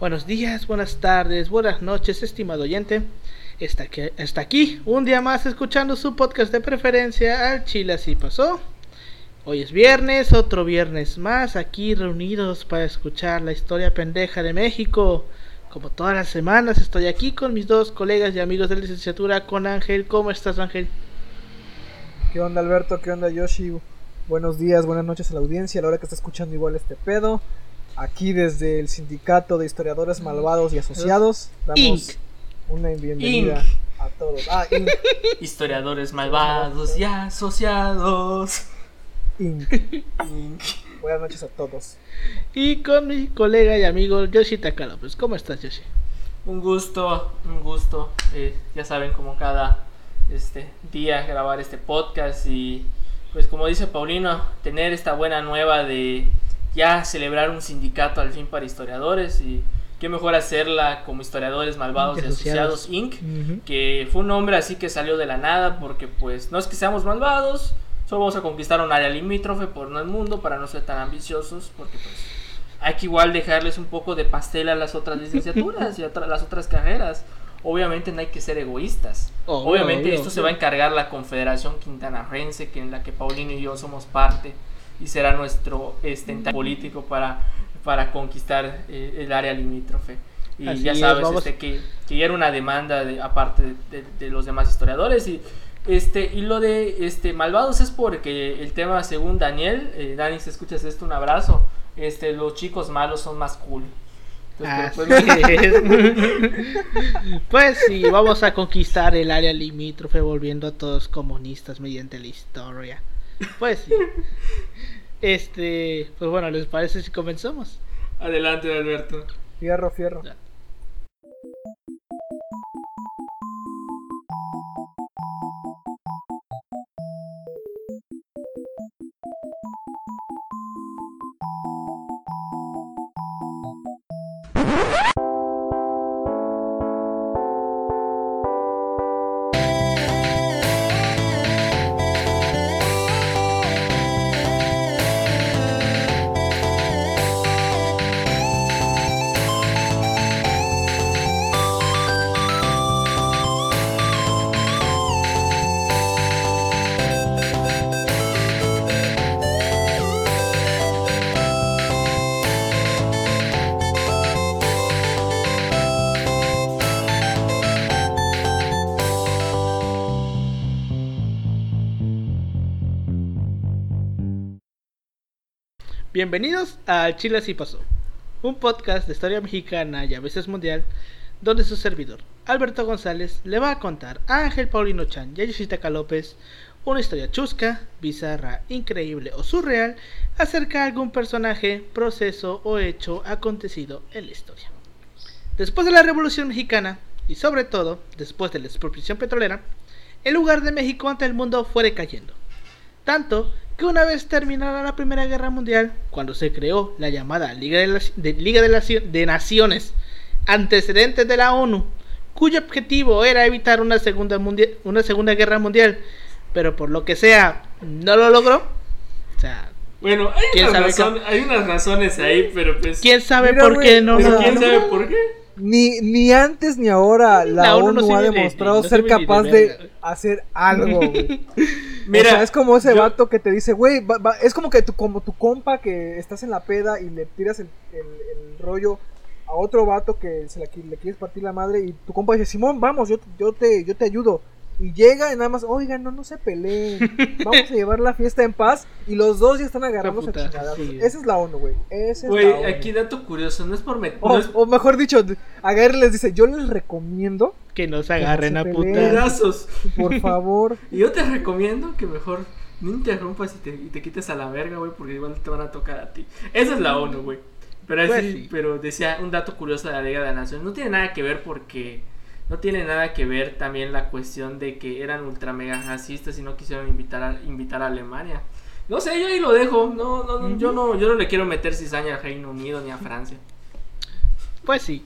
Buenos días, buenas tardes, buenas noches, estimado oyente. Está aquí, está aquí un día más escuchando su podcast de preferencia al Chile así pasó. Hoy es viernes, otro viernes más aquí reunidos para escuchar la historia pendeja de México. Como todas las semanas estoy aquí con mis dos colegas y amigos de licenciatura, con Ángel. ¿Cómo estás Ángel? ¿Qué onda Alberto? ¿Qué onda Yoshi? Buenos días, buenas noches a la audiencia, a la hora que está escuchando igual este pedo. Aquí desde el Sindicato de Historiadores Malvados y Asociados damos una bienvenida a todos. Ah, Inc. Historiadores malvados y asociados. Inc. Inc. Buenas noches a todos. Y con mi colega y amigo Yoshi Takara. Pues, ¿cómo estás, Yoshi? Un gusto, un gusto. Eh, ya saben, como cada este día grabar este podcast y pues como dice Paulino, tener esta buena nueva de ya celebrar un sindicato al fin para historiadores y qué mejor hacerla como historiadores malvados y asociados, Inc., Ujú. que fue un nombre así que salió de la nada porque pues no es que seamos malvados, solo vamos a conquistar un área limítrofe por no el mundo para no ser tan ambiciosos porque pues hay que igual dejarles un poco de pastel a las otras licenciaturas y a las otras carreras. Obviamente no hay que ser egoístas. Obvio, Obviamente obvio, esto se va a encargar la Confederación Quintanarrense, que en la que Paulino y yo somos parte y será nuestro este, político para, para conquistar eh, el área limítrofe. Y Así ya es, sabes vamos- este, que, que era una demanda de, aparte de, de- de los demás historiadores y este y lo de este malvados es porque el tema según Daniel eh, Dani si escuchas esto un abrazo este los chicos malos son más cool Entonces, pues, es. Pues sí, vamos a conquistar el área limítrofe volviendo a todos comunistas mediante la historia. Pues sí. Este, pues bueno, ¿les parece si comenzamos? adelante Alberto Fierro, fierro. Ya. Bienvenidos a Chile así pasó, un podcast de historia mexicana y a veces mundial, donde su servidor, Alberto González, le va a contar a Ángel Paulino Chan y a Yoshitaka López una historia chusca, bizarra, increíble o surreal acerca de algún personaje, proceso o hecho acontecido en la historia. Después de la Revolución Mexicana, y sobre todo después de la expropiación petrolera, el lugar de México ante el mundo fue decayendo. Tanto que una vez terminada la Primera Guerra Mundial, cuando se creó la llamada Liga de, las- de- Liga de, las- de Naciones, antecedentes de la ONU, cuyo objetivo era evitar una segunda, mundial, una segunda Guerra Mundial, pero por lo que sea no lo logró. O sea, bueno hay ¿Quién unas, sabe razón- hay unas razones ahí pero pues ¿quién sabe Mira, por güey, qué no pero quién sabe por qué Ni, ni antes ni ahora la, La ONU ONU, no ha de- demostrado no ser de capaz de güey. hacer algo, güey. Mira, o sea, es como ese yo- vato que te dice, güey, es como que tu, como tu compa que estás en la peda y le tiras el, el- el rollo a otro vato que se la, le quieres partir la madre y tu compa dice, Simón, vamos, yo, yo, te, yo te ayudo. Y llega y nada más, oigan, no, no se peleen, vamos a llevar la fiesta en paz y los dos ya están agarrándose a chingadas. sí. Esa es la ONU, güey. Esa es güey la ONU. aquí dato curioso no es por meter O, o mejor dicho, agarre y les dice, yo les recomiendo, Que nos agarren se a pedazos por favor, Y yo te recomiendo que mejor no interrumpas y te, y te quites a la verga, güey, porque igual te van a tocar a ti. Esa es la ONU, güey. Pero, Pues así- sí. pero decía un dato curioso de la Liga de las Naciones. No tiene nada que ver porque... No tiene nada que ver también la cuestión de que eran ultra mega racistas y no quisieron invitar a, invitar a Alemania. No sé, yo ahí lo dejo. No, no, no, yo no, yo no le quiero meter cizaña al Reino Unido ni a Francia. Pues sí.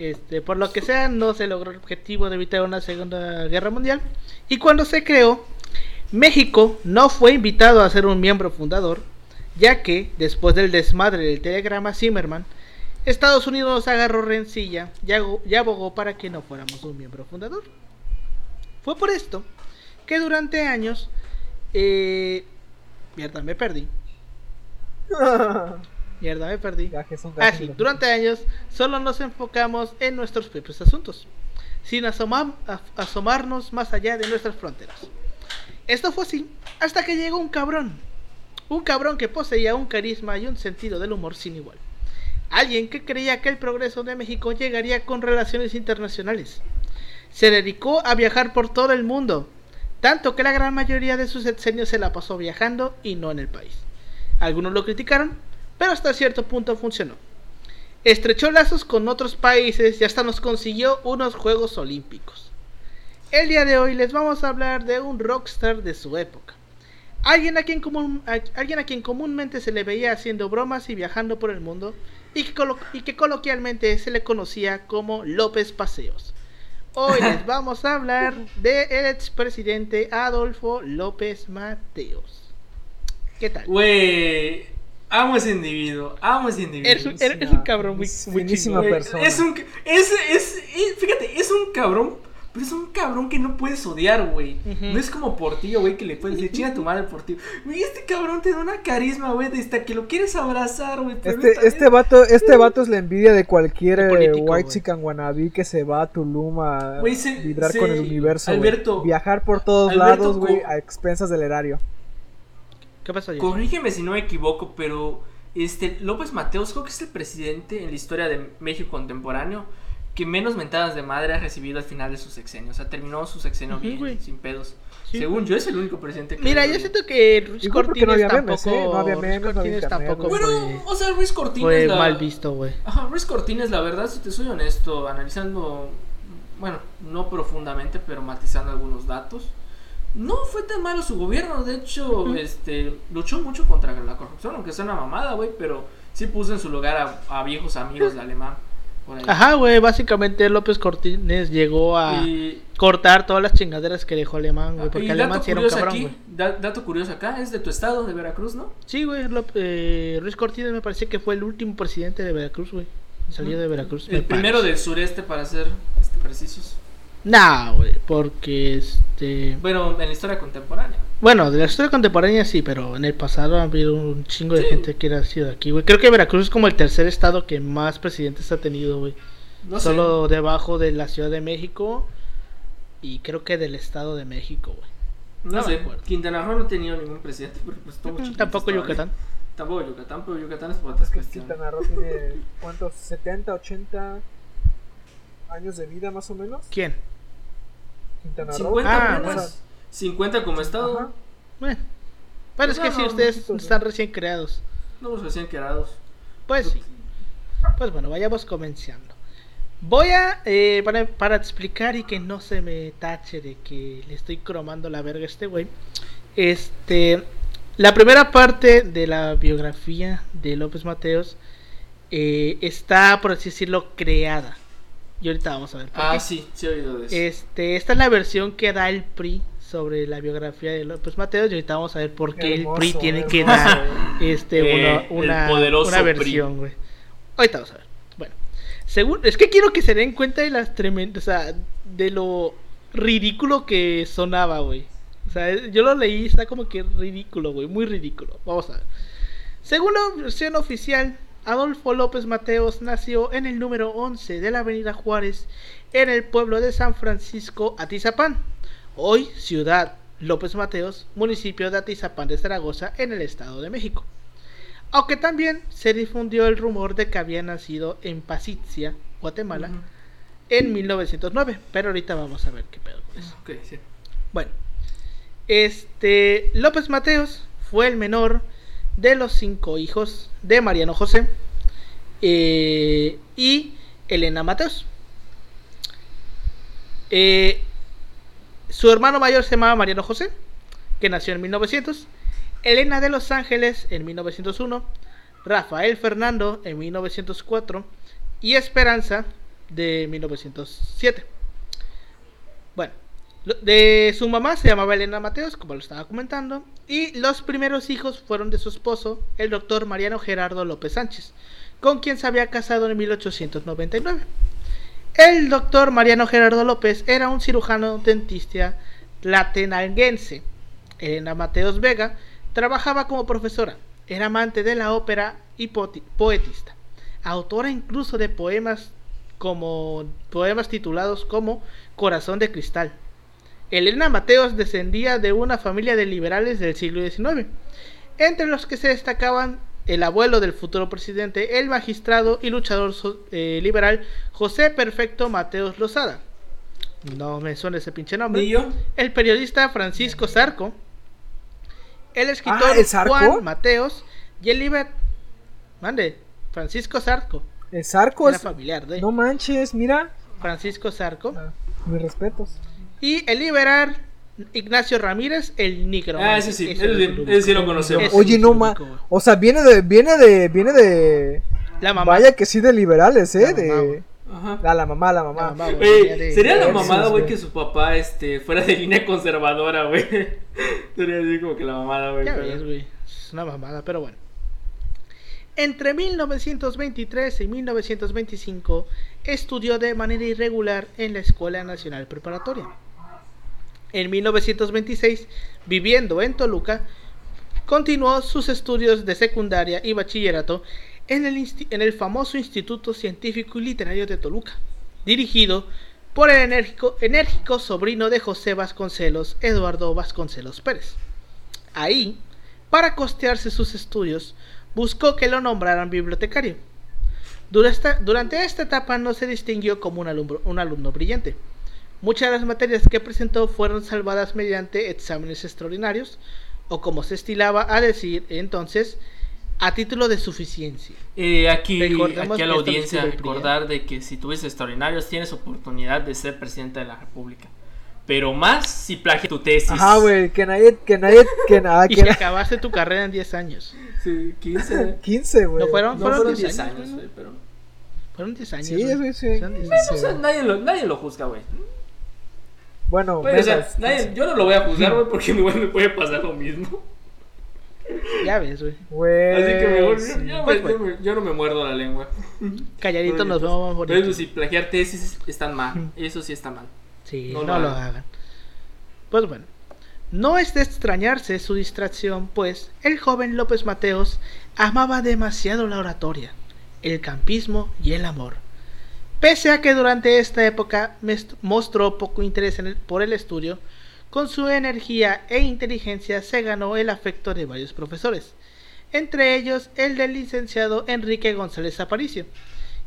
Este, por lo que sea, no se logró el objetivo de evitar una segunda guerra mundial. Y cuando se creó, México no fue invitado a ser un miembro fundador, ya que después del desmadre del telegrama Zimmerman, Estados Unidos agarró rencilla y abogó para que no fuéramos un miembro fundador. Fue por esto que durante años... Eh, mierda, me perdí. Mierda, me perdí. Gajes son gajes, sí, los- durante años solo nos enfocamos en nuestros propios asuntos, sin asomar- asomarnos más allá de nuestras fronteras. Esto fue así hasta que llegó un cabrón. Un cabrón que poseía un carisma y un sentido del humor sin igual. Alguien que creía que el progreso de México llegaría con relaciones internacionales. Se dedicó a viajar por todo el mundo, tanto que la gran mayoría de sus sexenios se la pasó viajando y no en el país. Algunos lo criticaron, pero hasta cierto punto funcionó. Estrechó lazos con otros países y hasta nos consiguió unos Juegos Olímpicos. El día de hoy les vamos a hablar de un rockstar de su época. Alguien a, quien común- a- alguien a quien comúnmente se le veía haciendo bromas y viajando por el mundo y que, colo- y que coloquialmente se le conocía como López Paseos. Hoy les vamos a hablar del expresidente Adolfo López Mateos. ¿Qué tal? Güey, amo ese individuo, amo ese individuo. Eres un, eres un cabrón muy. Güey, persona. Es un. Es, es, es- fíjate, es un cabrón. Pero es un cabrón que no puedes odiar, güey. No es como Portillo, güey, que le puedes decir, chinga tu madre, Portillo. Güey, este cabrón te da una carisma, güey, hasta que lo quieres abrazar, güey. Este, también- este vato, este vato es la envidia de cualquier De eh, político, white güey. chican wannabe que se va a Tulum a se- vibrar se- con el universo. Alberto- Viajar por todos Alberto lados, güey, a expensas del erario. ¿Qué pasó, Jesse? Corrígeme si no me equivoco, pero este López Mateos creo que es el presidente en la historia de México contemporáneo que menos mentadas de madre ha recibido al final de su sexenio. O sea, terminó su sexenio bien, güey. sin pedos. Sí, Según güey. yo, es el único presidente que. Mira, yo bien. siento que Ruiz Cortines no había tampoco, memes, ¿eh? No había Ruiz memes, no había Cortines tampoco. Bueno, o sea, Ruiz Cortines. fue la- mal visto, güey. Ajá, Ruiz Cortines, la verdad, si te soy honesto, analizando, bueno, no profundamente, pero matizando algunos datos, no fue tan malo su gobierno. De hecho, este, luchó mucho contra la corrupción, aunque sea una mamada, güey, pero sí puso en su lugar a, a viejos amigos de alemán. Por ahí. Ajá, güey, básicamente López Cortines llegó a Y, cortar todas las chingaderas que dejó Alemán, güey, porque Alemán sí era un cabrón, aquí, güey. da- dato curioso acá, es de tu estado, de Veracruz, ¿no? Sí, güey, eh, Ruiz Cortines me parece que fue el último presidente de Veracruz, güey. Salió de Veracruz. El primero parece. del sureste, para ser este, precisos. Nah, güey, porque este... Bueno, en la historia contemporánea. Bueno, de la historia contemporánea sí, pero en el pasado ha habido un chingo de Sí. gente que ha sido aquí, güey. Creo que Veracruz es como el tercer estado que más presidentes ha tenido, güey. No sé. Solo debajo de la Ciudad de México y creo que del Estado de México, güey. No, No sé. Quintana Roo no ha tenido ningún presidente, porque pues todos chiquitos Tampoco. Yucatán. Tampoco Yucatán, pero Yucatán es por otras Es que cuestiones. Quintana Roo tiene, ¿cuántos? ¿70, 80 años de vida más o menos? ¿Quién? Quintana Roo. 50 Ah, apenas. bueno. 50 como estado. Ajá. Bueno, bueno es Pues que si no, ustedes están recién creados. No los recién creados. Pues sí. Pues bueno, vayamos comenzando. Voy a, eh, para, para explicar y que no se me tache de que le estoy cromando la verga a este güey. Este, la primera parte de la biografía de López Mateos eh, está, por así decirlo, creada. Y ahorita vamos a ver. Ah, qué. sí, sí he oído de eso. Este, esta es la versión que da el PRI sobre la biografía de López Mateos y ahorita vamos a ver por qué el PRI tiene que dar este, Eh, una, una, versión, güey. Ahorita vamos a ver. Bueno, según, es que quiero que se den cuenta de las tremendas, o sea, de lo ridículo que sonaba, güey. O sea, yo lo leí, está como que ridículo, güey, muy ridículo. Vamos a ver. Según la versión oficial, Adolfo López Mateos nació en el número 11 de la Avenida Juárez, en el pueblo de San Francisco, Atizapán. Hoy, ciudad López Mateos, municipio de Atizapán de Zaragoza, en el Estado de México. Aunque también se difundió el rumor de que había nacido en Pasitzia, Guatemala, en 1909. Pero ahorita vamos a ver qué pedo con eso. Ok, sí. Bueno, este López Mateos fue el menor de los cinco hijos de Mariano José eh, y Elena Mateos. Eh, su hermano mayor se llamaba Mariano José, que nació en 1900. Elena de Los Ángeles en 1901. Rafael Fernando en 1904. Y Esperanza de 1907. De su mamá se llamaba Elena Mateos, como lo estaba comentando. Y los primeros hijos fueron de su esposo, el doctor Mariano Gerardo López Sánchez, con quien se había casado en 1899. El doctor Mariano Gerardo López era un cirujano dentista latenanguense. Elena Mateos Vega trabajaba como profesora, era amante de la ópera y poetista, autora incluso de poemas como poemas titulados como Corazón de Cristal. Elena Mateos descendía de una familia de liberales del siglo XIX, entre los que se destacaban el abuelo del futuro presidente, el magistrado y luchador eh, liberal José Perfecto Mateos Lozada. No me suena ese pinche nombre. El periodista Francisco Zarco. El escritor ah, Juan Mateos y el liber... Mande, Francisco Zarco. El Zarco Era familiar de... No manches, mira. Francisco Zarco. Ah, mis respetos. Y el liberal Ignacio Ramírez, el Nicro. Ah, ese sí, ese, sí lo conocemos. Oye, no ma, o sea, viene de, viene de, viene de. La mamá. Vaya que sí de liberales, eh, de. Ajá. Ah, la mamá, la mamá. sería la mamada, güey, que su papá este, fuera de línea conservadora, güey. sería así como que la mamada, güey. Es una mamada, pero bueno. Entre 1923 y 1925 estudió de manera irregular en la Escuela Nacional Preparatoria. En 1926, viviendo en Toluca, continuó sus estudios de secundaria y bachillerato en el, famoso Instituto Científico y Literario de Toluca, dirigido por el enérgico, sobrino de José Vasconcelos, Eduardo Vasconcelos Pérez. Ahí, para costearse sus estudios, buscó que lo nombraran bibliotecario. Durante esta etapa no se distinguió como un alumno brillante Muchas de las materias que presentó fueron salvadas mediante exámenes extraordinarios, o como se estilaba a decir entonces, a título de suficiencia. Eh, aquí, aquí a la audiencia recordar de que si tuviste extraordinarios tienes oportunidad de ser presidente de la república. Pero más si plagias tu tesis. Ajá, güey, que nadie, que nadie, que nada. y que acabaste tu carrera en 10 años. Sí, 15. 15, güey. ¿No fueron? No fueron 10 años, güey, pero... Fueron 10 años. Sí, güey, sí. nadie, lo, nadie lo juzga, güey. Bueno, pues, yo no lo voy a juzgar, güey, porque igual me puede pasar lo mismo. Ya ves, güey. Así que mejor pues, yo, no me muerdo la lengua. Calladito nos vemos más bonitos. Pero eso sí, plagiar tesis están mal. Eso sí está mal. Sí, no, lo, hagan. Pues bueno. No es de extrañarse su distracción, pues el joven López Mateos amaba demasiado la oratoria, el campismo y el amor. Pese a que durante esta época mostró poco interés por el estudio, con su energía e inteligencia se ganó el afecto de varios profesores, entre ellos el del licenciado Enrique González Aparicio,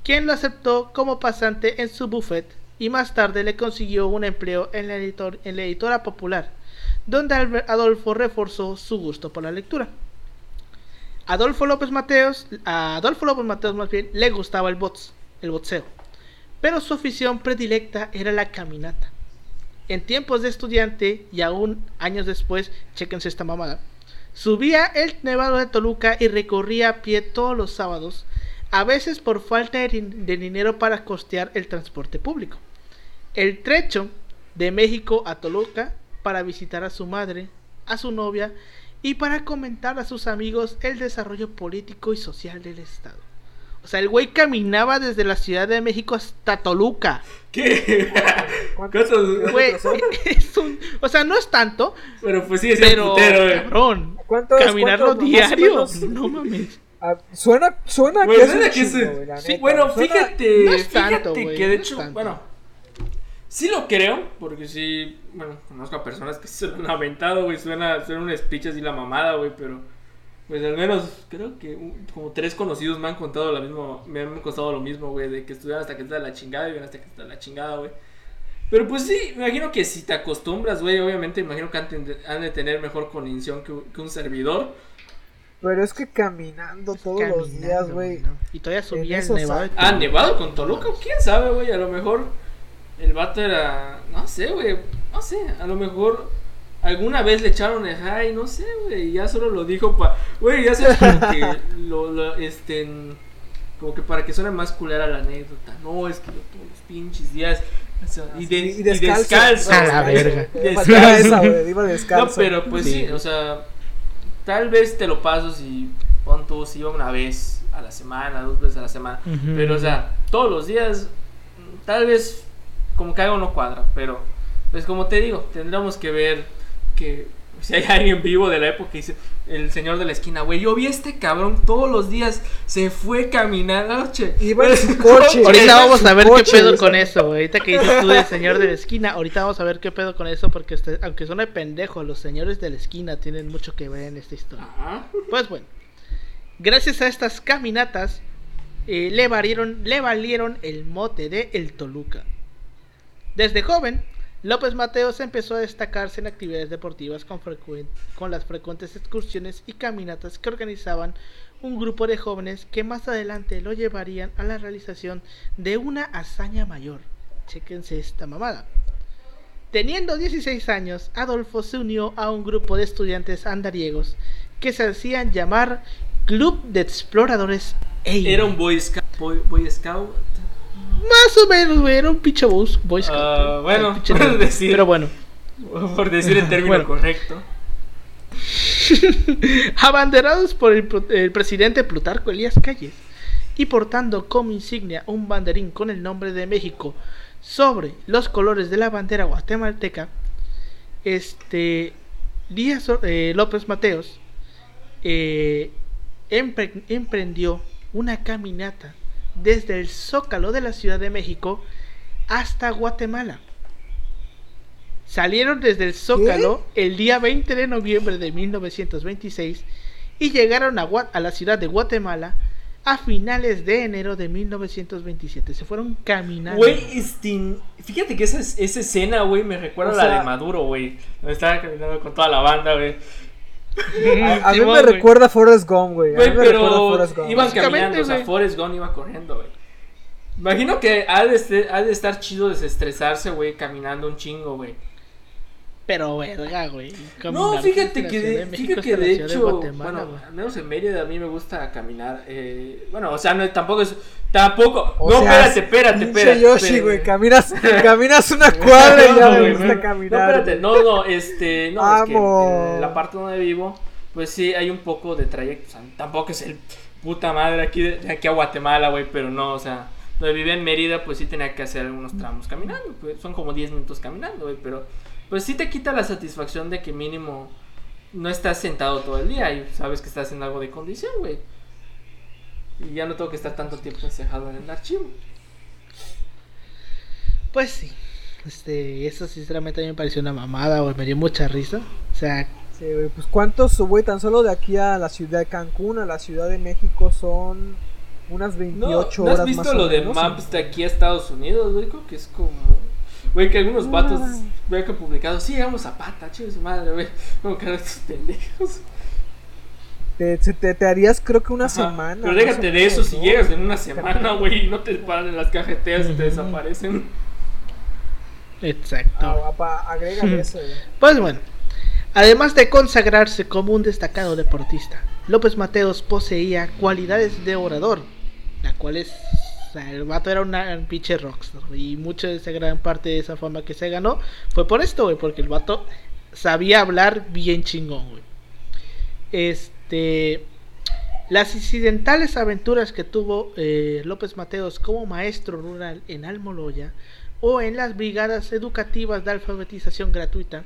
quien lo aceptó como pasante en su buffet y más tarde le consiguió un empleo en la, editora popular, donde Adolfo reforzó su gusto por la lectura. Adolfo López Mateos, a Adolfo López Mateos más bien, le gustaba el box, el boxeo pero su afición predilecta era la caminata. En tiempos de estudiante y aún años después, chequense esta mamada, subía el Nevado de Toluca y recorría a pie todos los sábados, a veces por falta de, dinero para costear el transporte público. El trecho de México a Toluca para visitar a su madre, a su novia y para comentar a sus amigos el desarrollo político y social del Estado. O sea, el güey caminaba desde la Ciudad de México hasta Toluca. ¿Qué? ¿Cuántos güey, es un, o sea, no es tanto. Pero pues sí, es pero, putero, eh. cabrón. Caminarlo diario. No mames. Ah, suena, suena que es que sí, bueno, fíjate, no es tanto, fíjate que de hecho, bueno, sí lo creo, porque sí, bueno, conozco a personas que se lo han aventado, güey, suena, suena un speech así la mamada, güey, pero pues al menos creo que como tres conocidos me han contado lo mismo, me han contado lo mismo, güey, de que estudian hasta que está la chingada y ven hasta que está la chingada, güey. Pero pues sí, me imagino que si te acostumbras, güey, obviamente imagino que han, de tener mejor condición que, un servidor. Pero es que caminando todos los días, güey. Y todavía subía el nevado. Ah, nevado con Toluca, quién sabe, güey, a lo mejor el vato era, no sé, güey, no sé, a lo mejor alguna vez le echaron el high, no sé, güey, ya solo lo dijo para, güey, ya sabes como que lo, lo, este, como que para que suene más culera la anécdota, no, es que yo todos los pinches días, y, de, y, descalzo, a la verga, descalzo, descalzo. No, pero pues sí. o sea, tal vez te lo paso si, pon tú, si iba una vez, a la semana, dos veces a la semana. Pero, o sea, todos los días, tal vez como que algo no cuadra, pero, pues como te digo, tendríamos que ver que si hay alguien vivo de la época que dice, el señor de la esquina, güey, yo vi a este cabrón todos los días, se fue caminando, che. Iba en su coche. Ahorita vamos a ver qué pedo con eso, güey. Ahorita que dices tú del señor de la esquina, ahorita vamos a ver qué pedo con eso, porque este- aunque suene pendejo, los señores de la esquina tienen mucho que ver en esta historia. Ajá. Pues bueno, gracias a estas caminatas, eh, le, valieron, le valieron el mote de El Toluca. Desde joven, López Mateos empezó a destacarse en actividades deportivas con, las frecuentes excursiones y caminatas que organizaban un grupo de jóvenes que más adelante lo llevarían a la realización de una hazaña mayor. Chéquense esta mamada. Teniendo 16 años, Adolfo se unió a un grupo de estudiantes andariegos que se hacían llamar Club de Exploradores. Era un Boy Scout. Más o menos, güey, era un pinche Boy Scout. Ah, bueno, nerd. decir. Pero bueno. Por decir el término Bueno. correcto. Abanderados por el, presidente Plutarco Elías Calles y portando como insignia un banderín con el nombre de México sobre los colores de la bandera guatemalteca, este Díaz eh, López Mateos eh, empre- emprendió una caminata desde el Zócalo de la Ciudad de México hasta Guatemala. Salieron desde el Zócalo el día 20 de noviembre de 1926 y llegaron a, Gua- a la ciudad de Guatemala a finales de enero de 1927. Se fueron caminando. Güey, este, fíjate que esa, esa escena, güey, me recuerda O a la sea- de Maduro, güey. Donde estaba caminando con toda la banda, güey. A, a mí Simón, me güey. recuerda a Forrest Gump, güey. A mí Güey, me recuerda a pero Forrest Gump. iban caminando, o sea, güey. Forrest Gump iba corriendo, güey. Imagino que ha de, ha de estar chido desestresarse, güey, caminando un chingo, güey. Pero verga, güey. No, fíjate que de, de México fíjate que de hecho, bueno, güey. al menos en Mérida a mí me gusta caminar. Eh, bueno, o sea, no, tampoco es, tampoco. O no, sea, espérate, espérate, espérate. Yoshi, espérate. güey. Caminas, caminas una cuadra y ya No, me güey, gusta no, caminar. No, espérate, no, no, este, no, es que Vamos. en la parte donde vivo, pues sí, hay un poco de trayecto, o sea, tampoco es el puta madre aquí, de, de aquí a Guatemala, güey, pero no, o sea, donde vivía en Mérida, pues sí tenía que hacer algunos tramos caminando, pues son como 10 minutos caminando, güey, pero pues sí te quita la satisfacción de que mínimo no estás sentado todo el día y sabes que estás en algo de condición, güey. Y ya no tengo que estar tanto tiempo encejado en el archivo. Pues sí. Este, eso sinceramente a mí me pareció una mamada, güey. Me dio mucha risa. O sea, Sí, güey, pues cuántos, güey, tan solo de aquí a la ciudad de Cancún, a la Ciudad de México son unas 28 ¿No, ¿no horas has visto más o lo de Maps de aquí a Estados Unidos, güey? Creo que es como... Güey, que algunos vatos veo que publicado, sí, llegamos a pata, chido su madre, güey. Como que estos pendejos. Te, te, te harías creo que una Ajá. semana. Pero déjate de eso, si llegas en una semana, güey, y no te paran en las cajeteas y te desaparecen. exacto. Ah, agrégale eso, güey. Pues bueno, además de consagrarse como un destacado deportista, López Mateos poseía cualidades de orador, la cual es, o sea, el vato era una, un pinche rockstar y mucha de esa gran parte de esa fama que se ganó fue por esto, güey, porque el vato sabía hablar bien chingón, güey. Este, las incidentales aventuras que tuvo eh, López Mateos como maestro rural en Almoloya o en las brigadas educativas de alfabetización gratuita,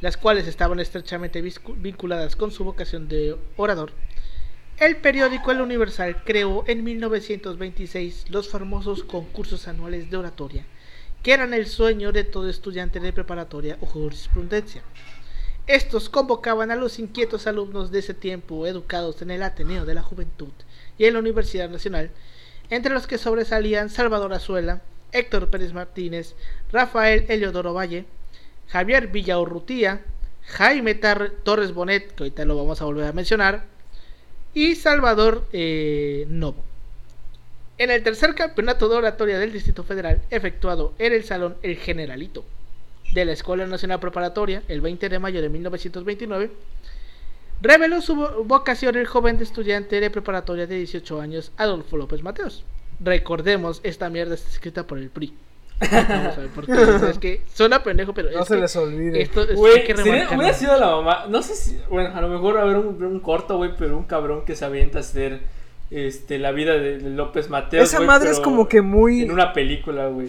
las cuales estaban estrechamente vinculadas con su vocación de orador, el periódico El Universal creó en 1926 los famosos concursos anuales de oratoria, que eran el sueño de todo estudiante de preparatoria o jurisprudencia. Estos convocaban a los inquietos alumnos de ese tiempo educados en el Ateneo de la Juventud y en la Universidad Nacional, entre los que sobresalían Salvador Azuela, Héctor Pérez Martínez, Rafael Eliodoro Valle, Javier Villaurrutía, Jaime Tar- Torres Bonet, que ahorita lo vamos a volver a mencionar, y Salvador eh, Novo. En el tercer campeonato de oratoria del Distrito Federal, efectuado en el Salón El Generalito de la Escuela Nacional Preparatoria, el 20 de mayo de 1929, reveló su vo- vocación el joven estudiante de preparatoria de 18 años, Adolfo López Mateos. Recordemos, esta mierda está escrita por el PRI. Vamos a ver por qué. O sea, es que suena pendejo, pero No es se que les olvide. esto es- Güey, hay que sería- remarcarlo. hubiera sido la mamá. No sé si. Bueno, a lo mejor va a haber un, un corto, güey, pero un cabrón que se avienta a hacer este, la vida de, de López Mateos. Esa güey, madre es como que muy. En una película, güey.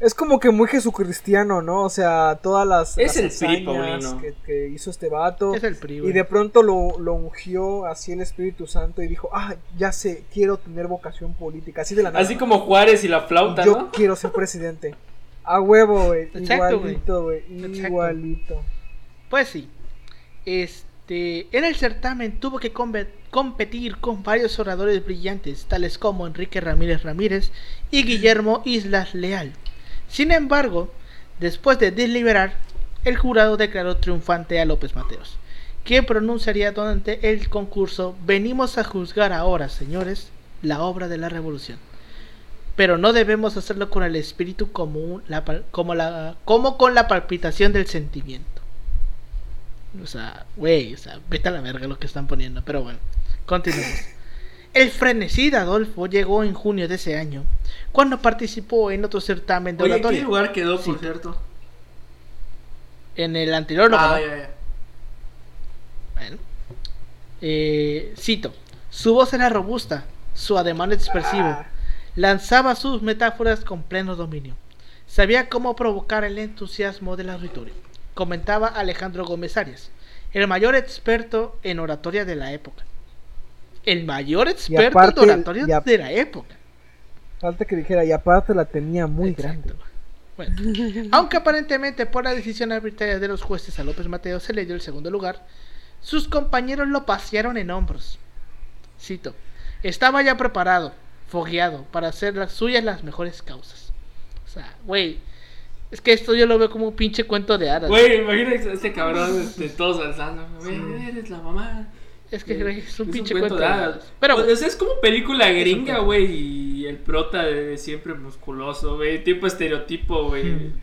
Es como que muy jesucristiano, ¿no? O sea, todas las, Es las el PRI, que, que hizo este vato. Es el PRI, Y de pronto lo, lo ungió así el Espíritu Santo y dijo, ah, ya sé, quiero tener vocación política. Así de la nada. Así como Juárez y la flauta, Yo ¿no? quiero ser presidente. A huevo, güey. Igualito, güey. Igualito. Pues sí. Este, en el certamen tuvo que competir con varios oradores brillantes, tales como Enrique Ramírez Ramírez y Guillermo Islas Leal. Sin embargo, después de deliberar, el jurado declaró triunfante a López Mateos, quien pronunciaría durante el concurso Venimos a juzgar ahora, señores, la obra de la revolución. Pero no debemos hacerlo con el espíritu como, como con la palpitación del sentimiento. O sea, güey, o sea, vete a la verga lo que están poniendo. Pero bueno, continuemos. El frenesí de Adolfo llegó en junio de ese año, cuando participó en otro certamen de Oye, ¿en qué oratoria. lugar quedó, por Sí. cierto? En el anterior Ah, ya, ya. Bueno. Eh, cito. Su voz era robusta, su ademán expresivo. Ah. Lanzaba sus metáforas con pleno dominio. Sabía cómo provocar el entusiasmo del auditorio. Comentaba Alejandro Gómez Arias, el mayor experto en oratoria de la época. El mayor experto aparte- en oratoria a- de la época. Falta que dijera, y aparte la tenía muy Exacto. grande. Bueno, aunque aparentemente por la decisión arbitraria de los jueces a López Mateo se le dio el segundo lugar, sus compañeros lo pasearon en hombros. Cito, estaba ya preparado, fogueado, para hacer las suyas las mejores causas. O sea, güey, es que esto yo lo veo como un pinche cuento de hadas. Güey, imagínate a este cabrón, este, todos alzando. Güey, eres la mamá. es que es un Es pinche cuento, de hadas. Pero, Pues, o sea, es como película gringa, güey. Y el prota de siempre musculoso, güey. Tipo estereotipo, güey. Hmm.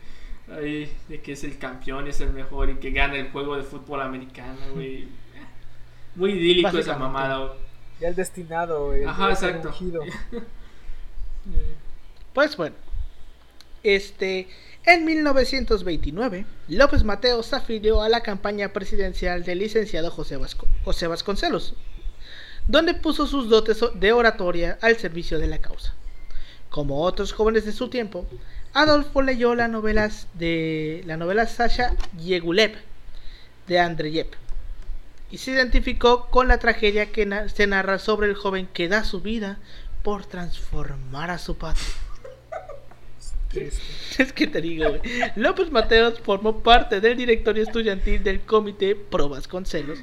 Ahí, de que es el campeón, es el mejor y que gana el juego de fútbol americano, güey. Muy idílico esa mamada, güey. Ya el destinado, güey. Ajá, exacto. Pues bueno, este, en 1929, López Mateos se afilió a la campaña presidencial del licenciado José, Vasco- José Vasconcelos, donde puso sus dotes de oratoria al servicio de la causa. Como otros jóvenes de su tiempo, Adolfo leyó las novelas de la novela Sasha Yegulev de Andreyev y se identificó con la tragedia que se narra sobre el joven que da su vida por transformar a su patria. Es que te digo, güey. López Mateos formó parte del directorio estudiantil del Comité Pro Vasconcelos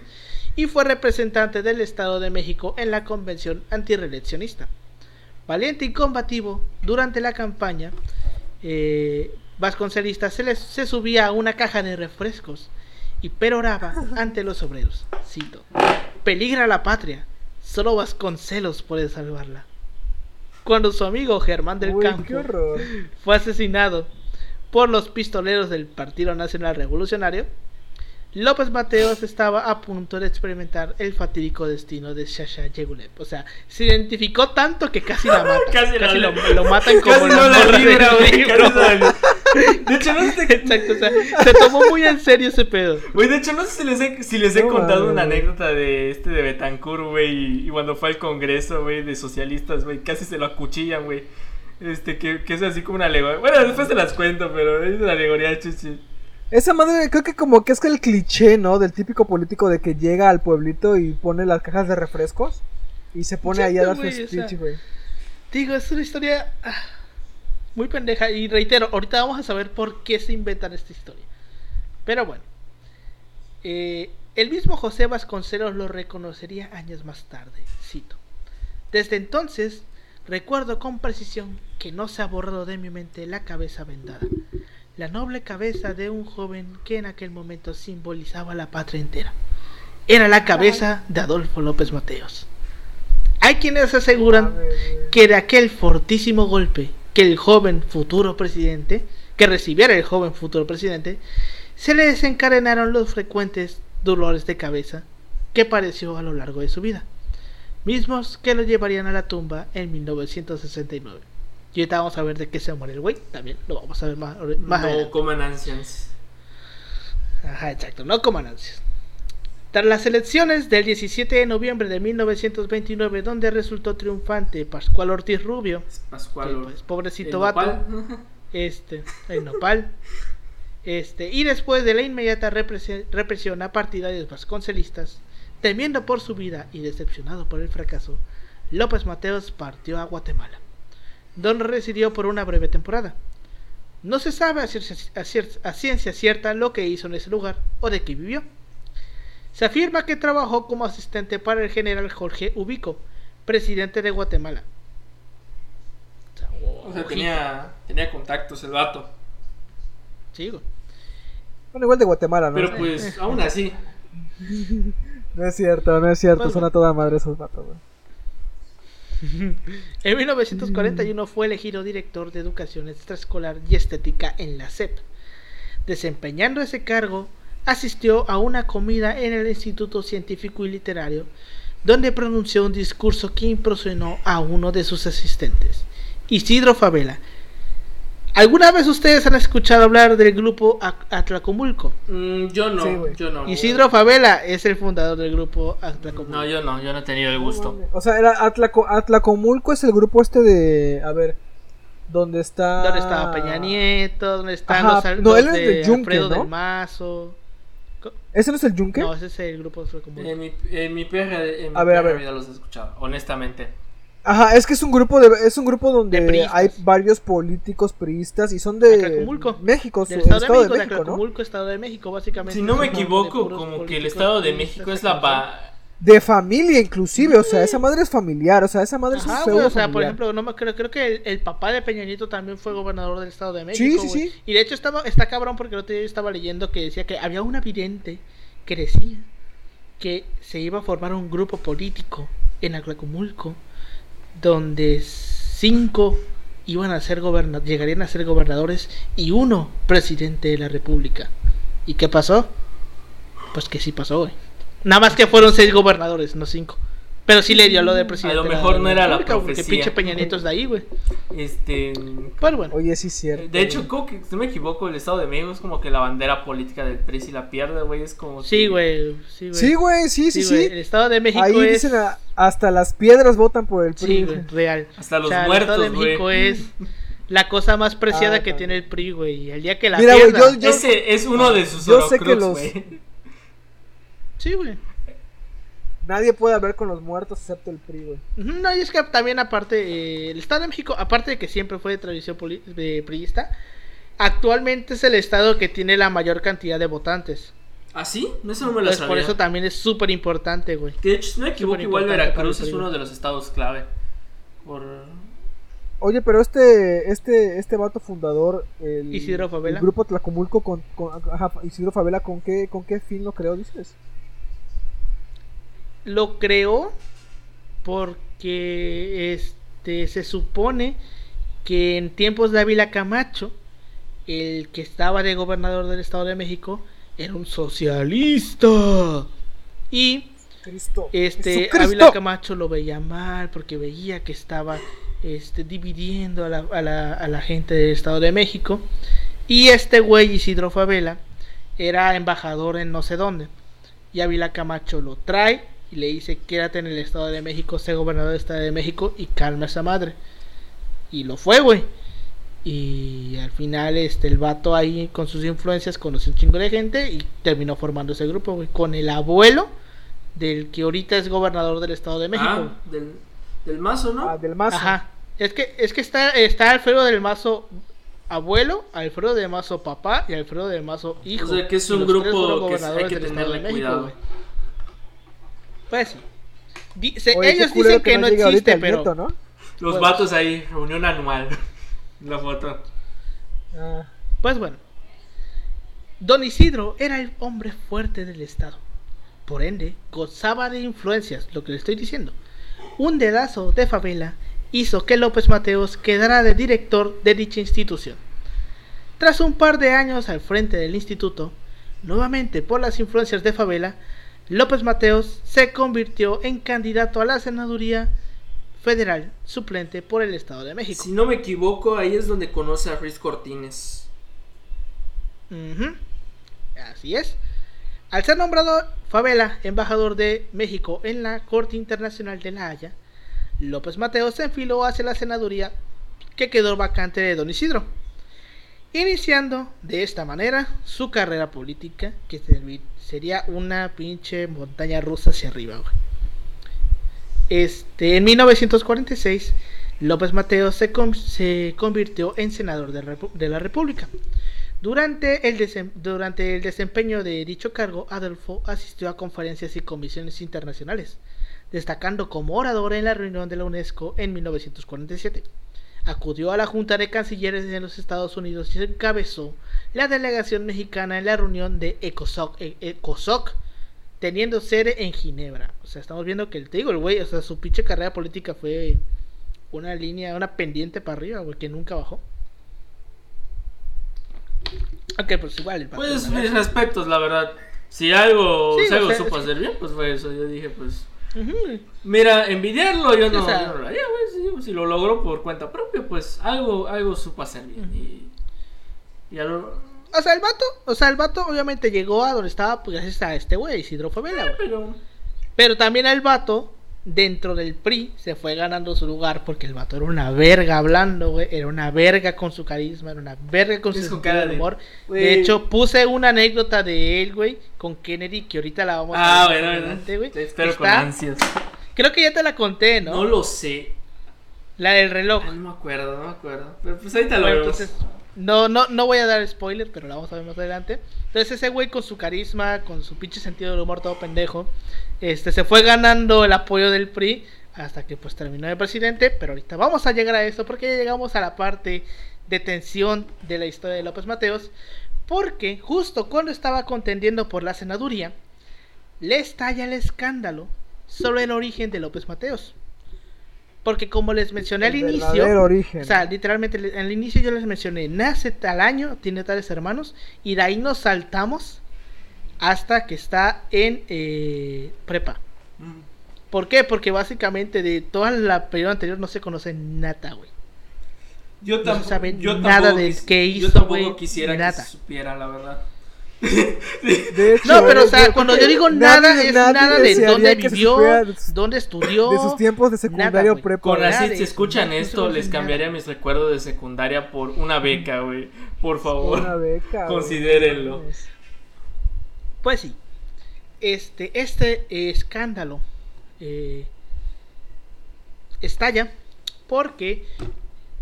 y fue representante del Estado de México en la convención antireeleccionista. Valiente y combativo, durante la campaña eh, vasconcelista se, les- se subía a una caja de refrescos y peroraba ante los obreros. Cito: Peligra la patria, solo Vasconcelos puede salvarla. Cuando su amigo Germán del Uy, Campo fue asesinado por los pistoleros del Partido Nacional Revolucionario, López Mateos estaba a punto de experimentar el fatídico destino de Shasha Yegulev. O sea, se identificó tanto que casi la mata. Casi casi la- lo, lo matan como Casi la no libra, libro. casi De hecho, no sé, Exacto, o sea, se tomó muy en serio ese pedo. güey, de hecho, no sé si les he, si les he No contado una anécdota de este de Betancourt, güey, y, y cuando fue al congreso, güey, de socialistas, güey, casi se lo acuchillan, güey. Este, que, que es así como una alegoría. Bueno, después te las cuento, pero es una alegoría, chuchi. Esa madre creo que como que es que el cliché, ¿no? Del típico político de que llega al pueblito y pone las cajas de refrescos y se pone ahí a dar su güey, o sea, speech, güey. Digo, es una historia ah, muy pendeja. Y reitero, ahorita vamos a saber por qué se inventan esta historia. Pero bueno. eh, el mismo José Vasconcelos lo reconocería años más tarde. Cito. Desde entonces, recuerdo con precisión que no se ha borrado de mi mente la cabeza vendada. La noble cabeza de un joven que en aquel momento simbolizaba la patria entera. Era la cabeza de Adolfo López Mateos. Hay quienes aseguran que de aquel fortísimo golpe que el joven futuro presidente, que recibiera el joven futuro presidente, se le desencadenaron los frecuentes dolores de cabeza que padeció a lo largo de su vida, mismos que lo llevarían a la tumba en 1969. Y ahorita vamos a ver de qué se muere el güey, también lo vamos a ver más, más no adelante. coman ansias. Ajá, exacto, no coman ansias. Tras las elecciones del 17 de noviembre de 1929, donde resultó triunfante Pascual Ortiz Rubio, Pascual. que, pues, pobrecito ¿El vato, nopal? este, el nopal, este, y después de la inmediata represi- represión a partidarios vasconcelistas, temiendo por su vida y decepcionado por el fracaso, López Mateos partió a Guatemala, donde residió por una breve temporada. No se sabe a ciencia, a ciencia cierta lo que hizo en ese lugar o de qué vivió. Se afirma que trabajó como asistente para el general Jorge Ubico, presidente de Guatemala. O sea, O sea, tenía, tenía contactos el vato. Sí, güey. Bueno, igual de Guatemala, ¿no? Pero pues, aún así. No es cierto, no es cierto. Bueno. Son a toda madre esos vatos, güey. En 1941 fue elegido director de educación extraescolar y estética en la SEP. Desempeñando ese cargo, asistió a una comida en el Instituto Científico y Literario, donde pronunció un discurso que impresionó a uno de sus asistentes, Isidro Favela. ¿Alguna vez ustedes han escuchado hablar del grupo At- Atlacomulco? Mm, yo no, Sí, yo no. Isidro Favela es el fundador del grupo Atlacomulco. No, yo no, yo no he tenido el gusto. O sea, era Atlaco- Atlacomulco es el grupo este de. A ver. ¿Dónde está. ¿Dónde estaba Peña Nieto? ¿Dónde están Ajá, los, no, los él es de de Alfredo ¿no? del Mazo? ¿Ese no es el Yunque? No, ese es el grupo de. En mi, en mi perra, en mi A ver, a perra ver. vida los he escuchado, honestamente. Ajá, es que es un grupo de es un grupo donde De hay varios políticos priistas y son de. México, su- Del Estado, de México, de México, Estado de México, básicamente. Si no me equivoco, como que el Estado de México es la. De familia inclusive, o sea, esa madre es familiar, o sea, esa madre es un o sea, por familiar. ejemplo, no me creo, creo que el, el papá de Peña Nieto también fue gobernador del Estado de México. sí, güey. sí. Y de hecho estaba, está cabrón porque el otro día yo estaba leyendo que decía que había una vidente que decía que se iba a formar un grupo político en Atlacomulco donde cinco iban a ser goberna llegarían a ser gobernadores y uno presidente de la república. ¿Y qué pasó? Pues que sí pasó, güey. Nada más que fueron seis gobernadores, no cinco. Pero sí le dio lo de presidente. A lo mejor no era la güey, profecía. Que pinche Peña Nieto es de ahí, güey. Este... Pero bueno. Oye, sí es cierto. De hecho, creo que, si no me equivoco, el Estado de México es como que la bandera política del PRI si la pierde, güey, es como... Sí, que- güey. Sí, güey. Sí, güey, sí, sí, Sí, güey, sí. El Estado de México Ahí es. dicen a- hasta las piedras votan por el PRI. Sí, güey. güey, real. Hasta los O sea, muertos, El Estado de México güey. es la cosa más preciada Ah, que tiene el PRI, güey. Y el día que la Mira, güey, pierda. yo- yo- Ese es uno de sus Yo sé que Horcrux, los- güey. Sí, güey. Nadie puede hablar con los muertos excepto el PRI, güey. No, y es que también aparte, eh, el Estado de México, aparte de que siempre fue de tradición de priista, actualmente es el estado que tiene la mayor cantidad de votantes. ¿Ah, sí? No, eso no me lo Entonces, sabía. por eso también es súper importante, güey. Que de hecho, si no me equivoco, igual Veracruz es uno de los estados clave. Por... Oye, pero este, este, este vato fundador, el, Isidro Favela. el grupo Tlacomulco con, con ajá, Isidro Favela, ¿con qué, con qué fin lo creó, dices? Lo creó porque este se supone que en tiempos de Ávila Camacho, el que estaba de gobernador del Estado de México era un socialista. Y Cristo. este. Ávila Camacho lo veía mal porque veía que estaba este, dividiendo a la, a, la, a la gente del Estado de México. Y este güey Isidro Favela era embajador en no sé dónde. Y Ávila Camacho lo trae y le dice, quédate en el Estado de México, sé gobernador del Estado de México y calma a esa madre. Y lo fue, güey. Y al final, este, el vato ahí con sus influencias conoció un chingo de gente y terminó formando ese grupo, güey. Con el abuelo del que ahorita es gobernador del Estado de México. Ah, del, del mazo, ¿no? Ah, del mazo. Ajá. Es que, es que está, está Alfredo del Mazo abuelo, Alfredo del Mazo papá y Alfredo del Mazo hijo. O sea, que es un grupo que hay que del Estado tenerle de México, cuidado. güey. Pues sí. Dice- Oye, qué ellos dicen que, no existe, pero... nieto, ¿no? Los Pues- vatos ahí, reunión anual. La foto. Ah, Pues bueno, Don Isidro era el hombre fuerte del Estado. Por ende, gozaba de influencias, lo que le estoy diciendo. Un dedazo de favela hizo que López Mateos quedara de director de dicha institución. Tras un par de años al frente del instituto, nuevamente por las influencias de favela, López Mateos se convirtió en candidato a la senaduría federal suplente por el Estado de México. Si no me equivoco, ahí es donde conoce a Ruiz Cortines. Así es. Al ser nombrado Favela embajador de México en la Corte Internacional de La Haya, López Mateos se enfiló hacia la senaduría que quedó vacante de Don Isidro, iniciando de esta manera su carrera política, que sería una pinche montaña rusa hacia arriba. Este, en 1946, López Mateos se, convirtió en senador de, de la República. Durante el, durante el desempeño de dicho cargo, Adolfo asistió a conferencias y comisiones internacionales, destacando como orador en la reunión de la UNESCO en 1947. Acudió a la Junta de Cancilleres de los Estados Unidos y encabezó la delegación mexicana en la reunión de ECOSOC, e, ECOSOC teniendo sede en Ginebra. O sea, estamos viendo que el, te digo, el güey, o sea, su pinche carrera política fue una línea, una pendiente para arriba, güey, que nunca bajó. Ok, pues igual. pues mis respetos, la verdad. Si algo, si algo supo hacer bien, pues fue eso. Yo dije, pues. Mira, envidiarlo yo no, lo haría, güey. Si, lo logró por cuenta propia, pues algo, algo supo hacer bien. Y, y O sea, el vato, o sea, el vato obviamente llegó a donde estaba pues, gracias a este güey, Isidro Favela, Pero... pero también el vato dentro del PRI se fue ganando su lugar porque el vato era una verga hablando, güey. Era una verga con su carisma, era una verga con su cara de humor. De hecho, puse una anécdota de él, güey, con Kennedy, que ahorita la vamos a ver. Ah, bueno, güey. Te espero con ansias. Creo que ya te la conté, ¿no? No lo sé. La del reloj. no me acuerdo, no me acuerdo. Pero pues ahorita lo vemos. Entonces, no, no, no voy a dar spoiler, pero la vamos a ver más adelante. Entonces ese güey con su carisma, con su pinche sentido del humor todo pendejo, este se fue ganando el apoyo del PRI hasta que pues terminó de presidente, pero ahorita vamos a llegar a eso porque ya llegamos a la parte de tensión de la historia de López Mateos, porque justo cuando estaba contendiendo por la senaduría, le estalla el escándalo sobre el origen de López Mateos. Porque como les mencioné al inicio, o sea, literalmente al inicio yo les mencioné, nace tal año, tiene tales hermanos, y de ahí nos saltamos hasta que está en eh, prepa. Mm. ¿Por qué? Porque básicamente de toda la periodo anterior no se conoce nada, güey. Yo, no yo nada de qué hizo, Yo tampoco quisiera que se supiera, la verdad. De hecho, no, pero o sea, cuando yo digo nada, es nada de dónde vivió, dónde estudió. De sus tiempos de secundaria o prepa. Con así, si escuchan esto, les cambiaría mis recuerdos de secundaria por una beca, güey. Por favor. Una beca. Considérenlo. Pues sí. Este, este escándalo eh, estalla porque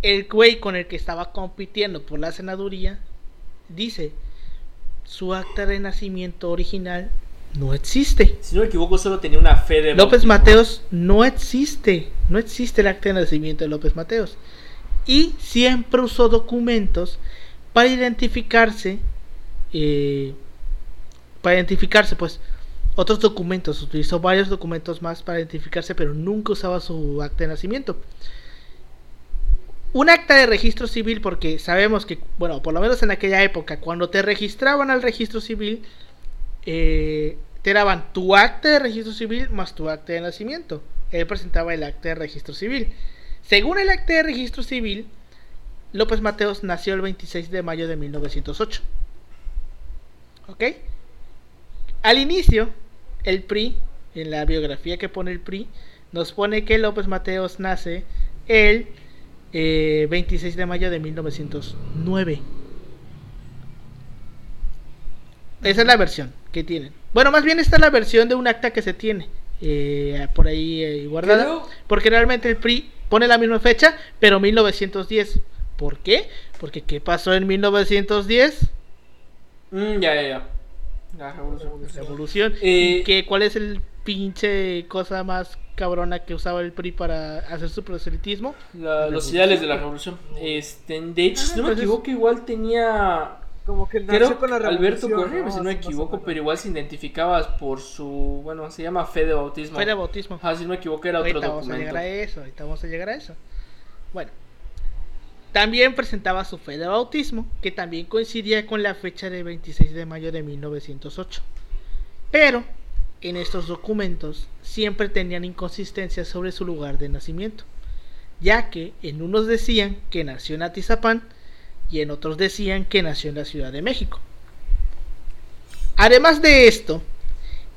el güey con el que estaba compitiendo por la senaduría dice su acta de nacimiento original no existe. Si no me equivoco, solo tenía una fe de López Mateos no existe. No existe el acta de nacimiento de López Mateos. Y siempre usó documentos para identificarse. Eh, para identificarse, pues. Otros documentos. Utilizó varios documentos más para identificarse, pero nunca usaba su acta de nacimiento un acta de registro civil porque sabemos que, bueno, por lo menos en aquella época, cuando te registraban al registro civil, eh, te daban tu acta de registro civil más tu acta de nacimiento. Él presentaba el acta de registro civil. Según el acta de registro civil, López Mateos nació el 26 de mayo de 1908. ¿Ok? Al inicio, el PRI, en la biografía que pone el PRI, nos pone que López Mateos nace el 26 eh, de mayo de 1909. Esa es la versión que tienen. Bueno, más bien esta es la versión de un acta que se tiene eh, por ahí eh, guardada. Porque realmente el PRI pone la misma fecha, pero 1910. ¿Por qué? Porque ¿qué pasó en 1910? Mm, ya, ya, ya. La revolución. ¿Qué, ¿Cuál es el pinche cosa más cabrona que usaba el PRI para hacer su proselitismo. los ideales de la revolución. Este, de hecho, si no me equivoco, igual tenía. Como que creo con la Alberto Correa, si no me equivoco, pero igual se identificaba por su, bueno, se llama fe de bautismo. Fe de bautismo. Ah, si no me equivoco era otro documento. Vamos a llegar a eso, ahorita vamos a llegar a eso. Bueno, también presentaba su fe de bautismo, que también coincidía con la fecha de 26 de mayo de 1908. Pero en estos documentos siempre tenían inconsistencias sobre su lugar de nacimiento, ya que en unos decían que nació en Atizapán y en otros decían que nació en la Ciudad de México. Además de esto,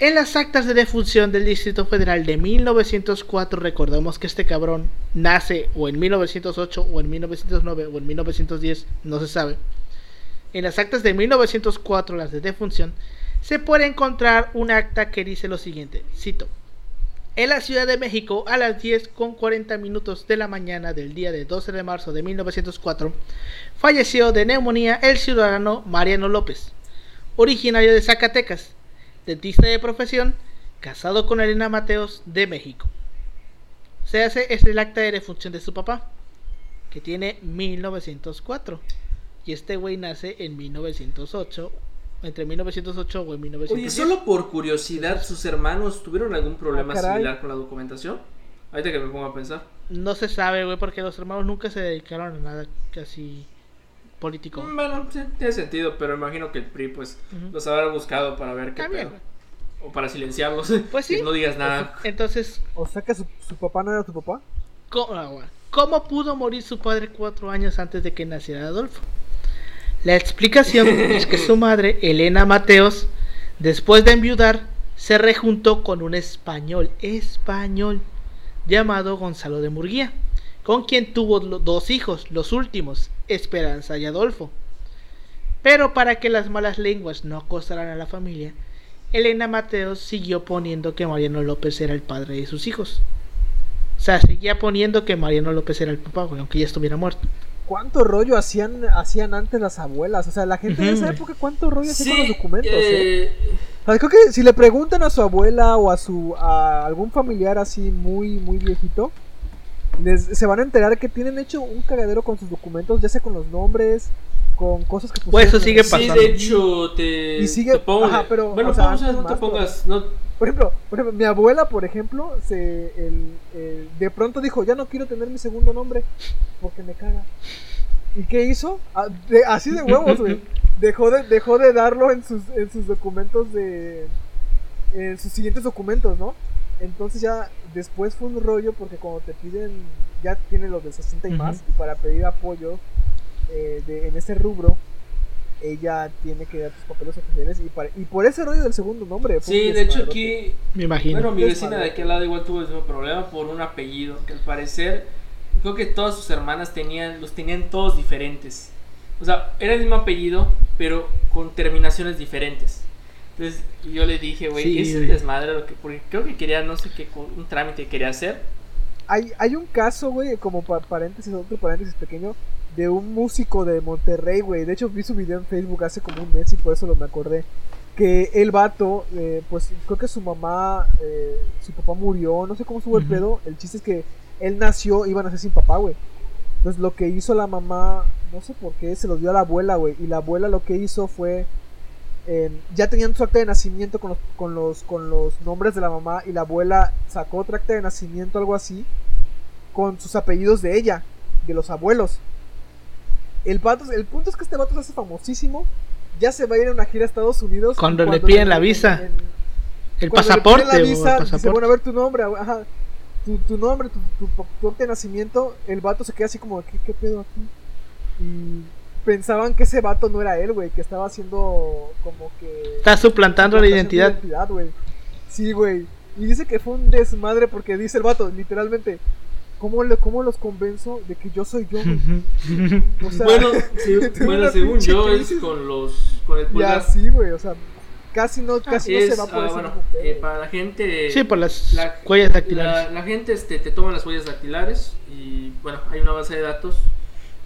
en las actas de defunción del Distrito Federal de 1904, recordemos que este cabrón nace o en 1908 o en 1909 o en 1910, no se sabe. En las actas de 1904, las de defunción, se puede encontrar un acta que dice lo siguiente, cito, en la Ciudad de México a las 10 con 40 minutos de la mañana del día de 12 de marzo de 1904, falleció de neumonía el ciudadano Mariano López, originario de Zacatecas, dentista de profesión, casado con Elena Mateos de México. Se hace es el acta de defunción de su papá, que tiene 1904. Y este güey nace en 1908, entre 1908 o en 1910. Oye, solo por curiosidad, ¿sus hermanos tuvieron algún problema Ah, similar con la documentación? Ahorita que me pongo a pensar. No se sabe, güey, porque los hermanos nunca se dedicaron a nada casi político. Mm, Bueno, sí, tiene sentido, pero imagino que el PRI pues los habrá buscado para ver qué También, pedo. O para silenciarlos. Pues sí. No digas nada. Entonces, O sea que su, su papá no era tu papá. ¿cómo, ah? ¿cómo pudo morir su padre cuatro años antes de que naciera Adolfo? La explicación es que su madre, Elena Mateos, después de enviudar, se rejuntó con un español, español, llamado Gonzalo de Murguía, con quien tuvo dos hijos, los últimos, Esperanza y Adolfo. Pero para que las malas lenguas no acosaran a la familia, Elena Mateos siguió poniendo que Mariano López era el padre de sus hijos. O sea, seguía poniendo que Mariano López era el papá, aunque ya estuviera muerto. ¿Cuánto rollo hacían, hacían antes las abuelas? O sea, la gente de esa época, ¿cuánto rollo hacía con los documentos? eh? eh, O sea, creo que si le preguntan a su abuela o a su a algún familiar así muy muy viejito, les, se van a enterar que tienen hecho un cagadero con sus documentos, ya sea con los nombres, con cosas que Pues eso pusieron sigue sí, pasando. de hecho, te, Y sigue- te pongo- ajá, pero, bueno, o sea, pausa, no te pongas. No, Por ejemplo, por ejemplo, mi abuela, por ejemplo, se el- el- de pronto dijo, ya no quiero tener mi segundo nombre porque me caga. ¿Y qué hizo? Ah, de- así de huevos, güey. Dejó de, dejó de darlo en sus, en sus documentos de... En sus siguientes documentos, ¿no? Entonces ya después fue un rollo porque cuando te piden, ya tienen los de 60 y más, y para pedir apoyo eh, de, en ese rubro, ella tiene que dar sus papeles oficiales y, para- y por ese rollo del segundo nombre. sí, de hecho aquí Me imagino. Bueno, mi vecina de aquel lado igual tuvo el mismo problema por un apellido, que al parecer creo que todas sus hermanas tenían los tenían todos diferentes. O sea, era el mismo apellido, pero con terminaciones diferentes. Entonces yo le dije, güey, Sí, es desmadre lo que porque creo que quería no sé qué un trámite que quería hacer. Hay, hay un caso, güey, como pa- paréntesis, otro paréntesis pequeño, de un músico de Monterrey, güey. De hecho, vi su video en Facebook hace como un mes y por eso lo me acordé. Que el vato, eh, pues creo que su mamá, eh, su papá murió, no sé cómo estuvo el pedo. El chiste es que él nació, iba a nacer sin papá, güey. Entonces lo que hizo la mamá, no sé por qué, se lo dio a la abuela, güey. Y la abuela lo que hizo fue, eh, ya tenían su acta de nacimiento con los, con, los, con los nombres de la mamá y la abuela sacó otra acta de nacimiento, algo así, con sus apellidos de ella, de los abuelos. El, vato, el punto es que este vato se hace famosísimo, ya se va a ir a una gira a Estados Unidos. y Cuando le piden la visa. El cuando pasaporte, la el visa, dice, pasaporte. bueno, a ver tu nombre, ajá, tu, tu nombre, tu, tu, tu acta de nacimiento, el vato se queda así como, ¿qué, qué pedo aquí? Y pensaban que ese vato no era él, güey, que estaba haciendo como que... Está suplantando la identidad. identidad, güey. Sí, güey. Y dice que fue un desmadre porque dice el vato, literalmente, ¿cómo, le, cómo los convenzo de que yo soy yo, güey? O sea, bueno, según yo es con los con el Ya pulgar. sí, güey, o sea, casi no, casi es, no se va por ah, bueno, eh, para la gente Sí, por las La- huellas dactilares. La, la gente este, te toma las huellas dactilares y bueno, hay una base de datos.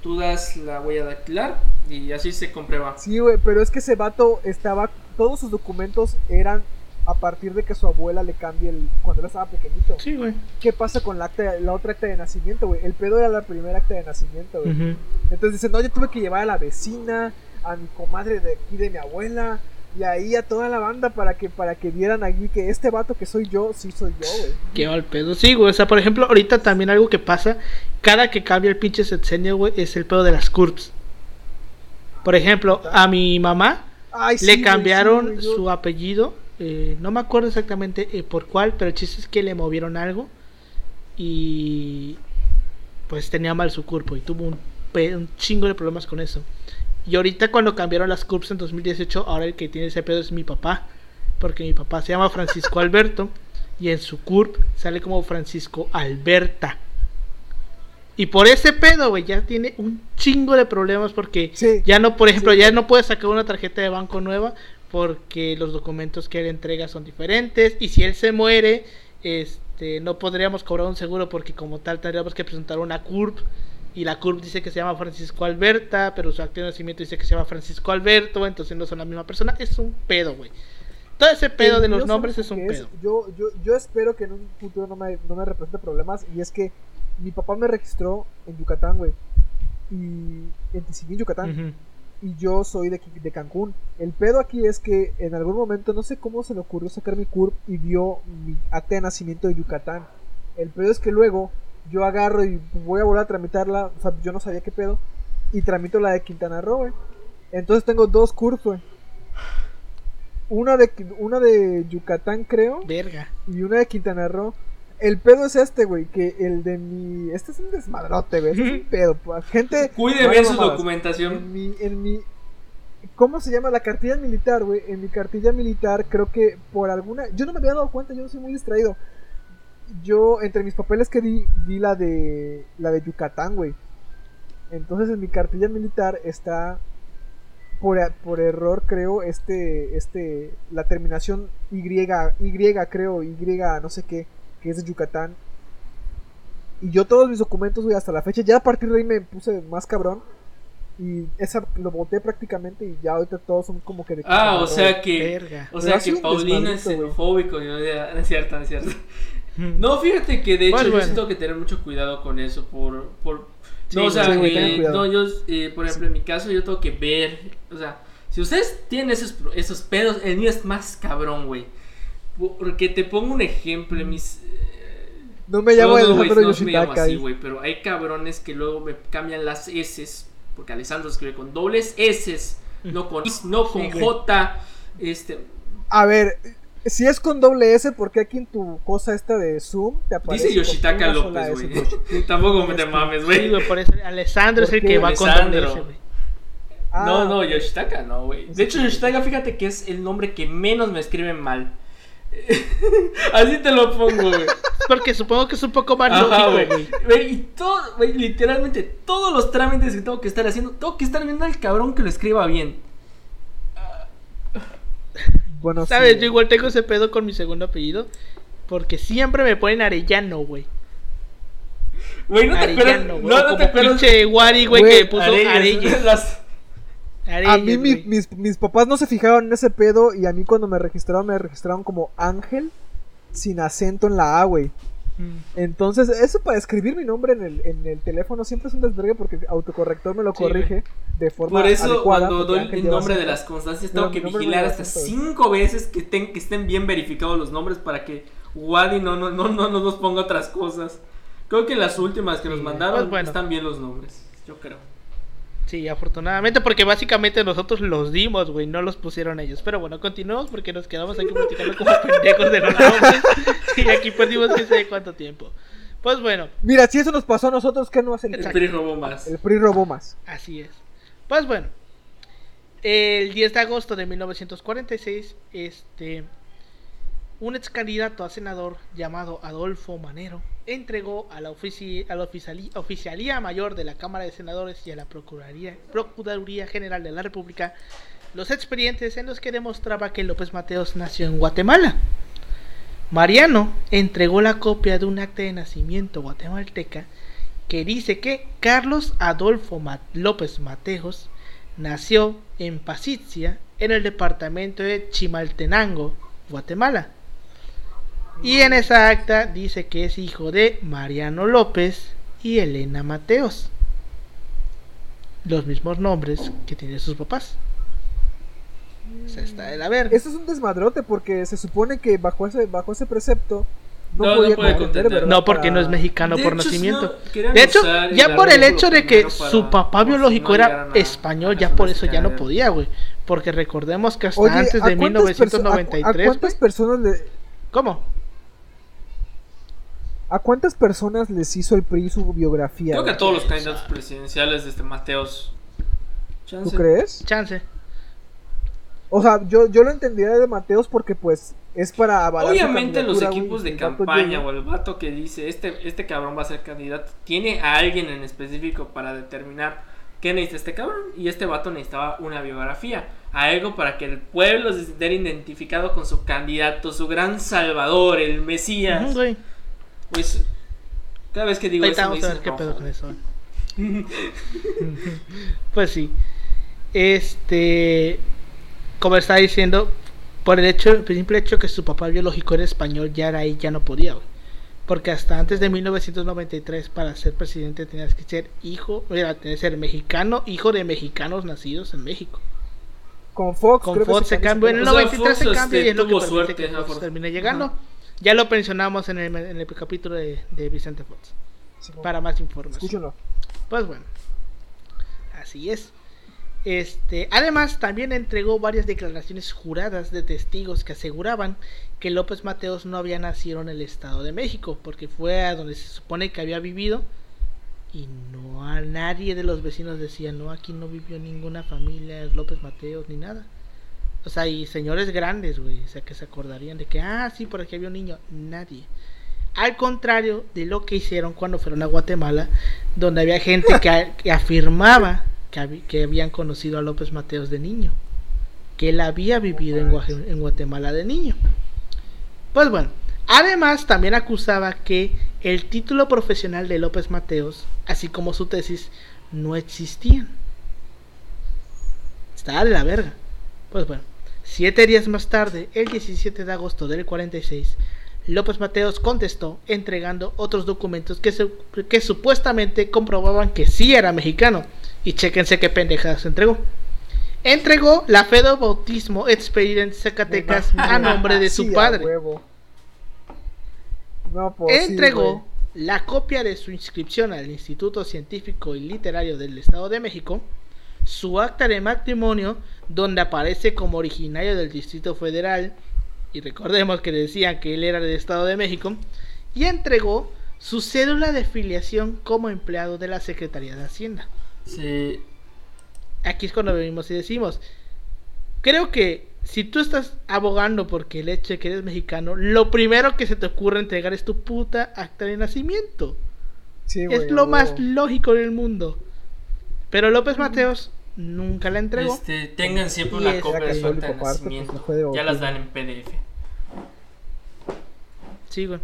Tú das la huella dactilar y así se comprueba. Sí, güey, pero es que ese vato estaba, todos sus documentos eran a partir de que su abuela le cambie el, cuando él estaba pequeñito. Sí, güey. ¿Qué pasa con la, acta, la otra acta de nacimiento, güey? El pedo era la primera acta de nacimiento, güey. Entonces dice, no, yo tuve que llevar a la vecina, a mi comadre de aquí de mi abuela, y ahí a toda la banda para que, para que vieran allí que este vato que soy yo, sí soy yo, güey. Qué mal pedo. Sí, güey. O sea, por ejemplo, ahorita también algo que pasa, cada que cambia el pinche sexenio, güey, es el pedo de las CURPS. Por ejemplo, a mi mamá Ay, sí, le güey, cambiaron sí, güey, yo- su apellido. eh, no me acuerdo exactamente eh, por cuál, pero el chiste es que le movieron algo. Y pues tenía mal su cuerpo y tuvo un, un chingo de problemas con eso. Y ahorita cuando cambiaron las CURPS en 2018, ahora el que tiene ese pedo es mi papá. Porque mi papá se llama Francisco Alberto y en su CURP sale como Francisco Alberta. Y por ese pedo, güey, ya tiene un chingo de problemas porque Sí. ya no, por ejemplo, Sí. ya no puede sacar una tarjeta de banco nueva porque los documentos que él entrega son diferentes y si él se muere, este, no podríamos cobrar un seguro porque como tal tendríamos que presentar una CURP y la CURP dice que se llama Francisco Alberta, pero su acta de nacimiento dice que se llama Francisco Alberto, entonces no son la misma persona, es un pedo, güey. Todo ese pedo El de los nombres ¿sabes es un pedo. Yo, yo, yo espero que en un futuro no me, no me represente problemas. Y es que mi papá me registró en Yucatán, güey. Y en Tizimín, Yucatán. Y yo soy de, de Cancún. El pedo aquí es que en algún momento, no sé cómo se le ocurrió sacar mi CURP y vio mi acta de nacimiento de Yucatán. El pedo es que luego yo agarro y voy a volver a tramitarla. O sea, yo no sabía qué pedo. Y tramito la de Quintana Roo, güey. Entonces tengo dos CURPs, güey. Una de, una de Yucatán, creo. Verga. Y una de Quintana Roo. El pedo es este, güey. Que el de mi. Este es un desmadrote, güey. Este es un pedo. pues, Gente. Cuide no bien su documentación. En mi, en mi. ¿Cómo se llama? La cartilla militar, güey. En mi cartilla militar, creo que por alguna. Yo no me había dado cuenta, yo soy muy distraído. Yo, entre mis papeles que di, di la de. La de Yucatán, güey. Entonces en mi cartilla militar está. Por, por error, creo, este. Este. La terminación Y. Y, creo. Y, no sé qué. Que es de Yucatán. Y yo todos mis documentos, güey, hasta la fecha. Ya a partir de ahí me puse más cabrón. Y esa lo boté prácticamente y ya ahorita todos son como que de Ah, o sea que. Verga. O sea que Paulino es xenofóbico. No, es cierto, no es cierto. No, fíjate que de hecho yo bueno. sí tengo que tener mucho cuidado con eso por... por... Sí, no, o sea, sí, güey, eh, no, yo, eh, por ejemplo, en mi caso yo tengo que ver, o sea, si ustedes tienen esos, esos pedos, el mío es más cabrón, güey. Porque te pongo un ejemplo, en mis... eh, No me llamo no, Alejandro no me llamo Yoshitaka. así, güey, pero hay cabrones que luego me cambian las S, porque Alessandro escribe con dobles S, no con no con Sí. J, este... A ver, si es con doble S, ¿por qué aquí en tu cosa esta de Zoom te aparece? Dice Yoshitaka López, güey. Tampoco me te mames, Sí, güey. güey, por eso Alessandro es el ¿Por que va con doble Alessandro. S, güey. Ah, No, no, Yoshitaka no, güey. Sí, De hecho, sí. Yoshitaka, fíjate que es el nombre que menos me escriben mal. Así te lo pongo, güey. Porque supongo que es un poco más Ajá, lógico, güey. güey. Güey, Y todo, güey, literalmente todos los trámites que tengo que estar haciendo, tengo que estar viendo al cabrón que lo escriba bien. Bueno, ¿Sabes? Yo igual tengo ese pedo con mi segundo apellido. Porque siempre me ponen Arellano, güey. Güey, no te güey. No, te pinche Wari, güey, que puso Areyes, Areyes. las- Areyes, A mí mi- mis, mis papás no se fijaron en ese pedo y a mí cuando me registraron me registraron como Ángel sin acento en la A, güey. Mm. Entonces, eso para escribir mi nombre en el, en el teléfono siempre es un desvergue porque el autocorrector me lo Sí, corrige de forma Por eso, adecuada. cuando doy el nombre de las constancias, tengo que vigilar hasta cinco veces que, estén- que estén bien verificados los nombres para que Wadi no, no, no, no, no nos ponga otras cosas. Creo que las últimas que nos Sí, mandaron pues bueno. están bien los nombres, yo creo. Sí, afortunadamente, porque básicamente nosotros los dimos, güey, no los pusieron ellos. Pero bueno, continuamos porque nos quedamos aquí platicando como pendejos de los y aquí perdimos quién sabe cuánto tiempo. Pues bueno, Mira, si eso nos pasó a nosotros, ¿qué no hacen? El. PRI robó más. El PRI robó más. así es. Pues bueno, el 10 de agosto de 1946, este, un ex candidato a senador llamado Adolfo Manero entregó a la, la Oficialía Mayor de la Cámara de Senadores y a la Procuraduría, General de la República los expedientes en los que demostraba que López Mateos nació en Guatemala. Mariano entregó la copia de un acta de nacimiento guatemalteca que dice que Carlos Adolfo López Mateos nació en Pasitzia, en el departamento de Chimaltenango, Guatemala. Y en esa acta dice que es hijo de Mariano López y Elena Mateos. Los mismos nombres que tienen sus papás. O sea, está de la verga. Eso es un desmadrote porque se supone que bajo ese, bajo ese precepto no, No, no podía puede contender. No, porque no es mexicano De por hecho, nacimiento. no, De hecho, ya por el hecho de que su papá biológico no era a- español, a ya por eso ya no podía, güey. Porque recordemos que hasta Oye, antes ¿a de cuántas perso- a- ¿A, 1993. cuántas personas le, ¿Cómo? ¿A cuántas personas les hizo el PRI su biografía? Creo que a todos los candidatos presidenciales de este Mateos Chance. ¿Tú crees? Chance. O sea, yo, yo lo entendería de Mateos porque pues es para avalar Obviamente los equipos de campaña o el vato que dice este, este cabrón va a ser candidato, tiene a alguien en específico para determinar qué necesita este cabrón. Y este vato necesitaba una biografía, algo para que el pueblo se sintiera identificado con su candidato, su gran salvador, el Mesías. Ujú, güey. Pues cada vez que digo Ahorita eso me vamos a ver qué rojo, pedo con eso. pues sí. Este. Como estaba diciendo, por el hecho, el simple hecho que su papá biológico era español, ya era ahí, ya no podía, güey. Porque hasta antes de 1993, para ser presidente, tenías que ser hijo, era, tenías que ser mexicano, hijo de mexicanos nacidos en México. Con Fox, Con creo que Fox se cambió cambió en el O sea, 93 se Fox, cambia y este, es lo que suerte, Fox termine llegando. Ajá. Ya lo pensionamos en el, en el capítulo de, de Vicente Fox. Para más información. Escúchenlo. Pues bueno, así es. Este, además, también entregó varias declaraciones juradas de testigos que aseguraban que López Mateos no había nacido en el Estado de México, porque fue a donde se supone que había vivido y no a nadie de los vecinos decía, no, aquí no vivió ninguna familia López Mateos ni nada. O sea, y señores grandes, güey, o sea, que se acordarían de que, ah, sí, por aquí había un niño, nadie. Al contrario de lo que hicieron cuando fueron a Guatemala, donde había gente que, que afirmaba que, habi- que habían conocido a López Mateos de niño, que él había vivido en, Gua- en Guatemala de niño. Pues bueno, además también acusaba que el título profesional de López Mateos, así como su tesis, no existían. Está de la verga. Pues bueno, siete días más tarde, el 17 de agosto del 46, López Mateos contestó entregando otros documentos que, su- que supuestamente comprobaban que sí era mexicano. Y chéquense qué pendejadas entregó. Entregó la fe de bautismo expedida en Zacatecas a nombre de su padre. No, pues, Entregó la copia de su inscripción al Instituto Científico y Literario del Estado de México, su acta de matrimonio, donde aparece como originario del Distrito Federal, y recordemos que decían que él era del Estado de México, y entregó su cédula de filiación como empleado de la Secretaría de Hacienda. Sí, Aquí es cuando venimos y decimos, creo que si tú estás abogando porque el hecho de que eres mexicano, lo primero que se te ocurre entregar es tu puta acta de nacimiento. Sí, güey, es lo más lógico del mundo. Pero López Mateos nunca la entregó. este, tengan siempre una es copia de su acta de pues, nacimiento. no de Ya las dan en PDF. Sí, güey.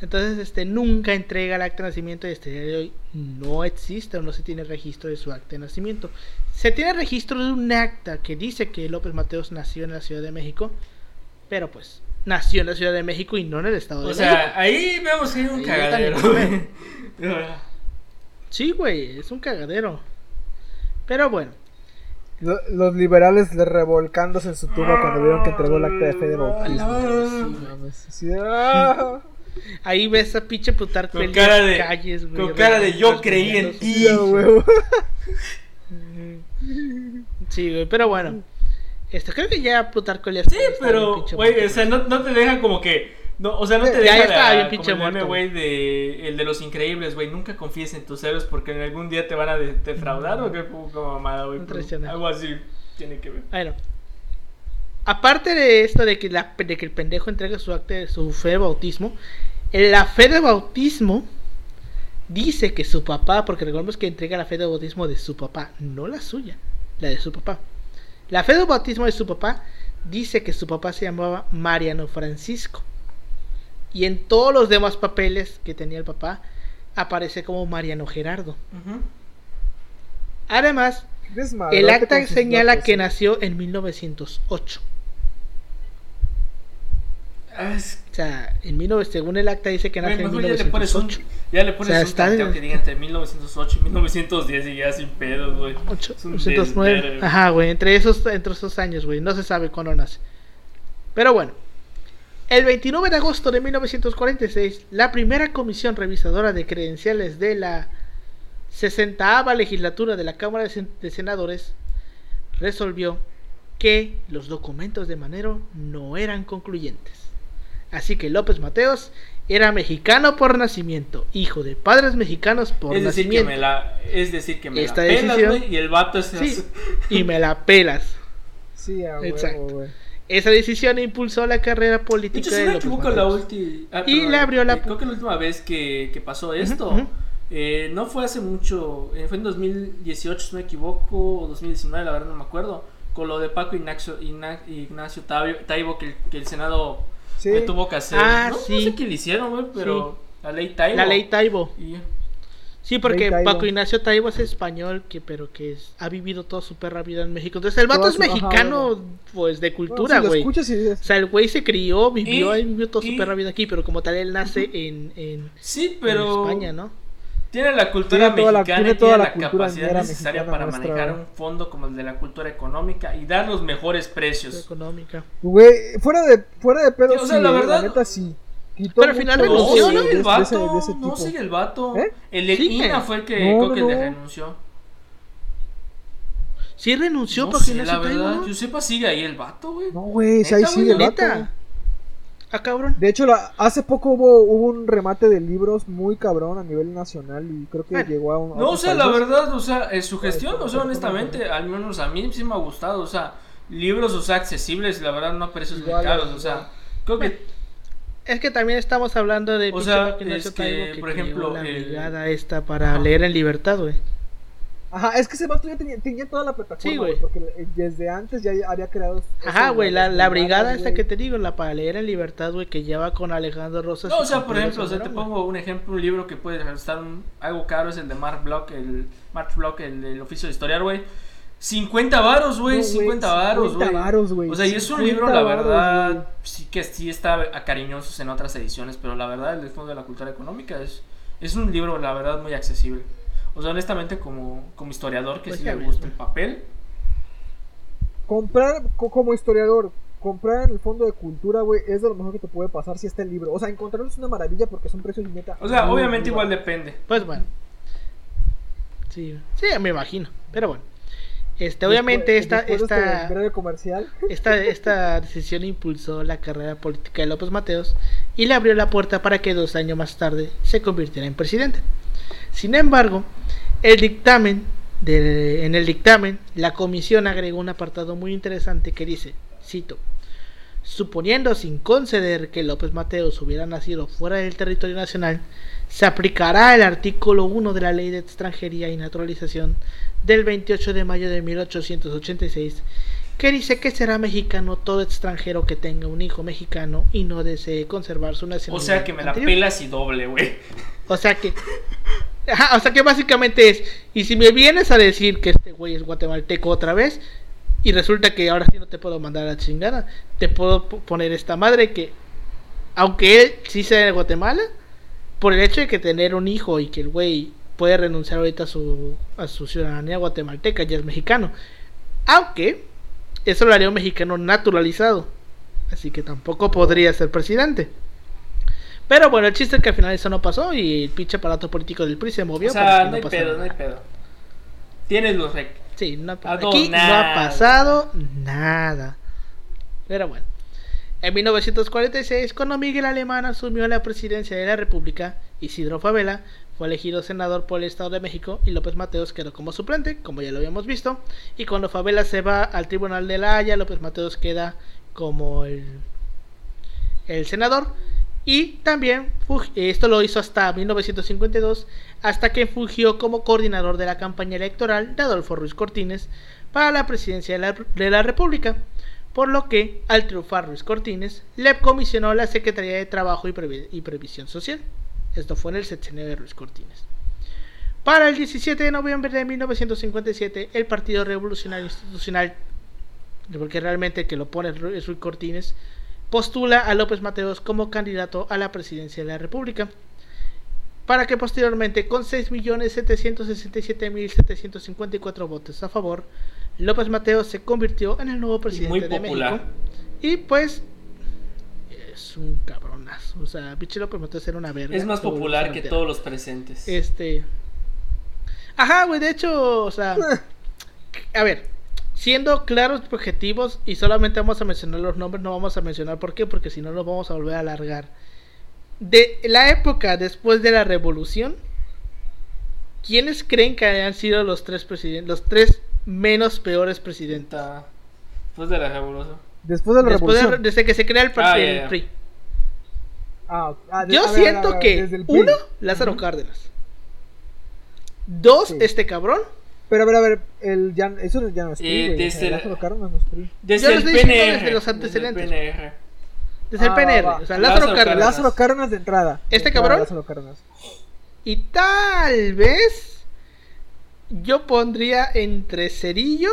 Entonces, este, nunca entrega el acta de nacimiento y este día de hoy no existe o no se tiene registro de su acta de nacimiento. Se tiene registro de un acta que dice que López Mateos nació en la Ciudad de México, pero pues nació en la Ciudad de México y no en el Estado de O México. sea, ahí vemos que hay un Ahí cagadero. también. güey. Sí, güey, es un cagadero. Pero bueno, Lo- Los liberales le revolcándose en su tumba cuando vieron que entregó el acta de fe de bautismo. De, ¡ah! ahí ves a pinche Plutarco Con en cara de- calles, güey, con cara de, "Yo creí en ti". Sí, güey, pero bueno. Esto, creo que ya Plutarco ya Sí, pero, pinche güey, o sea, no, no te deja como que. No, o sea, no te Ya deja de, bien pinche como el güey, de el de los increíbles, güey. Nunca confíes en tus héroes porque en algún día te van a de- defraudar o qué poca mamada, güey. Algo así tiene que ver. Bueno. Aparte de esto de que, la, de que el pendejo entrega su acta de su fe de bautismo, la fe de bautismo dice que su papá, porque recordemos que entrega la fe de bautismo de su papá, no la suya, la de su papá. La fe de bautismo de su papá dice que su papá se llamaba Mariano Francisco. Y en todos los demás papeles que tenía el papá aparece como Mariano Gerardo. Además, Desmadrote el acta señala que sí. nació en 1908. Ah, es- O sea, en 19, según el acta dice que nació en mejor ya le pones un, 1908. ya le pones O sea, un está- tanteo que diga entre 1908 y 1910 y ya sin pedos, güey. Ocho- Es un 809. desvergue. Ajá, güey, entre esos, entre esos años, güey. No se sabe cuándo nace. Pero bueno. El 29 de agosto de 1946, la primera comisión revisadora de credenciales de la 60 legislatura de la Cámara de Sen- de Senadores resolvió que los documentos de Manero no eran concluyentes. Así que López Mateos era mexicano por nacimiento, hijo de padres mexicanos por es decir, nacimiento. que me la, es decir, que me Esta la pelas, decisión- y el vato es Sí, y me la pelas. Sí, a Exacto. huevo, güey. Esa decisión impulsó la carrera De política hecho, de si no me López equivoco, la última. ah, Y le abrió la pu- Creo que la última vez que, que pasó esto. ujú. eh, no fue hace mucho. eh, fue en 2018, si no me equivoco. O 2019, la verdad no me acuerdo. Con lo de Paco Ignacio, Igna- Ignacio Tabio- Taibo, que, el- que el Senado Sí. eh, tuvo que hacer. Ah, no, no sí. sé qué le hicieron, pero. La ley Taibo. La ley Taibo. Y- Sí, porque. Paco Ignacio Taibo es español, que pero que es- ha vivido toda su perra vida en México. Entonces el vato es su- ajá, mexicano, bueno. pues de Bueno, cultura, si güey. escuchas y dices, O sea, el güey se crió, vivió Y- vivió toda su y- perra vida aquí, pero como tal él nace en, en, Sí. España, ¿no? Tiene la cultura Tiene toda la- mexicana tiene y toda tiene la capacidad necesaria mexicana para nuestra, manejar un fondo como el de la cultura económica y dar los mejores precios. Económica. Güey, fuera de, fuera de pedo, Sí, o sea, sí, la eh, verdad- neta sí. Quitó Pero al final renunció, ¿no? el de vato. ese- de ese no sigue el vato. ¿Eh? El de Sigue. INA fue el que No, creo que no, le renunció. Sí renunció No Paco sé, Ignacio la verdad. ¿no? Yo sepa, sigue ahí el vato, güey. No, güey, si ahí sigue el neta. vato. Ah, cabrón. De hecho, la, hace poco hubo, hubo un remate de libros muy cabrón a nivel nacional y creo que Bueno, llegó a un. a No, o sea, la verdad, o sea, eh, su gestión, o sea, honestamente, al menos a mí sí me ha gustado, o sea, libros, o sea, accesibles, la verdad, no a precios muy caros, o sea, creo que Es que también estamos hablando de O sea, es que, por ejemplo, la el- brigada esta para Ajá. leer en libertad, güey. Ajá, es que ese vato ya tenía, tenía toda la plataforma. Sí, güey. Porque desde antes ya había creado. Ajá, güey, la, la brigada esta que te digo, la para leer en libertad, güey, que lleva con Alejandro Rosas. No, o sea, por ejemplo, o sea, te pongo un ejemplo, un libro que puede estar un- algo caro, es el de Mark Block, el Mark Block, el, el oficio de historiar, güey. 50 varos, güey, No, güey, 50 varos, 50 güey. varos, güey, O sea, y es un 50 libro, la verdad, sí que sí está a cariñosos en otras ediciones, pero la verdad, el Fondo de la Cultura Económica es, es un libro, la verdad, muy accesible. O sea, honestamente, como, como historiador que Pues sí le gusta el papel, Comprar, co- como historiador, comprar en el fondo de cultura, güey, es de lo mejor que te puede pasar si está el libro. O sea, encontrarlo es una maravilla porque son precios neta. o sea, obviamente igual depende. Pues bueno. Sí, sí, me imagino. Pero bueno. Este, Después- obviamente esta, después de esta, este comercial. esta, esta decisión impulsó la carrera política de López Mateos y le abrió la puerta para que dos años más tarde se convirtiera en presidente. Sin embargo, el dictamen de- en el dictamen, la comisión agregó un apartado muy interesante que dice, cito, suponiendo sin conceder que López Mateos hubiera nacido fuera del territorio nacional, se aplicará el artículo 1 de la Ley de Extranjería y Naturalización del 28 de mayo de 1886, que dice que será mexicano todo extranjero que tenga un hijo mexicano y no desee conservar su O nacionalidad. sea, que me la anterior". pelas y doble, güey. O sea que. Ajá, o sea que básicamente es. Y si me vienes a decir que este güey es guatemalteco otra vez. Y resulta que ahora sí no te puedo mandar a la chingada. Te puedo poner esta madre que. Aunque él sí sea de Guatemala. Por el hecho de que tener un hijo y que el güey puede renunciar ahorita a su, a su ciudadanía guatemalteca, ya es mexicano. Aunque. Eso lo haría un mexicano naturalizado. Así que tampoco podría ser presidente. Pero bueno, el chiste es que al final eso no pasó y el pinche aparato político del PRI se movió. O sea, que no hay pedo, no hay nada. pedo. Tienes los rec. Sí, no, A aquí no ha pasado nada. Pero bueno. En 1946, cuando Miguel Alemán asumió la presidencia de la República, Isidro Favela fue elegido senador por el Estado de México y López Mateos quedó como suplente, como ya lo habíamos visto. Y cuando Favela se va al Tribunal de la Haya, López Mateos queda como el, senador. Y también esto lo hizo hasta 1952, hasta que fungió como coordinador de la campaña electoral de Adolfo Ruiz Cortines para la presidencia de la, República, por lo que al triunfar Ruiz Cortines le comisionó la Secretaría de Trabajo y Previsión Social. Esto fue en el sexenio de Ruiz Cortines. Para el 17 de noviembre de 1957, el Partido Revolucionario Institucional, porque realmente el que lo pone es Ruiz Cortines, postula a López Mateos como candidato a la presidencia de la República, para que posteriormente, con 6.767.754 votos a favor, López Mateos se convirtió en el nuevo presidente muy de. México. Y pues es un cabronazo. O sea, pinche López Mateos era una verga. Es más popular que todos los presentes. Este. Ajá, güey, de hecho, o sea. A ver, siendo claros objetivos, y solamente vamos a mencionar los nombres, no vamos a mencionar por qué, porque si no nos vamos a volver a alargar. de la época después de la revolución, ¿quiénes creen que hayan sido los tres presidentes, los tres menos peores presidentes? Después de la revolución. Después de la Después de- revolución. desde que se crea el, Ah, partido ya. PRI. Ah, ok. Ah, de- Yo ver, siento ver, que uno, Lázaro Cárdenas. Dos, Sí. este cabrón. Pero a ver, a ver, el ya, eso ya no es PRI, Eh, desde Lázaro Cárdenas no es PRI. Desde Yo el estoy PNR. desde los desde el antecedentes. PNR. Desde Ah, el PNR. va. O sea, Lázaro Lázaro Cárdenas. Cárdenas. Lázaro Cárdenas de entrada. ¿Este entrada, cabrón? Lázaro Cárdenas. Y tal vez yo pondría entre Cerillo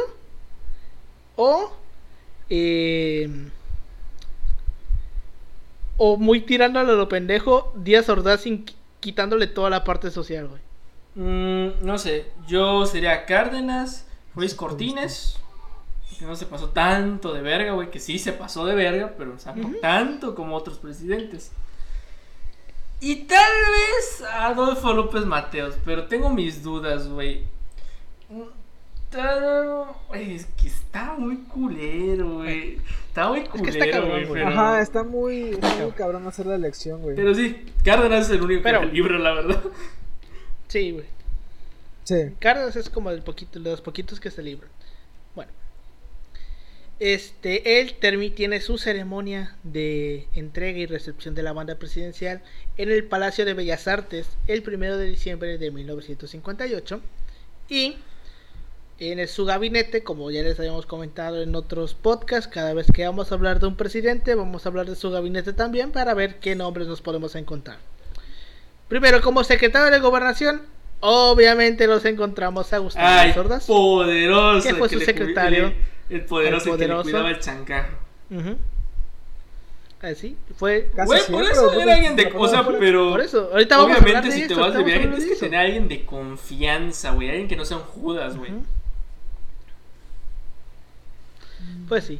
o eh, o muy tirándole a lo pendejo Díaz Ordaz sin qui- quitándole toda la parte social, güey. Mm, no sé, yo sería Cárdenas, Ruiz Cortines, que no se pasó tanto de verga, güey, que sí se pasó de verga, pero o sea, no tanto como otros presidentes. Y tal vez Adolfo López Mateos, pero tengo mis dudas, güey. Es que está muy culero, güey. Está muy que está culero, cabrón, güey. güey. pero- Ajá, está muy, está muy cabrón hacer la elección, güey. Pero sí, Cárdenas es el único Pero- que me libra, la verdad. Sí, güey. Sí. Cárdenas es como el poquito, de los poquitos que se libran. Bueno. Este, él termi- tiene su ceremonia de entrega y recepción de la banda presidencial en el Palacio de Bellas Artes el 1 de diciembre de 1958. Y en el- su gabinete, como ya les habíamos comentado en otros podcasts, cada vez que vamos a hablar de un presidente, vamos a hablar de su gabinete también para ver qué nombres nos podemos encontrar. Primero, como secretario de Gobernación, obviamente nos encontramos a Gustavo Ay, Ordaz. poderoso. ¿Qué fue que su le secretario? El poderoso, El que le poderoso. cuidaba el chancarro. Ujú. Así, fue Casi Güey, por eso era alguien de. O sea, pero. por eso. Ahorita vamos a hablar Obviamente, si esto, te vas de viaje, tienes que tener a alguien de confianza, güey. Alguien que no sea un Judas, güey. Pues sí.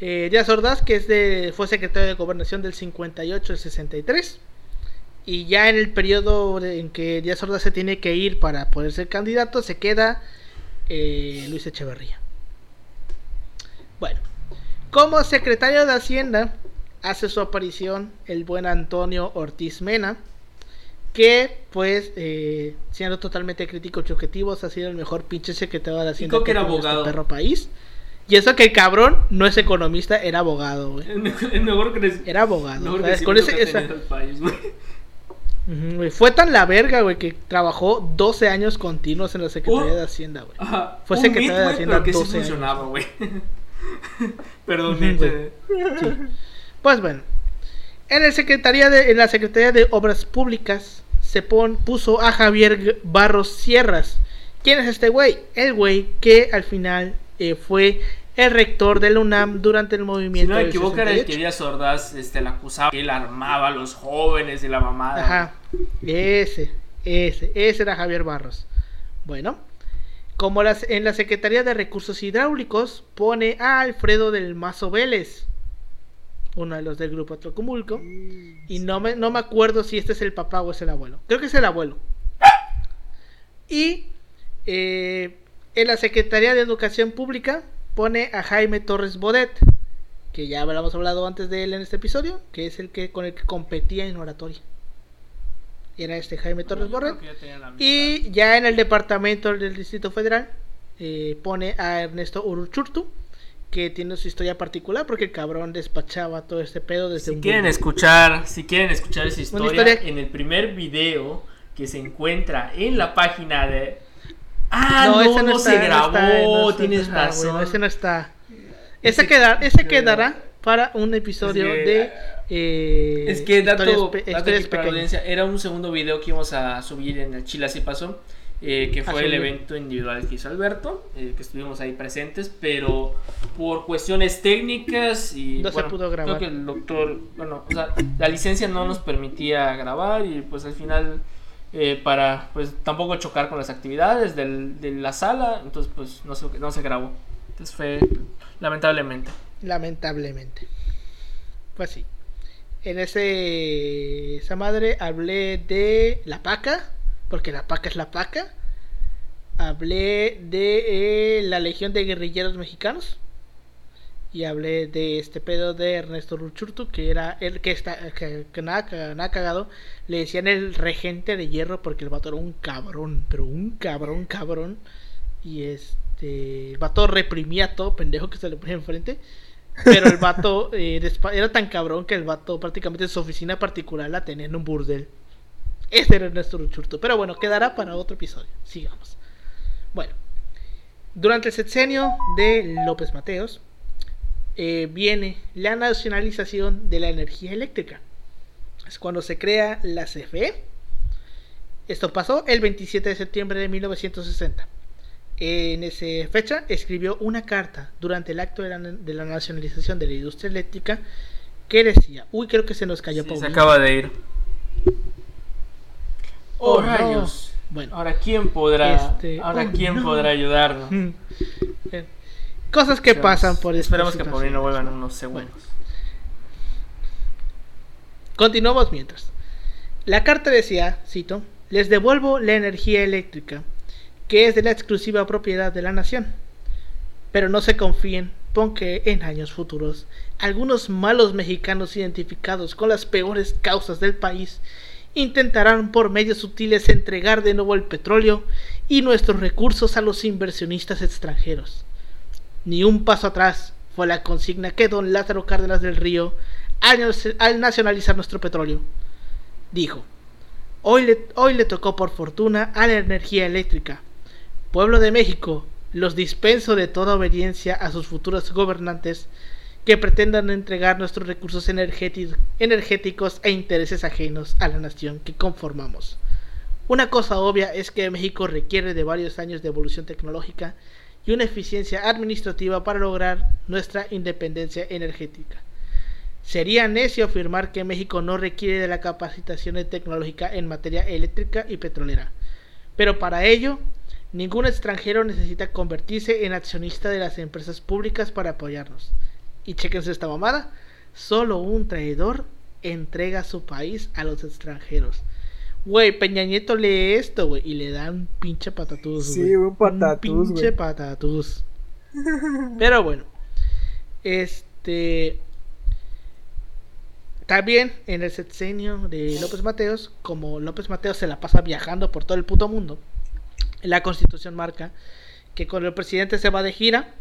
Eh, Díaz Ordaz, que es de, fue secretario de Gobernación del 58 al 63. Y ya en el periodo en que Díaz Ordaz se tiene que ir para poder ser candidato, se queda eh, Luis Echeverría. Bueno, como secretario de Hacienda, hace su aparición el buen Antonio Ortiz Mena. Que, pues, eh, siendo totalmente críticos y objetivos, ha sido el mejor pinche secretario de Hacienda que era este perro país. Y eso que el cabrón no es economista, era abogado, güey. El mejor, Era abogado. Fue tan la verga, güey, que trabajó 12 años continuos en la Secretaría Oh. de Hacienda, güey. Ajá. Fue mit, de Hacienda pero que sí 12 años. funcionaba, güey. Perdón, eh. Pues bueno, en, el secretaría de, en la Secretaría de Obras Públicas se pon, puso a Javier Barros Sierras. ¿Quién es este güey? El güey que al final eh, fue el rector de la UNAM durante el Si movimiento no me equivoco, era el 68. que Díaz Ordaz este, la acusaba que él armaba a los jóvenes y la mamada. Ajá, ese, ese, ese era Javier Barros. Bueno, como las, en la Secretaría de Recursos Hidráulicos pone a Alfredo del Mazo Vélez, uno de los del grupo Atlacomulco, y no me, no me acuerdo si este es el papá o es el abuelo. Creo que es el abuelo. Y eh, en la Secretaría de Educación Pública pone a Jaime Torres Bodet, que ya habíamos hablado antes de él en este episodio, que es el que con el que competía en oratoria. Era este Jaime Torres Bodet. ya. Y ya en el departamento del Distrito Federal eh, pone a Ernesto Uruchurtu, que tiene su historia particular porque el cabrón despachaba todo este pedo desde Si un quieren escuchar, si quieren escuchar esa historia, historia- en el primer video que se encuentra en la página de Ah, no, ese no, está, se no grabó, está, no está, tienes ajá, razón. bueno, ese no está. Ese- Ese, queda, ese quedará para un episodio Es que- de. eh, Es que dato, dato aquí para audiencia, era un segundo video que íbamos a subir en el Chile así pasó, eh, que A fue el evento individual que hizo Alberto, eh, que estuvimos ahí presentes, pero por cuestiones técnicas y No se pudo grabar. Creo que el doctor, bueno, o sea, la licencia no nos permitía grabar y pues al final eh, para pues tampoco chocar con las actividades de la sala, entonces pues no se, no se grabó. Entonces fue lamentablemente. Lamentablemente. Pues sí. En ese esa madre hablé de la paca, porque la paca es la paca. Hablé de eh, la Legión de Guerrilleros Mexicanos. Y hablé de este pedo de Ernesto Ruchurtu, que era el que está que, que nada, que nada cagado, le decían el regente de hierro porque el vato era un cabrón, pero un cabrón, cabrón. Y este, el vato reprimía a todo pendejo que se le ponía enfrente. Pero el vato eh, era tan cabrón que el vato prácticamente su oficina particular la tenía en un burdel. Este era Ernesto Ruchurtu. Pero bueno, quedará para otro episodio. Sigamos. Bueno, durante el sexenio de López Mateos eh, viene la nacionalización de la energía eléctrica. Es cuando se crea la CFE. Esto pasó el 27 de septiembre de 1960. En esa fecha escribió una carta durante el acto de la, de la nacionalización de la industria eléctrica que decía, uy, creo que se nos cayó Sí, se acaba de ir. Oh, Oh, no. rayos. Bueno. Ahora quién podrá, Este, ahora oh, quién no. podrá ayudarnos. Cosas que pasan por esta Esperemos que situación. Paulino vuelva en unos segundos. Continuamos mientras. La carta decía, cito, les devuelvo la energía eléctrica, que es de la exclusiva propiedad de la nación. Pero no se confíen, porque en años futuros, algunos malos mexicanos identificados con las peores causas del país intentarán por medios sutiles entregar de nuevo el petróleo y nuestros recursos a los inversionistas extranjeros. Ni un paso atrás fue la consigna que don Lázaro Cárdenas del Río al, al nacionalizar nuestro petróleo. Dijo, hoy le, hoy le tocó por fortuna a la energía eléctrica. Pueblo de México, los dispenso de toda obediencia a sus futuros gobernantes que pretendan entregar nuestros recursos energéti- energéticos e intereses ajenos a la nación que conformamos. Una cosa obvia es que México requiere de varios años de evolución tecnológica y una eficiencia administrativa para lograr nuestra independencia energética. Sería necio afirmar que México no requiere de la capacitación tecnológica en materia eléctrica y petrolera, pero para ello ningún extranjero necesita convertirse en accionista de las empresas públicas para apoyarnos. Y chequense esta mamada, solo un traidor entrega su país a los extranjeros. Güey, Peña Nieto lee esto, güey, y le dan pinche patatús, Sí, güey. un patatús, pinche güey. patatús. Pero bueno, este. También en el sexenio de López Mateos, como López Mateos se la pasa viajando por todo el puto mundo, la constitución marca que cuando el presidente se va de gira,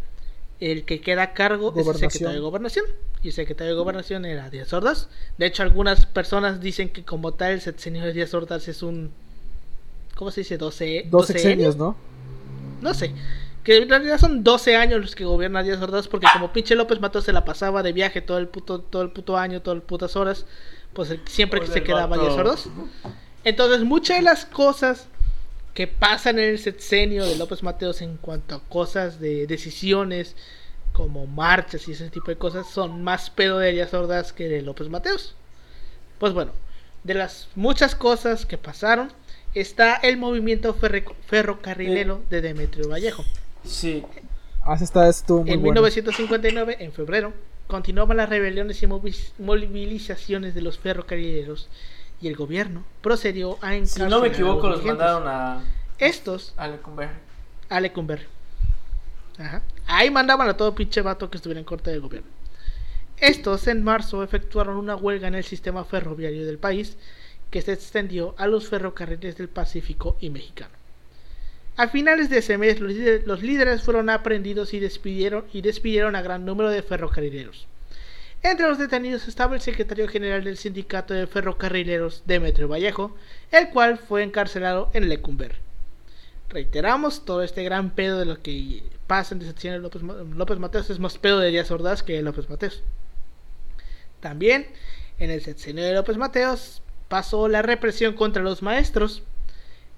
el que queda a cargo es el secretario de gobernación. Y el secretario de gobernación era Díaz Ordaz. De hecho, algunas personas dicen que como tal el sexenio de Díaz Ordaz es un... ¿Cómo se dice? 12, Dos 12 sexenios, ¿no? no sé. Que en realidad son 12 años los que gobierna Díaz Ordaz porque como pinche López Matos se la pasaba de viaje todo el puto todo el puto año, todas las putas horas, pues siempre que se quedaba. Díaz Ordaz. Entonces, muchas de las cosas que pasan en el sexenio de López Mateos en cuanto a cosas de decisiones como marchas y ese tipo de cosas son más pedo de Díaz Ordaz que de López Mateos. Pues bueno, de las muchas cosas que pasaron está el movimiento ferre- ferrocarrilero de Demetrio Vallejo. Sí, Ah, esa está, estuvo muy En bueno. 1959, en febrero, continuaban las rebeliones y movi- movilizaciones de los ferrocarrileros y el gobierno procedió a si no me equivoco, los mandaron a, Estos a Lecumberri. a Lecumberri. Ajá. Ahí mandaban a todo pinche vato que estuviera en corte del gobierno. Estos en marzo efectuaron una huelga en el sistema ferroviario del país que se extendió a los ferrocarriles del Pacífico y mexicano. A finales de ese mes los líderes, los líderes fueron aprendidos y despidieron, y despidieron a gran número de ferrocarrileros. Entre los detenidos estaba el secretario general del sindicato de ferrocarrileros, Demetrio Vallejo, el cual fue encarcelado en Lecumberri. Reiteramos, todo este gran pedo de lo que pasa en decepción de López, López Mateos es más pedo de Díaz Ordaz que de López Mateos. También, en el sexenio de López Mateos, pasó la represión contra los maestros.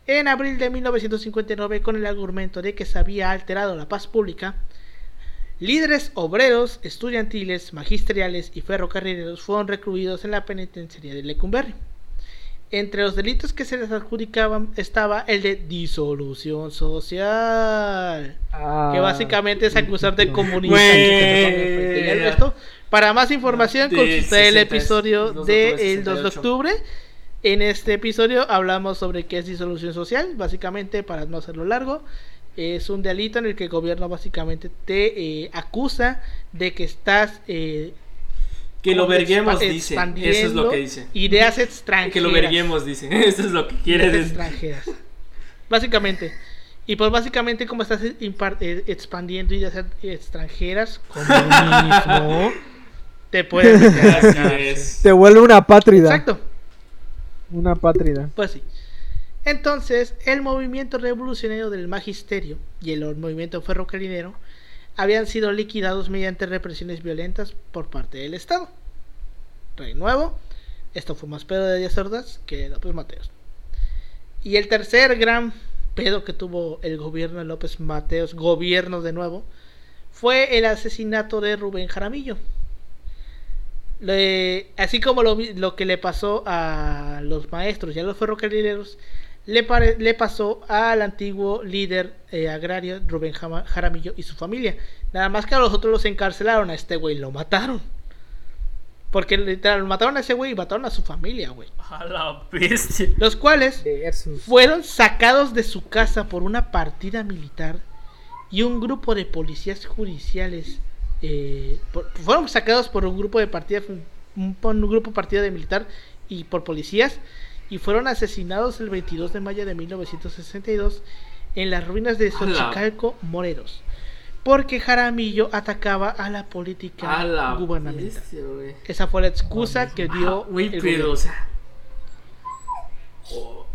En abril de 1959, con el argumento de que se había alterado la paz pública, líderes obreros, estudiantiles, magisteriales y ferrocarrileros fueron recluidos en la penitenciaría de Lecumberri. Entre los delitos que se les adjudicaban estaba el de disolución social, Ah, que básicamente es acusar de comunista. Resto, Para más información, consulta el 60, episodio 2 de octubre, del 2 de 68. octubre. En este episodio hablamos sobre qué es disolución social, básicamente para no hacerlo largo. Es un delito en el que el gobierno básicamente te eh, acusa de que estás... Eh, que lo verguemos, dice. Eso es lo que dice. Ideas extranjeras. Que lo verguemos, dice. Eso es lo que quiere Ideas decir. extranjeras. Básicamente. Y pues básicamente como estás eh, expandiendo ideas extranjeras, comunismo, te puedes. Te vuelve una apátrida. Exacto. Una apátrida. Pues sí. Entonces, el movimiento revolucionario del magisterio y el movimiento ferrocarrilero habían sido liquidados mediante represiones violentas por parte del Estado. Rey Nuevo, esto fue más pedo de Díaz Ordaz que López Mateos. Y el tercer gran pedo que tuvo el gobierno de López Mateos, gobierno de nuevo, fue el asesinato de Rubén Jaramillo. Así como lo, lo que le pasó a los maestros y a los ferrocarrileros, le, pare- le pasó al antiguo líder eh, agrario Rubén Jaramillo y su familia. Nada más que a los otros los encarcelaron, a este güey lo mataron. Porque literal, mataron a ese güey y mataron a su familia, güey. A la bestia. Los cuales fueron sacados de su casa por una partida militar y un grupo de policías judiciales eh, por- fueron sacados por un grupo de partida un, por un grupo partida de militar y por policías y fueron asesinados el 22 de mayo de 1962 en las ruinas de. Xochicalco, Moreros, porque Jaramillo atacaba a la política A la gubernamental. bestia. Esa fue la excusa que dio Ah, Güey, el pero, gobierno. o sea. oh,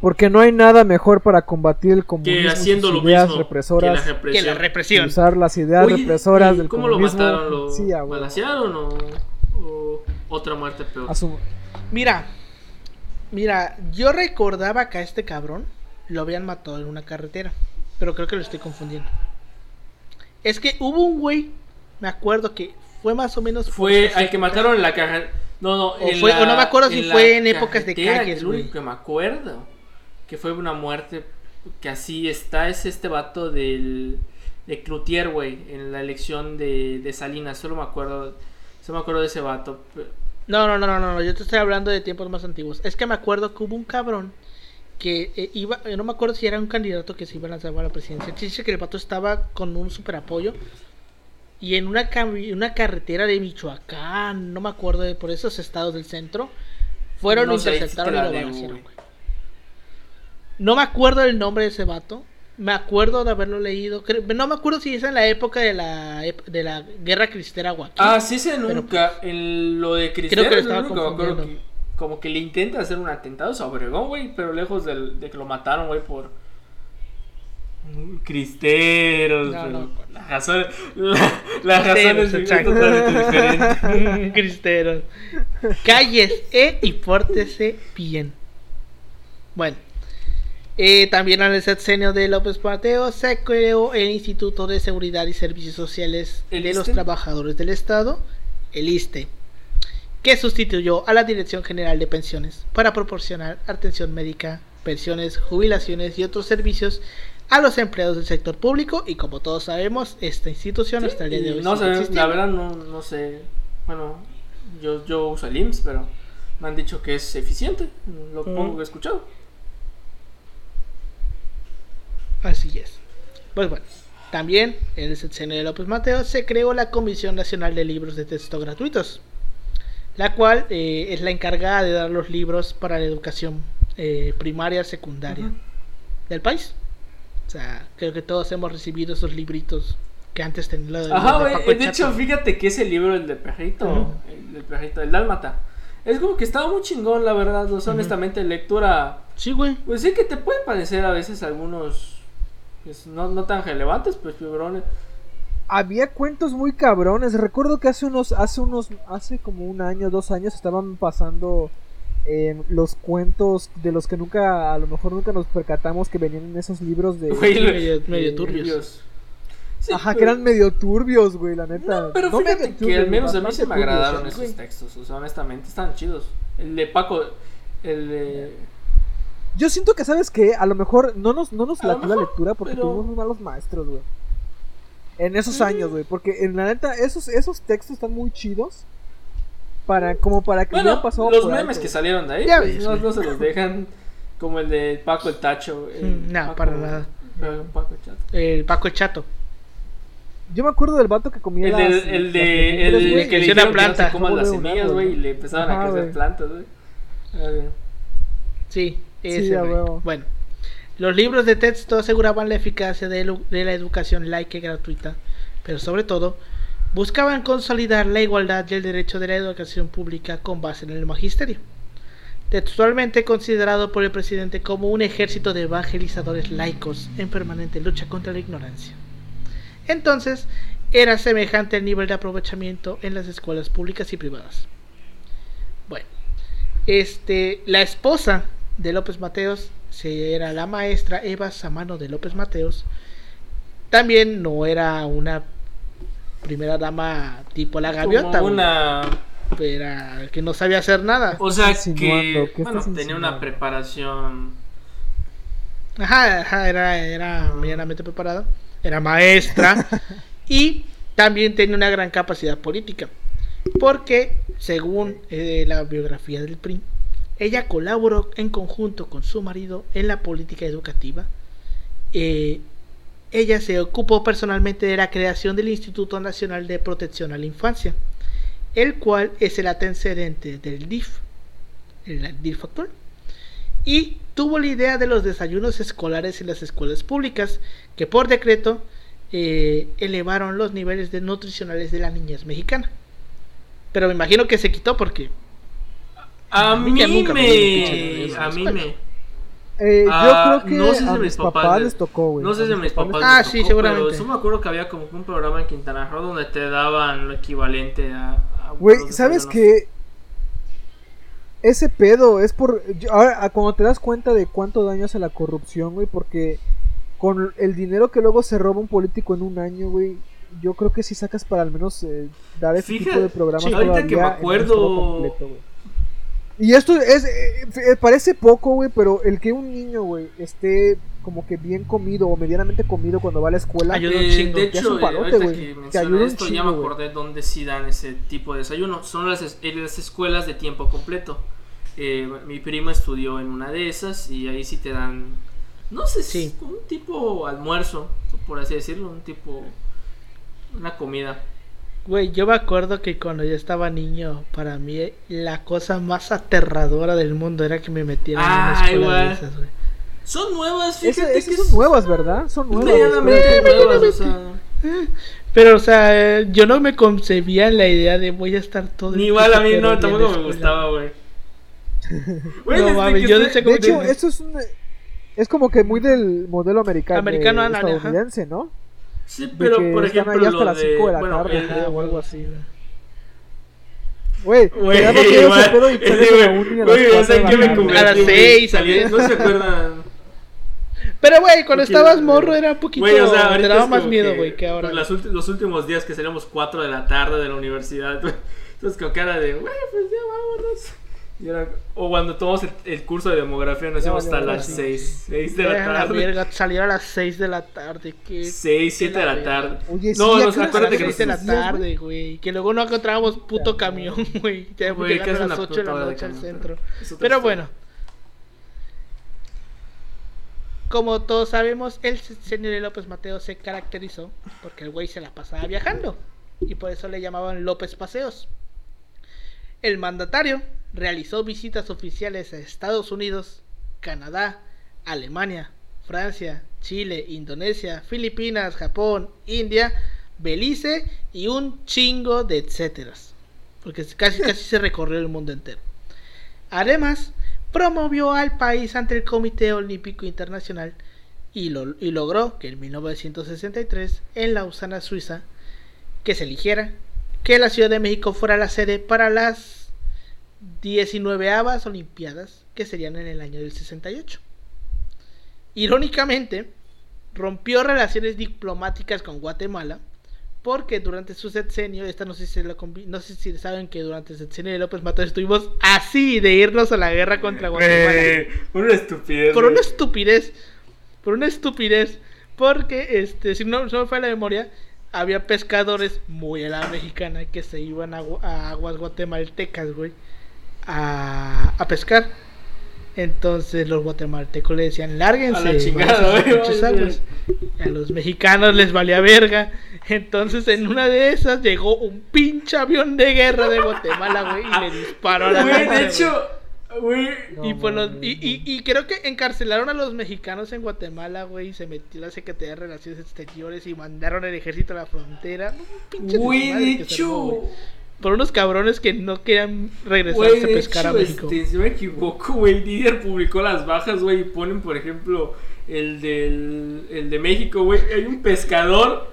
Porque no hay nada mejor para combatir el comunismo que haciendo sus lo ideas mismo represoras. que la que represión. la y represión. usar las ideas Oye, represoras ¿y del ¿Cómo lo comunismo. mataron? ¿Lo Sí, a huevo. balacearon o, o otra muerte peor? A su- Mira, mira, yo recordaba que a este cabrón lo habían matado en una carretera, pero creo que lo estoy confundiendo. Es que hubo un güey, me acuerdo que fue más o menos Fue al que mataron en la caja. No, no, O en fue- la- o no me acuerdo si fue en épocas de calles, que es lo único güey. que me acuerdo. Que fue una muerte que así está. Es este vato del. De Cloutier, güey. En la elección de, de Salinas. Solo me acuerdo. Solo me acuerdo de ese vato. No, no, no, no, no, yo te estoy hablando de tiempos más antiguos. Es que me acuerdo que hubo un cabrón que eh, iba, yo no me acuerdo si era un candidato que se iba a lanzar a la presidencia. Dice que el vato estaba con un super apoyo y en una, carretera de Michoacán, no me acuerdo de por esos estados del centro, fueron, No lo interceptaron te y lo güey. No me acuerdo del nombre de ese vato. Me acuerdo de haberlo leído. no me acuerdo si es en la época de la, de la guerra cristera aquí. Ah, sí, se Pero- nunca. En lo de Cristiano, Creo que lo que me acuerdo que- como que le intenta hacer un atentado sobre Obregón, güey. Pero lejos del- de que lo mataron, güey, por. Cristeros, No, pero no. la razón, la, la razón Cristeros, es exacto. totalmente diferente. Cristeros. Calles e y pórtese bien. Bueno. Eh, también al sexenio de López Mateo se creó el Instituto de Seguridad y Servicios Sociales ¿El de los? Trabajadores del Estado, el ISTE, que sustituyó a la Dirección General de Pensiones para proporcionar atención médica, pensiones, jubilaciones y otros servicios a los empleados del sector público y como todos sabemos, esta institución hasta el día de hoy no sé, la verdad no, no sé. Bueno, yo, yo uso el IMSS, pero me han dicho que es eficiente. Lo Mm. poco que he escuchado. Así es. Pues bueno, también en el sexenio de López Mateo se creó la Comisión Nacional de Libros de Texto Gratuitos, la cual eh, es la encargada de dar los libros para la educación eh, primaria, secundaria del país. O sea, creo que todos hemos recibido esos libritos que antes tenían los de Ajá, de. Paco De hecho, fíjate que ese libro, el de perrito, el del perrito, el dálmata, es como que estaba muy chingón, la verdad. O sea, Ujú. honestamente, lectura. Sí, güey. Pues sí que te puede parecer a veces algunos. No, no tan relevantes, pues, fibrones. Había cuentos muy cabrones. Recuerdo que hace unos, hace unos, hace como un año, dos años estaban pasando eh, los cuentos de los que nunca, a lo mejor nunca nos percatamos que venían en esos libros de. Güey, medio, medio turbios. Sí, Ajá, pero- que eran medio turbios, güey, la neta. No, pero No fíjate medio que turbios, al menos a mí se me turbios, agradaron esos textos. O sea, honestamente, están chidos. El de Paco, el de. Yo siento que, ¿sabes qué? A lo mejor no nos, no nos latió la lectura porque pero- tuvimos muy malos maestros, güey. En esos Mm. años, güey. Porque en la neta, esos, esos textos están muy chidos. Para, como para que Bueno, pasado los memes alto. que salieron de ahí, Ya pues, ves, no, no se los dejan. Como el de Paco el Tacho. el Mm, No, Paco- para nada. Un Paco Chato. El Paco Chato. Yo me acuerdo del vato que comía El, las, de, el, de, el, de que que le que no planta. se coman las semillas, güey, y le empezaron Ajá, a crecer plantas, güey. Sí, ese. Sí. Bueno, los libros de texto aseguraban la eficacia de la educación laica y gratuita, pero sobre todo buscaban consolidar la igualdad y el derecho de la educación pública con base en el magisterio. Textualmente considerado por el presidente como un ejército de evangelizadores laicos en permanente lucha contra la ignorancia. Entonces, era semejante el nivel de aprovechamiento en las escuelas públicas y privadas. Bueno, este, la esposa de López Mateos se- era la maestra Eva Samano de López Mateos. También no era una primera dama tipo la gaviota, Como una. era que no sabía hacer nada. O sea que. ¿Qué Bueno, estás tenía una preparación. Ajá, ajá, era, era medianamente preparada, era maestra y también tenía una gran capacidad política, porque según eh, la biografía del PRI, ella colaboró en conjunto con su marido en la política educativa. Eh, ella se ocupó personalmente de la creación del Instituto Nacional de Protección a la Infancia, el cual es el antecedente del DIF, el DIF actual y tuvo la idea de los desayunos escolares en las escuelas públicas, que por decreto eh, elevaron los niveles de nutricionales de la niñez mexicana. Pero me imagino que se quitó porque A mí me A mí me. Eh, Ah, yo creo que no sé si a mis papás papás les- tocó, güey. No sé A si a mis papás. Ah, les sí, tocó, seguramente. Pero yo me acuerdo que había como un programa en Quintana Roo donde te daban lo equivalente a. Güey, ¿sabes qué? Ese pedo es por... ahora, a- cuando te das cuenta de cuánto daño hace la corrupción, güey, porque con el dinero que luego se roba un político en un año, güey, yo creo que si sacas para al menos eh, dar ese Fíjate, tipo de programas sí, ahorita que me acuerdo- completo, güey. Y esto es... eh, eh, parece poco, güey, pero el que un niño, güey, esté como que bien comido o medianamente comido cuando va a la escuela... Ayuda un Eh, chingo. de hecho, un eh, parote, que Te ayuda un ya me acordé dónde sí dan ese tipo de desayuno. Son las, es- las escuelas de tiempo completo. Eh, mi prima estudió en una de esas y ahí sí te dan, no sé si Sí. un tipo almuerzo, por así decirlo, un tipo, una comida. Güey, yo me acuerdo que cuando yo estaba niño, para mí la cosa más aterradora del mundo era que me metieran en una Ah, escuela de igual. esas, güey. Son nuevas, fíjate esas que son nuevas, ¿verdad? Son nuevas. medianamente nuevas, o sea, Pero, o sea, eh, yo no me concebía en la idea de voy a estar todo ni igual a mí no, tampoco me gustaba, güey. No que yo estoy- De hecho, esto es un... Es como que muy del modelo americano, Americano, eh, estadounidense, ¿no? Sí, De pero que por están ejemplo, allá hasta lo las de, cinco de la bueno, tarde, el- Ajá, o algo así, güey. Güey, de pedo y de güey, uni a las güey, cuatro ¿saben de qué la me convertí, A las güey? seis, Salí- a las- ¿No se acuerdan? Pero, güey, cuando Porque- estabas morro era un poquito. Güey, o sea, te daba más miedo, güey, que ahora. pues, las los últimos días que salíamos 4 de la tarde de la universidad, güey. Entonces con cara de, güey, pues ya vámonos. Era- o cuando tomamos el, el curso de demografía nos Ya íbamos hasta las sí. 6, 6 de la tarde. verga, salir a las 6 de la tarde. Que 6, 7 de la tarde. Oye, sí, no, ¿a no, qué hora acuérdate que nos 6 de la tarde, güey. Que luego no encontrábamos puto camión, güey. Teníamos Güey, que a las 8 de la noche al centro. pero bueno. Como todos sabemos, el señor López Mateo se caracterizó porque el güey se la pasaba viajando. Y por eso le llamaban López Paseos. El mandatario realizó visitas oficiales a Estados Unidos, Canadá, Alemania, Francia, Chile, Indonesia, Filipinas, Japón, India, Belice y un chingo de etcéteras. Porque casi, casi se recorrió el mundo entero. Además, promovió al país ante el Comité Olímpico Internacional y, lo- y logró que en 1963, en Lausana, Suiza, que se eligiera que la Ciudad de México fuera la sede para las 19avas Olimpiadas, que serían en el año del 68. Irónicamente, rompió relaciones diplomáticas con Guatemala porque durante su sexenio, esta no sé si, se lo no sé si saben que durante el sexenio de López Mateo estuvimos así de irnos a la guerra contra Guatemala. Güey, una estupidez. Por una estupidez, por una estupidez, porque este, si no, no me falla la memoria, había pescadores muy a la mexicana que se iban a, a aguas guatemaltecas, güey, a, a pescar. Entonces los guatemaltecos le decían, lárguense. A la chingada, váyanse a sus güey, pinches vaya. aguas". Y a los mexicanos les valía verga. Entonces en una de esas llegó un pinche avión de guerra de Guatemala, güey, y le disparó a la Güey, de hecho, güey. No y, pues los- y, y, y creo que encarcelaron a los mexicanos en Guatemala, güey, y se metió la Secretaría de Relaciones Exteriores y mandaron el ejército a la frontera. Güey, de hecho. Por unos cabrones que no querían regresarse Güey, a de pescar a hecho, México. este, si me equivoco, güey, Didier publicó las bajas, güey, y ponen, por ejemplo, el del el de México, güey, hay un pescador,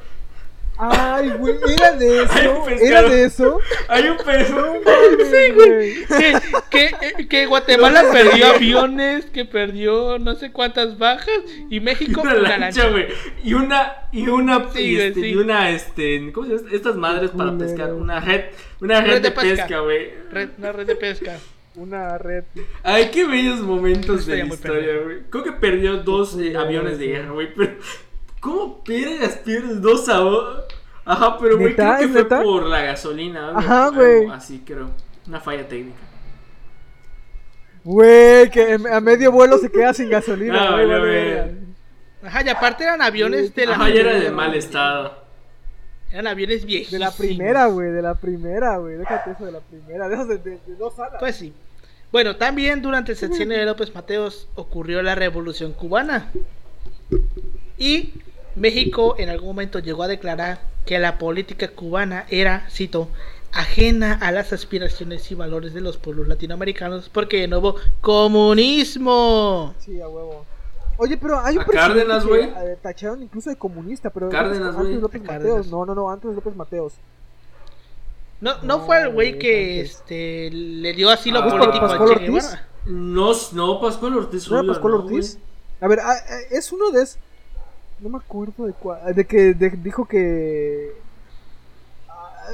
Ay, güey, era de eso. pescado. Era de eso. hay un pescador, Sí, güey. que, que, que Guatemala perdió aviones, que perdió no sé cuántas bajas, y México una una lancha, güey, y una, y una, Sí, y, güey, este, sí. y una, este, ¿cómo se llama? Estas madres para pescar, una red, una red, Red de de pesca. pesca, güey. Red, una red de pesca. Una red. Ay, qué bellos momentos de Historia la historia, güey. Creo que perdió dos eh, aviones de guerra, güey. Pero, ¿cómo pierdes, pierdes dos a Ajá, pero, güey, creo que ¿Es fue neta? por la gasolina. algo- Ajá, güey. Así creo. Una falla técnica. Güey, que a medio vuelo se queda sin gasolina. Güey, güey. Ajá, y aparte eran aviones de la. Ajá, ya era de mal estado. Eran aviones viejísimos. De la primera, güey, de la primera, güey. Déjate eso de la primera. De esas de, de- de dos alas. Pues sí. Bueno, también durante el sexenio de López Mateos ocurrió la Revolución Cubana. Y México en algún momento llegó a declarar que la política cubana era, cito, ajena a las aspiraciones y valores de los pueblos latinoamericanos porque no hubo comunismo. Sí, a huevo. Oye, pero hay un A presidente Cárdenas, que, güey. eh, tacharon incluso de comunista, pero Cárdenas, antes güey. de López A Mateos. No, no, no, antes de López Mateos. No, no No, fue el güey que antes. este le dio asilo Ah, político a Pascual Che Ortiz. Guevara. No, no, Pascual Ortiz ¿No era Pascual ¿no, Ortiz? A ver, ah, ah, es uno de es No me acuerdo de cuál. De que de- dijo que. ah,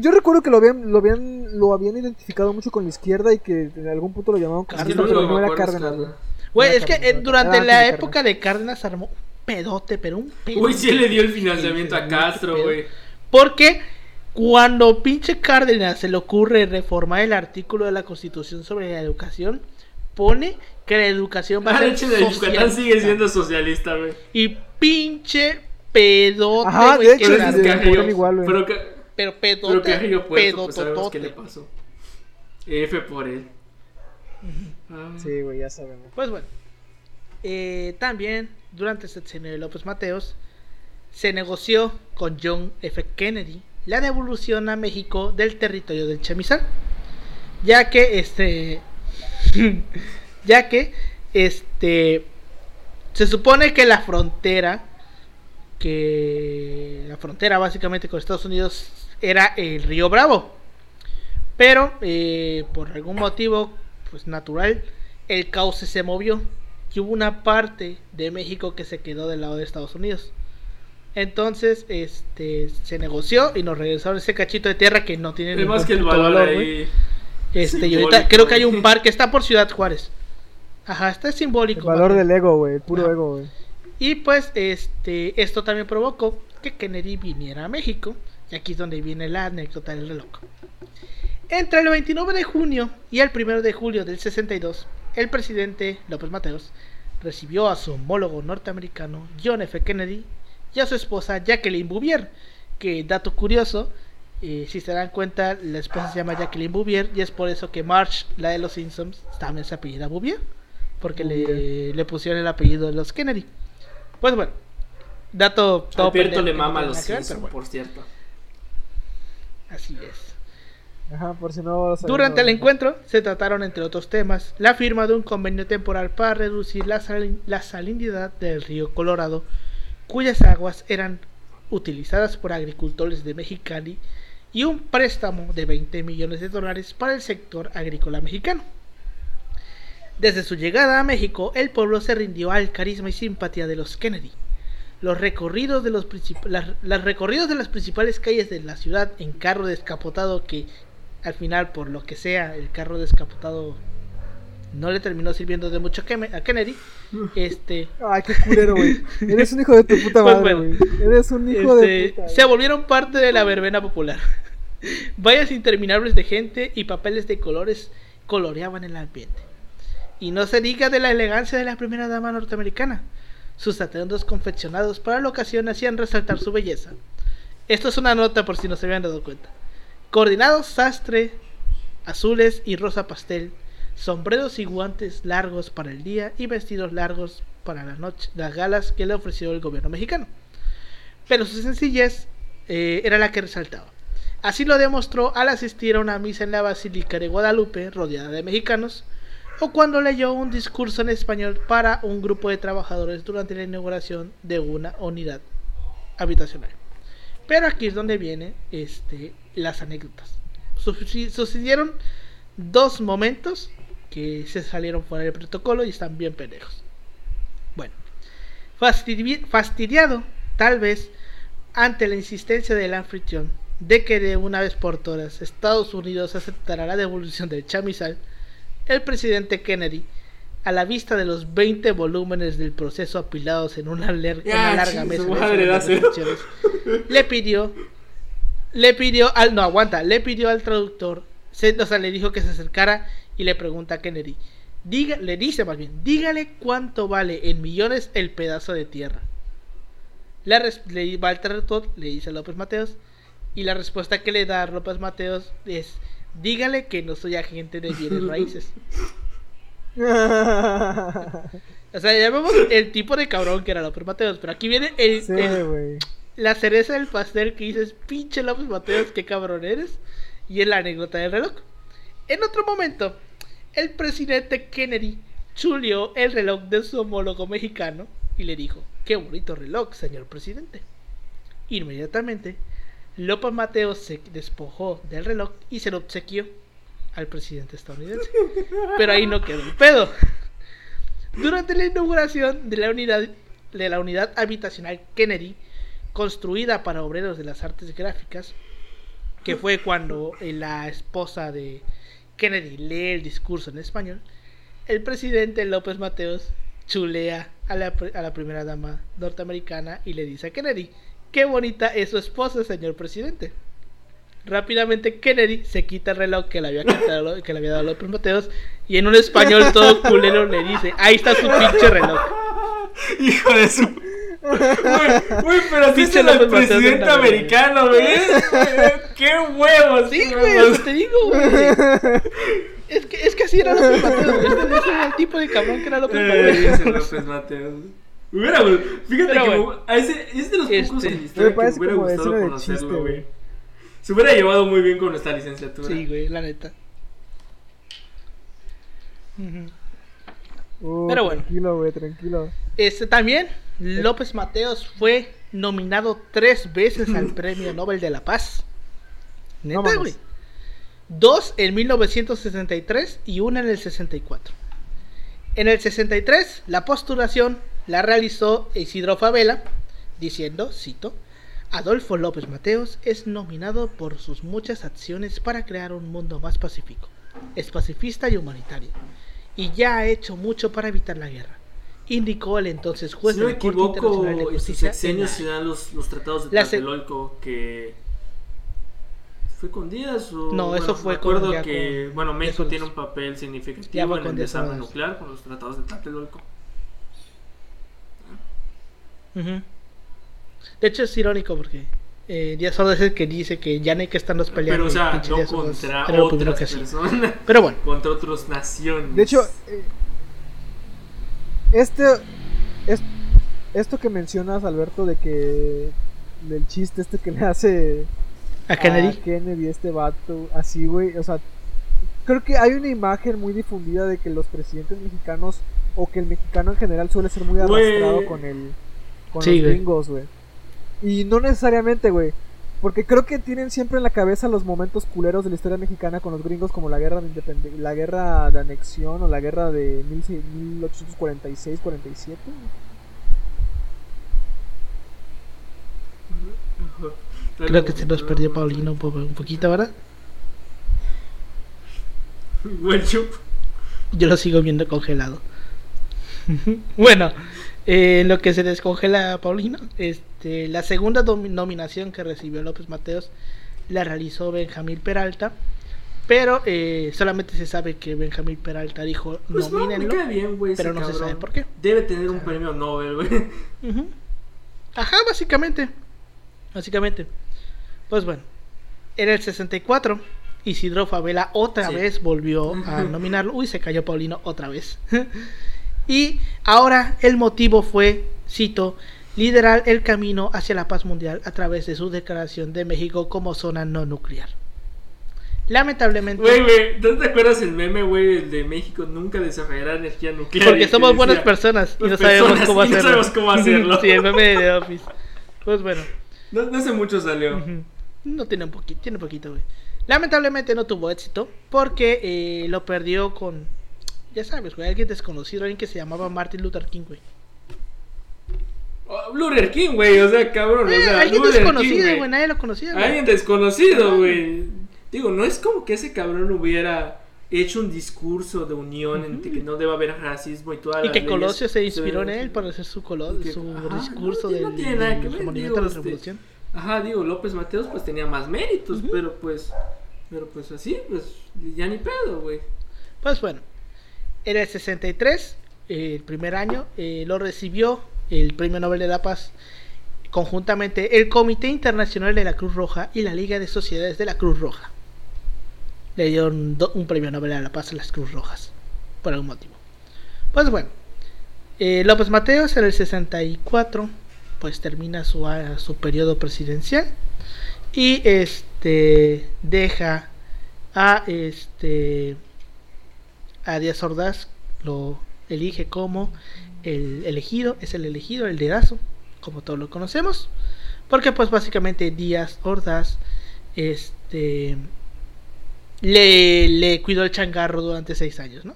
Yo recuerdo que lo habían, lo habían lo habían identificado mucho con la izquierda y que en algún punto lo llamaban Cárdenas, único pero no era Cárdenas. güey. Cárdenas. Es que eh, durante la de época de Cárdenas armó un pedote, pero un pedote. Uy, sí le dio el financiamiento a Castro, güey. Porque cuando pinche Cárdenas se le ocurre reformar el artículo de la Constitución sobre la educación, pone que la educación va Ah, a ser de Yucatán sigue siendo socialista, güey. Y pinche pedote, Ajá, güey, de que hecho, que de- Carrillo- de- igual, güey. pero que, pero pero pedote, Carrillo Puerto, pues sabemos qué le pasó. F por él. Ah. Sí, güey, ya sabemos. Pues bueno, eh, también durante el sexenio de López Mateos se negoció con John F. Kennedy la devolución a México del territorio del Chamizal, ya que este, ya que este, se supone que la frontera, que la frontera básicamente con Estados Unidos era el río Bravo, pero eh, por algún motivo, pues natural, el cauce se movió y hubo una parte de México que se quedó del lado de Estados Unidos. Entonces, este, se negoció y nos regresaron ese cachito de tierra que no tiene ningún que el valor valor, güey. ahí. Este, y ahorita creo que hay un bar que está por Ciudad Juárez. Ajá, está El simbólico. valor güey. del ego, güey, el puro Ajá. ego, güey. Y pues este esto también provocó que Kennedy viniera a México. Y aquí es donde viene la anécdota del reloj. Entre el 29 de junio y el 1 de julio del 62, el presidente López Mateos recibió a su homólogo norteamericano John F. Kennedy y a su esposa Jacqueline Bouvier, que dato curioso, eh, si se dan cuenta, la esposa se llama Jacqueline Bouvier y es por eso que Marge, la de los Simpsons, también se apellida Bouvier, porque le, le pusieron el apellido de los Kennedy. Pues bueno, dato todo Alberto le mama a los bueno, por cierto. así es. Ajá, por si no. Durante el encuentro se trataron, entre otros temas, la firma de un convenio temporal para reducir la, salin- la salinidad del río Colorado, cuyas aguas eran utilizadas por agricultores de Mexicali, y un préstamo de 20 millones de dólares para el sector agrícola mexicano. Desde su llegada a México, el pueblo se rindió al carisma y simpatía de los Kennedy. Los recorridos de, los las, las recorridos de las principales calles de la ciudad en carro descapotado que al final, por lo que sea, el carro descapotado no le terminó sirviendo de mucho a Kennedy. Este, Ay, qué culero, güey. Eres un hijo de tu puta Pues madre, bueno. güey. Eres un hijo de este, puta. se volvieron parte de la verbena popular. Vallas interminables de gente y papeles de colores coloreaban el ambiente. Y no se diga de la elegancia de la primera dama norteamericana. Sus atuendos confeccionados para la ocasión hacían resaltar su belleza. Esto es una nota por si no se habían dado cuenta. Coordinados sastre, azules y rosa pastel, sombreros y guantes largos para el día y vestidos largos para la noche, las galas que le ofreció el gobierno mexicano. Pero su sencillez eh, era la que resaltaba. Así lo demostró al asistir a una misa en la Basílica de Guadalupe, rodeada de mexicanos, o cuando leyó un discurso en español para un grupo de trabajadores durante la inauguración de una unidad habitacional. Pero aquí es donde vienen este, las anécdotas. Sucedieron dos momentos que se salieron fuera del protocolo y están bien pendejos. Bueno, fastidiado tal vez ante la insistencia del anfitrión de que de una vez por todas Estados Unidos aceptará la devolución del chamizal, el presidente Kennedy, a la vista de los 20 volúmenes del proceso apilados en una, larga mesa de le pidió, le pidió al, no aguanta, le pidió al traductor, o sea, le dijo que se acercara y le pregunta a Kennedy, diga, le dice más bien, dígale cuánto vale en millones el pedazo de tierra. Le, le va al traductor, le dice a López Mateos, y la respuesta que le da a López Mateos es, dígale que no soy agente de bienes raíces. o sea, ya vemos el tipo de cabrón que era López Mateos, pero aquí viene el, la cereza del pastel que dices, pinche López Mateos, qué cabrón eres. Y es la anécdota del reloj. En otro momento, el presidente Kennedy chuleó el reloj de su homólogo mexicano y le dijo, qué bonito reloj, señor presidente. Inmediatamente, López Mateos se despojó del reloj y se lo obsequió al presidente estadounidense. Pero ahí no quedó el pedo. Durante la inauguración de la unidad, de la unidad habitacional Kennedy, construida para obreros de las artes gráficas, que fue cuando la esposa de Kennedy lee el discurso en español, el presidente López Mateos chulea a la, a la primera dama norteamericana y le dice a Kennedy, qué bonita es su esposa, señor presidente. Rápidamente Kennedy se quita el reloj que le había, quitado, que le había dado López Mateos y en un español todo culero le dice, ahí está su pinche reloj. Hijo de su... Uy, pero si es el presidente americano, güey. ¡Qué huevos! Sí, güey, te digo, güey. Es que, es que así era López Mateos. Este, este era el tipo de cabrón que era López eh, Mateos. López Mateos. Hubiera, fíjate que a ese, es de los pocos este, en la historia que me hubiera gustado conocerlo, güey. Se hubiera llevado muy bien con nuestra licenciatura. Sí, güey, la neta. Uh, Pero bueno. Tranquilo, güey, tranquilo. Este también, López Mateos fue nominado tres veces al Premio Nobel de la Paz. Neta, güey. Dos en 1963 y una en el 64. En el 63, la postulación la realizó Isidro Favela, diciendo, cito, Adolfo López Mateos es nominado por sus muchas acciones para crear un mundo más pacífico. Es pacifista y humanitario. Y ya ha hecho mucho para evitar la guerra. Indicó el entonces juez si no de la Corte Internacional de Justicia. En la... los, los tratados de Tlatelolco que ¿Fue con Díaz o.? No, eso fue con. Recuerdo que. bueno, México tiene un papel significativo en el desarme nuclear con los tratados de Tlatelolco. De hecho, es irónico porque eh, Díaz Ordaz es el que dice que ya no hay que estarnos peleando. Pero, o sea, no contra otras personas. Pero bueno. Contra otras naciones. De hecho, eh, este. Es, esto que mencionas, Alberto, de que. Del chiste este que le hace. A Kennedy. A Kennedy, este vato. Así, güey. O sea, creo que hay una imagen muy difundida de que los presidentes mexicanos. O que el mexicano en general suele ser muy arrastrado con el. Con los gringos, güey. Y no necesariamente, güey. Porque creo que tienen siempre en la cabeza los momentos culeros de la historia mexicana con los gringos como la guerra de independencia, la guerra de anexión o la guerra de 1846-47. Creo que se nos perdió Paulino un, un poquito, ¿verdad? Yo lo sigo viendo congelado. bueno, eh, lo que se descongela Paulino, este, la segunda nominación que recibió López Mateos la realizó Benjamín Peralta Pero eh, solamente se sabe que Benjamín Peralta dijo Pues no, me nomínenlo. cae bien, güey. pero no se sabe por qué. Debe tener un premio Nobel, güey. Ajá, básicamente. Básicamente. Pues bueno. En el 64, Isidro Favela otra Sí. vez volvió a nominarlo. Uy, se cayó Paulino otra vez. y ahora el motivo fue, cito, liderar el camino hacia la paz mundial a través de su declaración de México como zona no nuclear. Lamentablemente, Güey, güey, ¿no te acuerdas el meme, güey, el de México nunca desarrollará energía nuclear? Porque que somos buenas decía, personas y "Las no sabemos personas, cómo y no hacerlo. sabemos cómo hacerlo. sí, el meme de Office. Pues bueno. No, no hace mucho salió. No tiene un poquito, tiene poquito, güey. Lamentablemente no tuvo éxito porque eh, lo perdió con, ya sabes, güey, alguien desconocido, alguien que se llamaba Martin Luther King, güey. Oh, Luther King, güey, o sea, cabrón. Eh, o sea, alguien Luther desconocido, güey, nadie lo conocía, güey. Alguien desconocido, güey. Digo, no es como que ese cabrón hubiera hecho un discurso de unión entre que no debe haber racismo y toda Y las que Colosio se inspiró en él para hacer su, colo- Y que- su ajá, discurso no, tiene nada que ver, digo, a la este, revolución. Ajá, digo, López Mateos pues tenía más méritos, pero pues pero pues así, pues ya ni pedo, güey. Pues bueno, en el 63, eh, el primer año, eh, lo recibió el Premio Nobel de la Paz conjuntamente el Comité Internacional de la Cruz Roja y la Liga de Sociedades de la Cruz Roja. Le dieron un Premio Nobel de la Paz a las Cruz Rojas, por algún motivo. Pues bueno, eh, López Mateos en el 64, pues termina su, su periodo presidencial y este deja a este a Díaz Ordaz lo elige como el elegido, es el elegido, el dedazo, como todos lo conocemos, porque pues básicamente Díaz Ordaz este le, le cuidó el changarro durante seis años, ¿no?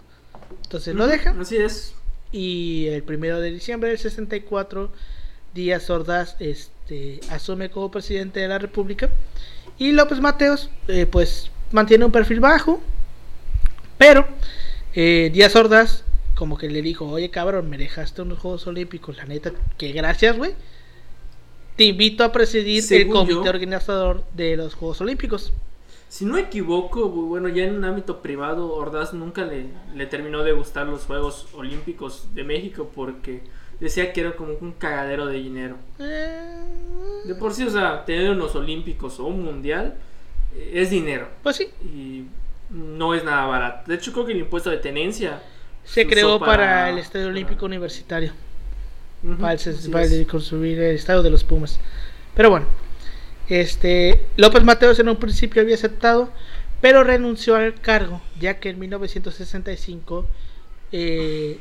Entonces lo deja Así es. y el primero de diciembre del 64 Díaz Ordaz este, asume como presidente de la República y López Mateos eh, pues mantiene un perfil bajo pero eh, Díaz Ordaz como que le dijo oye cabrón me dejaste unos Juegos Olímpicos la neta que gracias güey. Te invito a presidir el comité yo- organizador de los Juegos Olímpicos Si no me equivoco, bu- bueno, ya en un ámbito privado, Ordaz nunca le, le terminó de gustar los Juegos Olímpicos de México porque decía que era como un cagadero de dinero. Eh, De por sí, o sea, tener unos Olímpicos o un Mundial eh, es dinero. Pues sí. Y no es nada barato. De hecho, creo que el impuesto de tenencia se creó para, el Estadio Olímpico Universitario para, el construir el estadio de los Pumas. Pero bueno, este López Mateos en un principio había aceptado, pero renunció al cargo, ya que en 1965 eh,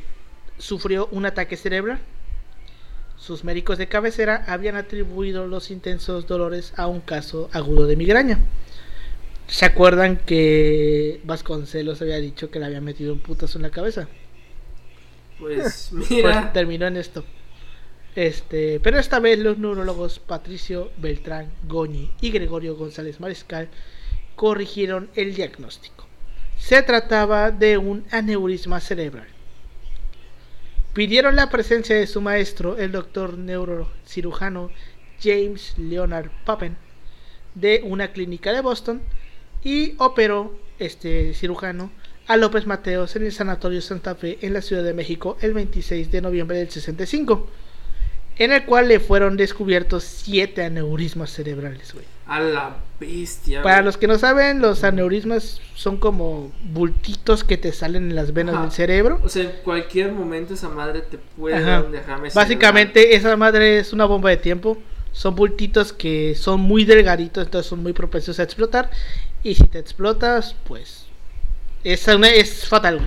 sufrió un ataque cerebral. Sus médicos de cabecera habían atribuido los intensos dolores a un caso agudo de migraña. ¿Se acuerdan que Vasconcelos había dicho que le había metido un putazo en la cabeza? Pues Pues mira, terminó en esto. Este, pero esta vez los neurólogos Patricio Beltrán Goñi y Gregorio González Mariscal corrigieron el diagnóstico. Se trataba de un aneurisma cerebral. Pidieron la presencia de su maestro, el doctor neurocirujano James Leonard Pappen, de una clínica de Boston, y operó este cirujano a López Mateos en el Sanatorio Santa Fe en la Ciudad de México el 26 de noviembre del 65, en el cual le fueron descubiertos siete aneurismas cerebrales, güey. a la bestia. Para güey. los que no saben, los aneurismas son como bultitos que te salen en las venas Ajá. del cerebro. O sea, en cualquier momento esa madre te puede Ajá. derrame Básicamente esa madre es una bomba de tiempo. Son bultitos que son muy delgaditos, entonces son muy propensos a explotar. Y si te explotas, pues es, una- es fatal.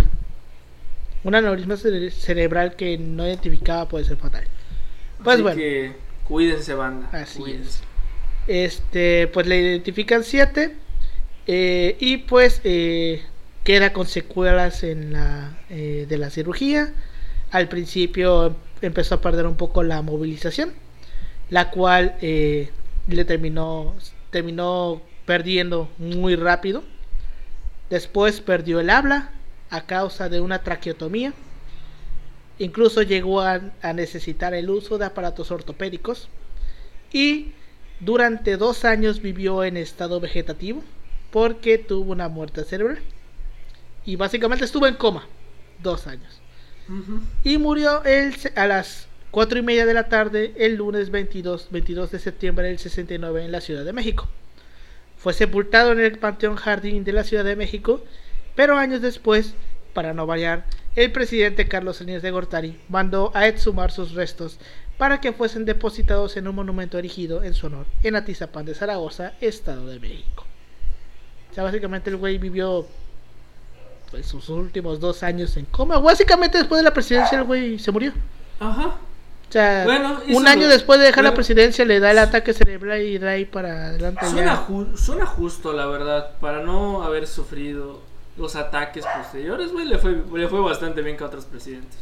Un aneurisma cere- cerebral que no identificaba puede ser fatal. Pues Así bueno, que cuídense, banda. Así cuídense. este, pues le identifican siete eh, y pues eh, queda con secuelas en la eh, de la cirugía. Al principio em- empezó a perder un poco la movilización, la cual eh, le terminó terminó perdiendo muy rápido. Después perdió el habla a causa de una traqueotomía. Incluso llegó a, a necesitar el uso de aparatos ortopédicos. Y durante dos años vivió en estado vegetativo porque tuvo una muerte cerebral. Y básicamente estuvo en coma dos años. Y murió el, a las 4 y media de la tarde el lunes 22, 22 de septiembre del 69 en la Ciudad de México. Fue sepultado en el Panteón Jardín de la Ciudad de México, pero años después, para no variar, el presidente Carlos Salinas de Gortari mandó a exhumar sus restos para que fuesen depositados en un monumento erigido en su honor en Atizapán de Zaragoza, Estado de México. O sea, básicamente el güey vivió pues, sus últimos dos años en coma. Básicamente después de la presidencia el güey se murió. Ajá. O sea, Bueno, un año lo- después de dejar la presidencia le da el ataque cerebral y de ahí para adelante Suena, ya. ju- suena justo, la verdad, para no haber sufrido los ataques posteriores, güey, le fue, le fue bastante bien que a otros presidentes.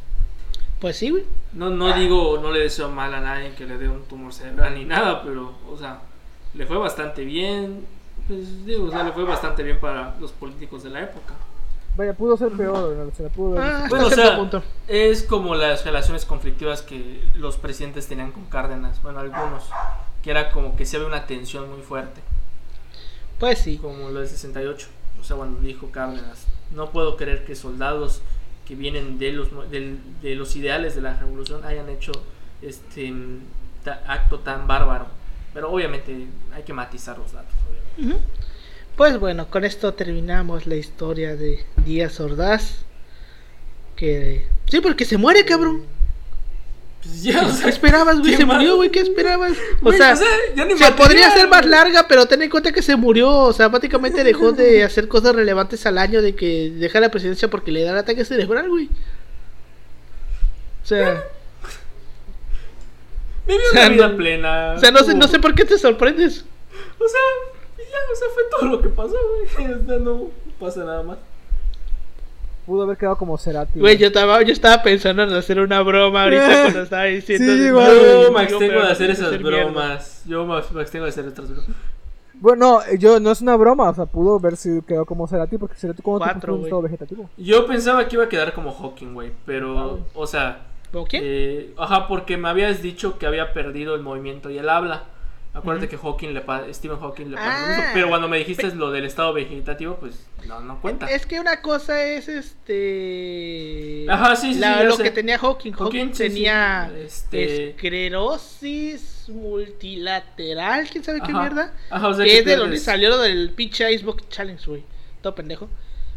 Pues sí, güey. No, no digo, no le deseo mal a nadie que le dé un tumor cerebral ni nada, pero, o sea, le fue bastante bien. Pues digo, o sea, le fue bastante bien para los políticos de la época. Vaya, pudo ser peor, ¿no? se la pudo Ah, Bueno, o sea, punto. es como las relaciones conflictivas que los presidentes tenían con Cárdenas, bueno, algunos, que era como que se ve una tensión muy fuerte. Pues sí. como lo del 68. O sea, cuando dijo Cárdenas, no puedo creer que soldados que vienen de los, del- de los ideales de la revolución hayan hecho este ta- acto tan bárbaro. Pero obviamente hay que matizar los datos. obviamente. Ujú. Pues bueno, con esto terminamos la historia de Díaz Ordaz. Que. Sí, porque se muere, cabrón. Pues ya, o ¿Qué sea, esperabas, güey? ¿qué Se murió, güey. ¿Qué esperabas? O Güey, sea, o sea, ya ni se material, podría ser más larga, pero ten en cuenta que se murió. O sea, prácticamente dejó de hacer cosas relevantes al año de que deja la presidencia porque le da el ataque cerebral, güey. O sea, Vivió O sea, una vida plena. o sea, no sé, no sé por qué te sorprendes. O sea, y ya, o sea, fue todo lo que pasó, güey. O sea, no pasa nada más. Pudo haber quedado como Cerati. Güey, yo estaba, yo estaba pensando en hacer una broma ahorita cuando estaba diciendo. Sí, igual. Yo me abstengo de hacer esas hacer mierda. bromas. Yo me abstengo de hacer otras bromas. Bueno, no, yo no es una broma, o sea, pudo haber sido quedado como Cerati porque Cerati como Cuatro, tipo estado vegetativo. Yo pensaba que iba a quedar como Hawking, güey, pero, o sea, ¿O quién? eh, ajá, porque me habías dicho que había perdido el movimiento y el habla. Acuérdate que Hawking le Stephen Hawking le pasó Ah. eso, pero cuando me dijiste lo del estado vegetativo, pues no, no cuenta. Es que una cosa es este. Ajá, sí, sí, la- sí, ya lo sé. que tenía Hawking. Hawking, Hawking, sí, tenía sí, este- esclerosis multilateral, quién sabe qué mierda. Ajá, o sea, que es de donde salió lo del pinche Icebox Challenge, güey. Todo pendejo.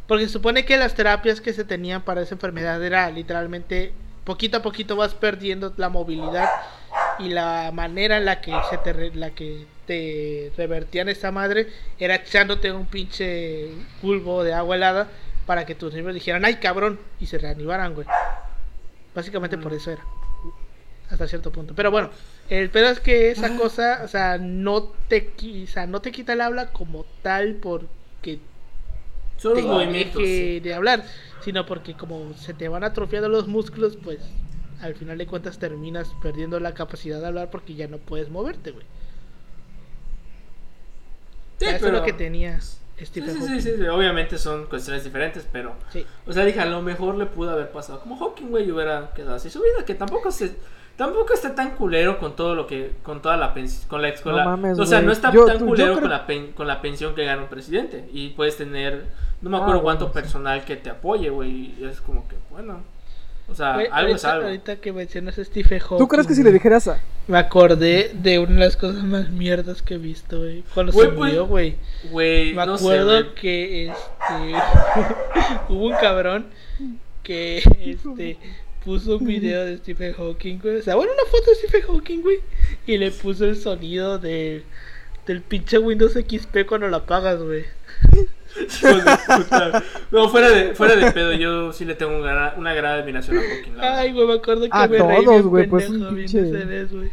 Porque se supone que las terapias que se tenían para esa enfermedad era literalmente poquito a poquito vas perdiendo la movilidad y la manera en la que se te la que te revertían esa madre era echándote un pinche bulbo de agua helada para que tus miembros dijeran ay cabrón y se reanimaran güey. Básicamente por eso era hasta cierto punto. Pero bueno el pedo es que esa cosa o sea no te o sea, no te quita el habla como tal porque Son los te movimientos. deje de hablar, sino porque como se te van atrofiando los músculos, pues al final de cuentas terminas perdiendo la capacidad de hablar porque ya no puedes moverte, güey. Sí, O sea, eso pero- es lo que tenía Sí, Stephen sí, sí, Hawking. sí, sí, obviamente son cuestiones diferentes, pero Sí. O sea, dije, a lo mejor le pudo haber pasado como Hawking, güey, y hubiera quedado así su vida, que tampoco se tampoco está tan culero con todo lo que con toda la pensión con la ex- con No la- mames, o sea, no está Yo- tan tú- culero creo- con la pen- con la pensión que gana un presidente y puedes tener no me Ah, acuerdo bueno, cuánto sí. personal que te apoye, güey, y es como que bueno. O sea, algo es ahorita, algo. ahorita que mencionas a Stephen Hawking. ¿Tú crees que si le dijeras a... Me acordé de una de las cosas más mierdas que he visto, güey. Cuando se pues, murió, güey. Güey, Me no sé, acuerdo que este hubo un cabrón que este puso un video de Stephen Hawking, güey. O sea, bueno, una foto de Stephen Hawking, güey. Y le puso el sonido de, del pinche Windows XP cuando lo apagas, güey. No, fuera de, fuera de pedo, yo sí le tengo una gran, una gran admiración a Hawking. Ay, güey, me acuerdo que A me reí todos, bien güey, pues, un pinche- güey.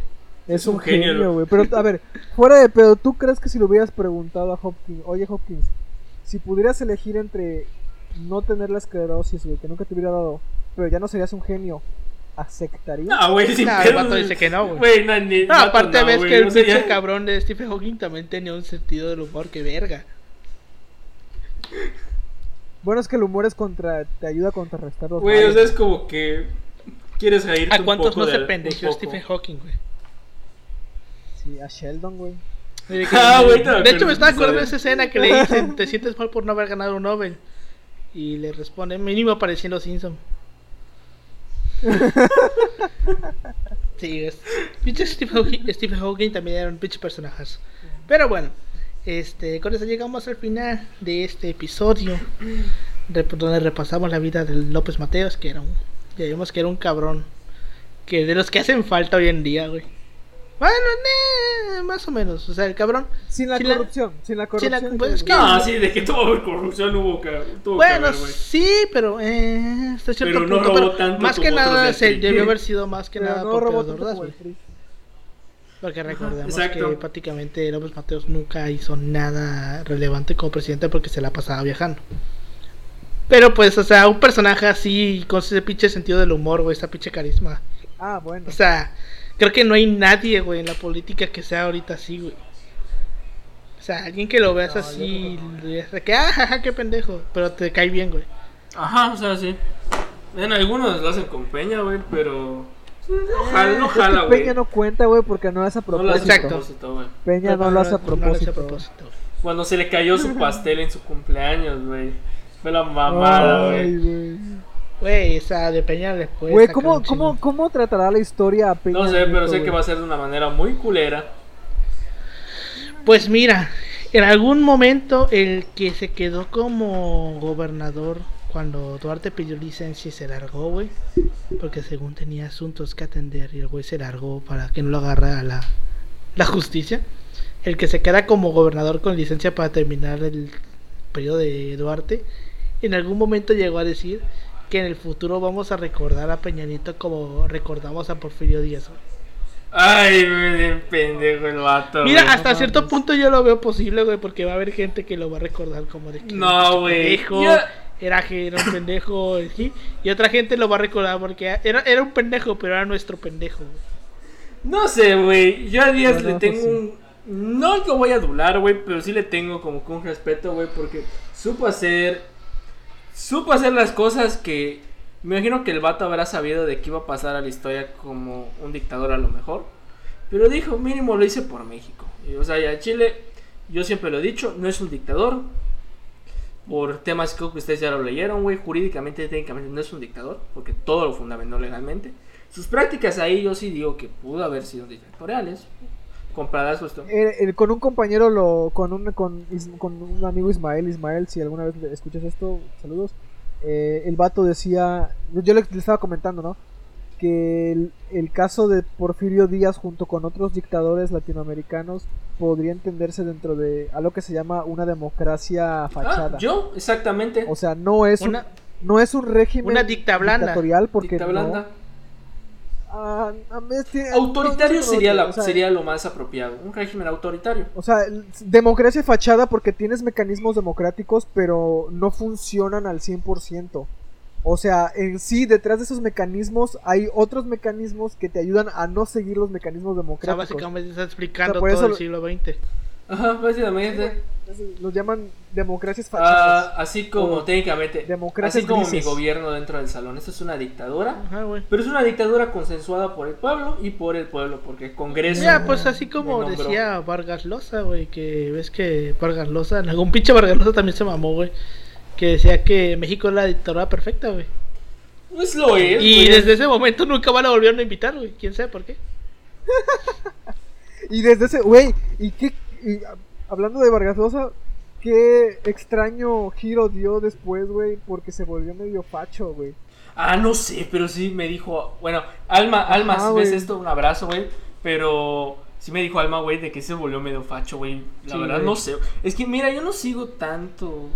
Es un un genio, güey. Pero, a ver, fuera de pedo, ¿tú crees que si le hubieras preguntado a Hopkins, oye Hopkins, si pudieras elegir entre no tener la esclerosis, güey, que nunca te hubiera dado, pero ya no serías un genio, ¿aceptarías? No, güey, sin No, el vato dice que no, güey. No, aparte no, ves que el pinche cabrón de Stephen Hawking también tenía un sentido del humor que verga. Bueno, es que el humor es contra, te ayuda a contrarrestar los Güey, o sea, es como que quieres reírte ¿A un cuántos poco no se un poco. Stephen Hawking, güey? Sí, a Sheldon, güey. De, que- Ah, güey, te de acuerdas hecho, me estaba de acordando de esa esa escena que le dicen: ¿Te sientes mal por no haber ganado un Nobel? Y le responde: Mínimo apareciendo Simpson. sí, es. Pinche Steve Hawking, Steve Hawking también era un pinche personajazo. Pero bueno, este, con eso llegamos al final de este episodio. donde repasamos la vida de López Mateos, que era un. Ya vimos que era un cabrón. Que de los que hacen falta hoy en día, güey. Bueno, ne, más o menos. O sea, el cabrón. Sin la sin la- corrupción, sin la sin la- corrupción. pues, es que- No, sí, de que tuvo corrupción hubo que, tuvo Bueno, sí, pero eh, hasta cierto Pero no punto. robó pero tanto más que nada se debió haber sido más que pero nada no por robó Pedro tanto Ordaz, como el güey. PRI. Porque recordemos que prácticamente López Mateos nunca hizo nada relevante como presidente porque se la pasaba viajando. Pero pues, o sea, un personaje así, con ese pinche sentido del humor, güey, esa pinche carisma. Ah, bueno. O sea, creo que no hay nadie, güey, en la política que sea ahorita así, güey. O sea, alguien que lo veas No, así, de que, ah, jaja, qué pendejo, pero te cae bien, güey. Ajá, o sea, sí. En algunos lo hacen con Peña, güey, pero. No jala, no jala, güey. Peña no cuenta, güey, porque no es a No lo hace propósito. a Exacto. propósito, güey. Peña no lo hace a No lo hace propósito. Cuando se le cayó su pastel en su cumpleaños, güey. Fue la mamada, Ay, güey. güey. Güey, esa de Peña le puede Güey, ¿cómo, cómo. ¿cómo tratará la historia a Peña? No sé, pero sé que va a ser de una manera muy culera. Pues mira, en algún momento el que se quedó como gobernador cuando Duarte pidió licencia y se largó, güey. Porque según tenía asuntos que atender y el güey se largó para que no lo agarrara la, la justicia. El que se queda como gobernador con licencia para terminar el periodo de Duarte, en algún momento llegó a decir que en el futuro vamos a recordar a Peñanito como recordamos a Porfirio Díaz. güey. Ay, de pendejo el vato. Mira, güey. hasta no cierto punto yo lo veo posible, güey, porque va a haber gente que lo va a recordar como de que No, un güey. Ya- era que era un pendejo, ¿sí? y otra gente lo va a recordar porque era, era un pendejo, pero era nuestro pendejo. No sé, güey. Yo a Díaz Bueno, le tengo pues un. No lo voy a adular, güey, pero sí le tengo como que un respeto, güey, porque supo hacer. Supo hacer las cosas que. Me imagino que el vato habrá sabido de que iba a pasar a la historia como un dictador a lo mejor. Pero dijo, mínimo lo hice por México. Y, o sea, y a Chile, yo siempre lo he dicho, no es un dictador. Por temas que ustedes ya lo leyeron, güey. Jurídicamente, técnicamente, no es un dictador. Porque todo lo fundamentó legalmente. Sus prácticas ahí, yo sí digo que pudo haber sido dictatoriales. Compradas, eh, con un compañero, lo, con, un, con, un amigo Ismael, Ismael, si alguna vez escuchas esto, saludos. eh, el vato decía, yo le estaba comentando, ¿no? Que el, el caso de Porfirio Díaz junto con otros dictadores latinoamericanos podría entenderse dentro de algo que se llama una democracia fachada. Ah, yo, exactamente. O sea, no es, Una, un, no es un régimen una dicta blanda. dictatorial porque Dicta no- blanda. Ah, a Autoritario no, no sé, sería, la, o sea, sería lo más apropiado. Un régimen autoritario. O sea, democracia fachada porque tienes mecanismos democráticos, pero no funcionan al 100%. O sea, en sí, detrás de esos mecanismos hay otros mecanismos que te ayudan a no seguir los mecanismos o sea, democráticos. básicamente está explicando por todo eso el lo- siglo XX. Ajá, básicamente. Los llaman democracias fachadas. Ah, así como O técnicamente. democracias Así como grises. mi gobierno dentro del salón. Esto es una dictadura. Ajá, güey. Pero es una dictadura consensuada por el pueblo y por el pueblo. Porque el Congreso. Mira, pues así como decía Vargas Llosa, güey, que ves que Vargas Llosa, algún pinche Vargas Llosa también se mamó, güey, que decía que México es la dictadura perfecta, güey. Pues lo es. Y güey. desde ese momento nunca van a volver a invitar, güey, quién sabe por qué. Y desde ese, güey, y qué, y, hablando de Vargas Llosa, qué extraño giro dio después, güey, porque se volvió medio facho, güey. Ah, no sé, pero sí me dijo. Bueno, Alma, Alma, Ajá, si ves esto, un abrazo, güey. Pero sí me dijo Alma, güey, de que se volvió medio facho, güey. La Sí, verdad, güey. no sé. Es que mira, yo no sigo tanto.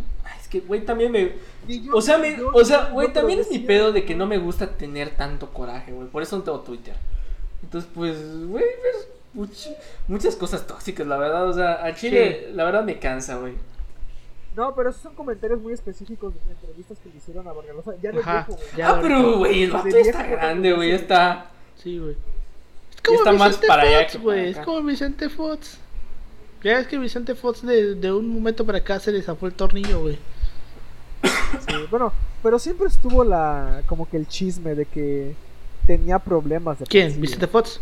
Es que, güey, también me. Yo- O sea, me- yo- o sea, yo güey, también es mi pedo de que no me gusta tener tanto coraje, güey. Por eso no tengo Twitter. Entonces, pues, güey, ves much- muchas cosas tóxicas, la verdad. O sea, a Chile, la verdad me cansa, güey. No, pero esos son comentarios muy específicos de entrevistas que le hicieron a Vargas. Ya ya ah, pero, güey, el vato está grande, güey. Está. Sí, güey. Es Ya está más para allá Fox, que para es como Vicente Fox. Ya es que Vicente Fox de, de un momento para acá se le zafó el tornillo, güey. Sí, bueno, pero siempre estuvo la como que el chisme de que tenía problemas de ¿Quién? ¿Vicente Fox?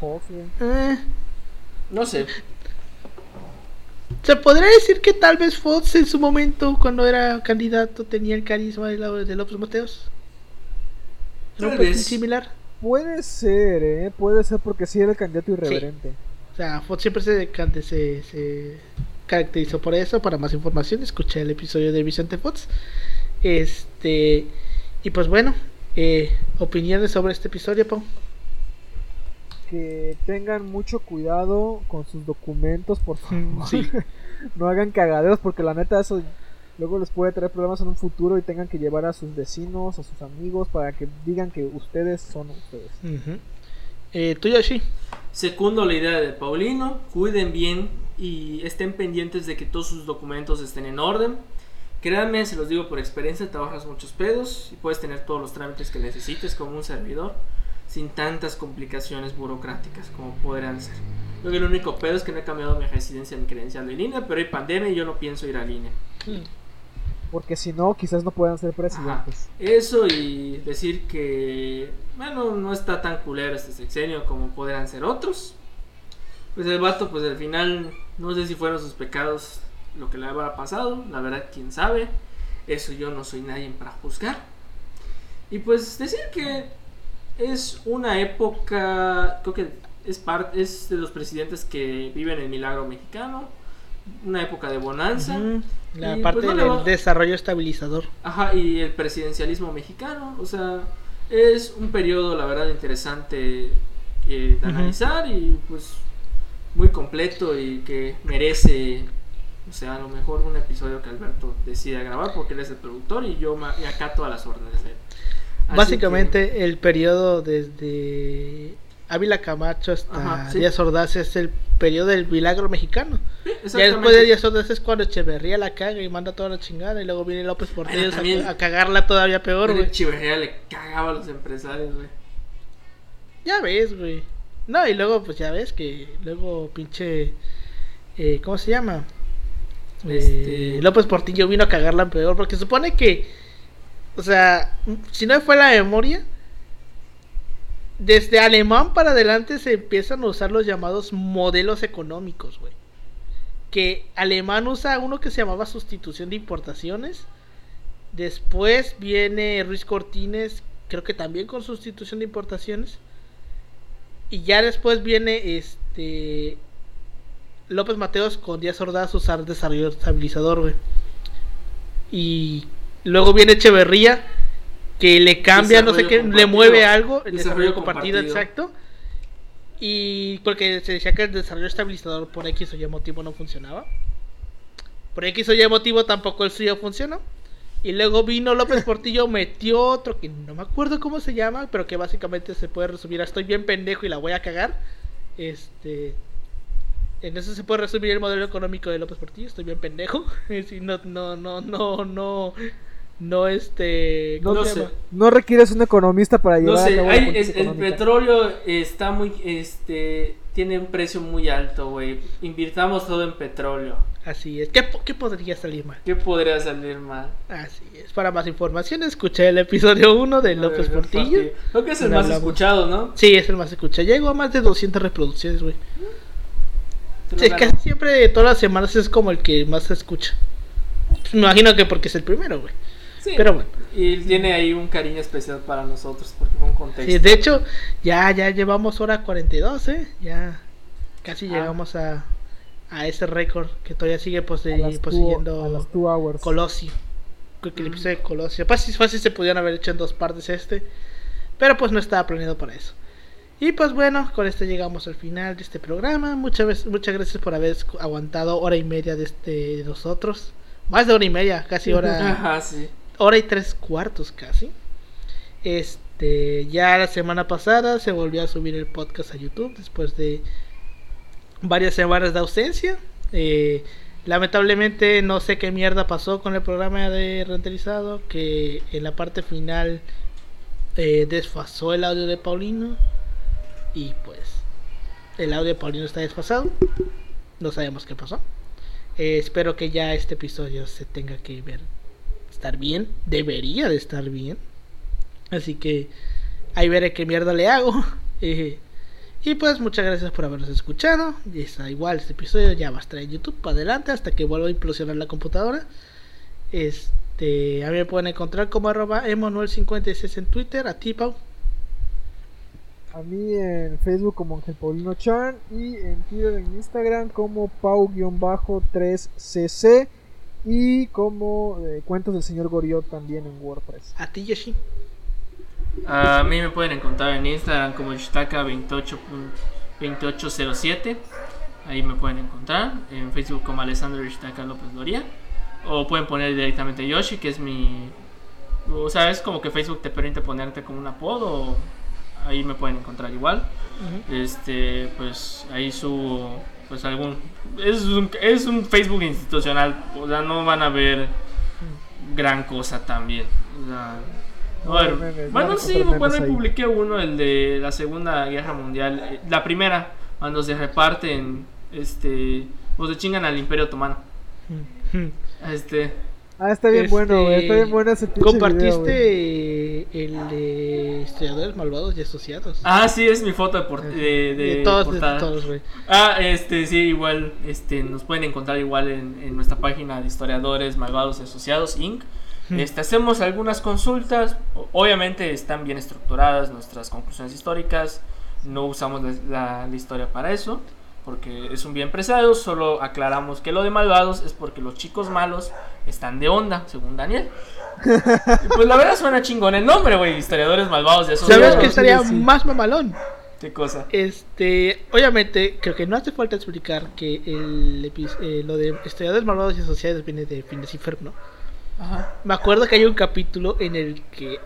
Fox. Eh, No sé. Se podría decir que tal vez Fox en su momento, cuando era candidato, tenía el carisma de, la, de López Mateos. ¿No pues, vez. similar? Puede ser, ¿eh? Puede ser porque sí era el candidato irreverente. O sea, Fox siempre se, se, se caracterizó por eso. Para más información, escuché el episodio de Vicente Fox. Este. Y pues bueno, eh, opiniones sobre este episodio, Pau. Que tengan mucho cuidado con sus documentos, por favor. Sí. no hagan cagaderos porque la neta eso luego les puede traer problemas en un futuro y tengan que llevar a sus vecinos, a sus amigos para que digan que ustedes son ustedes. Ujú. Eh, ¿Tú, Yoshi? Segundo la idea de Paulino, cuiden bien y estén pendientes de que todos sus documentos estén en orden. Créanme, se los digo por experiencia, ahorras muchos pedos y puedes tener todos los trámites que necesites como un servidor sin tantas complicaciones burocráticas como podrían ser. Creo que el único pedo es que no he cambiado mi residencia, mi credencial de línea, pero hay pandemia y yo no pienso ir a línea. Porque si no, quizás no puedan ser Ajá. presidentes. Eso y decir que, bueno, no está tan culero este sexenio como podrían ser otros. Pues el vato, pues al final, no sé si fueron sus pecados lo que le habrá pasado, la verdad, quién sabe. Eso yo no soy nadie para juzgar. Y pues decir que es una época, creo que es, parte es de los presidentes que viven el milagro mexicano, una época de bonanza. Ujú. La Y, parte pues, no del va- desarrollo estabilizador. Ajá, y el presidencialismo mexicano, o sea, es un periodo, la verdad, interesante eh, de Ujú. analizar y pues muy completo y que merece, o sea, a lo mejor un episodio que Alberto decida grabar porque él es el productor y yo me acato a las órdenes de él. Así Básicamente, el periodo desde Ávila Camacho hasta Ajá, sí. Díaz Ordaz es el periodo del milagro mexicano. Ya después de Díaz Ordaz es cuando Echeverría la caga y manda toda la chingada. Y luego viene López Portillo también- a, a cagarla todavía peor, güey. el Chiverría le cagaba a los empresarios, güey. Ya ves, güey. No, y luego, pues ya ves que luego pinche. eh, ¿Cómo se llama? Eh, Este- López Portillo vino a cagarla peor. Porque supone que. O sea, si no fue la memoria. Desde alemán para adelante se empiezan a usar los llamados modelos económicos, güey. Que alemán usa uno que se llamaba sustitución de importaciones. Después viene Ruiz Cortines, creo que también con sustitución de importaciones. Y ya después viene este López Mateos con Díaz Ordaz usar desarrollo estabilizador, güey. Y luego viene Echeverría que le cambia, no sé qué, le mueve algo, el Desarrollo desarrollo compartido, compartido. exacto. Y porque se decía que el desarrollo estabilizador por X o Y motivo no funcionaba. Por X o Y motivo tampoco el suyo funcionó. Y luego vino López Portillo, metió otro que no me acuerdo cómo se llama, pero que básicamente se puede resumir a estoy bien pendejo y la voy a cagar. Este. En eso se puede resumir el modelo económico de López Portillo, estoy bien pendejo. No, no, no, no, no. No, este. ¿cómo No se sé. No requieres un economista para No llevar a sé, cabo la hay- es- el petróleo está muy, este, tiene un precio muy alto, güey. Invirtamos todo en petróleo. Así es. ¿Qué, qué podría salir mal? ¿Qué podría salir mal? Así es. Para más información, escuché el episodio 1 de López Portillo. Creo que es el No más hablamos. escuchado, ¿no? Sí, es el más escuchado. Llegó a más de 200 reproducciones, güey. Lo Sí, casi siempre, todas las semanas es como el que más se escucha. Me imagino que porque es el primero, güey. Sí. Pero bueno. Y tiene ahí un cariño especial para nosotros porque fue un contexto. Sí, de hecho, ya, ya llevamos hora 42, ¿eh? Ya casi Ah. llegamos a, a ese récord que todavía sigue poseyendo. Colosio. Que el Mm. episodio de Colosio. Fácil, fácil se pudieron haber hecho en dos partes este. Pero pues no estaba planeado para eso. Y pues bueno, con esto llegamos al final de este programa. Muchas veces, muchas gracias por haber aguantado hora y media de este de nosotros. Más de hora y media, casi hora, Ajá, sí. Hora y tres cuartos casi. Este, ya la semana pasada se volvió a subir el podcast a YouTube después de varias semanas de ausencia. Eh, lamentablemente no sé qué mierda pasó con el programa de renderizado, que en la parte final eh, desfasó el audio de Paulino y pues el audio de Paulino está desfasado. No sabemos qué pasó. Eh, espero que ya este episodio se tenga que ver estar bien, debería de estar bien. Así que ahí veré qué mierda le hago. Y pues muchas gracias por habernos escuchado. Y está igual, este episodio ya va a estar en YouTube para adelante hasta que vuelva a implosionar la computadora. Este, a mí me pueden encontrar como arroba emanuel56 en Twitter, a ti Pau. A mí en Facebook como Ángel Paulino Chan y en Twitter en Instagram como Pau-3cc y como eh, Cuentos del Señor Goriot también en WordPress. A ti Yoshi. A mí me pueden encontrar en Instagram como Ishtaka2807. Ahí me pueden encontrar. En Facebook como Alessandro Ishtaka López Loría. O pueden poner directamente Yoshi, que es mi. O sea, es como que Facebook te permite ponerte como un apodo. Ahí me pueden encontrar igual. Este, pues ahí subo. Pues algún. Es un, es un Facebook institucional. O sea, no van a ver gran cosa también. O sea, No, a ver, memes, bueno, sí, bueno, publiqué uno, el de la Segunda Guerra Mundial. eh, La primera, cuando se reparten, este, o se chingan al Imperio Otomano. Este, Ah, está bien Este, bueno, güey. Está bien bueno ese pinche video, güey. Compartiste el de historiadores malvados y asociados. ah, sí, es mi foto de, por- de, de de todos, de portada. todos, güey. Ah, este, sí, igual, este, nos pueden encontrar igual en, en nuestra página de historiadores malvados y asociados, Inc. Hmm. Este, hacemos algunas consultas, obviamente están bien estructuradas nuestras conclusiones históricas, no usamos la, la- la historia para eso, porque es un bien preciado, solo aclaramos que lo de malvados es porque los chicos malos están de onda, según Daniel. Y pues la verdad suena chingón el nombre, güey, historiadores malvados y eso. ¿Sabes sí, estaría sí. más mamalón? ¿Qué cosa? Este, obviamente, creo que no hace falta explicar que el eh, lo de historiadores malvados y asociados viene de Fines Inferno. Ajá. Me acuerdo que hay un capítulo en el que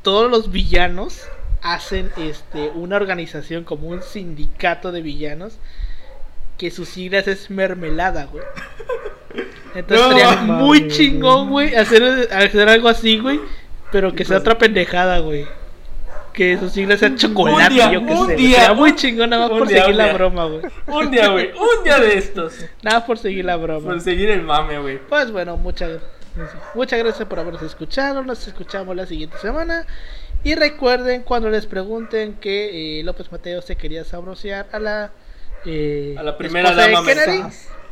todos los villanos hacen este una organización como un sindicato de villanos que sus siglas es mermelada, güey. Entonces No sería muy chingón, güey, hacer, hacer algo así, güey, pero que sea pues- otra pendejada, güey. Que sus siglas sean chocolate, día, yo qué un sé. día, Sería muy chingón nada más por día, seguir la broma, güey. Un día, güey, un día de estos. Nada por seguir la broma. Por seguir el mame, güey. Pues bueno, muchas, muchas gracias por habernos escuchado. Nos escuchamos la siguiente semana. Y recuerden cuando les pregunten que eh, López Mateo se quería sabrosear a la, eh, A la primera esposa de dama Kennedy,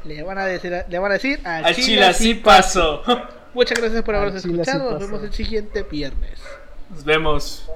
le van a decir, le van a decir al Al Chile chile así pasó. Muchas gracias por habernos escuchado. Nos vemos el siguiente viernes. Nos vemos.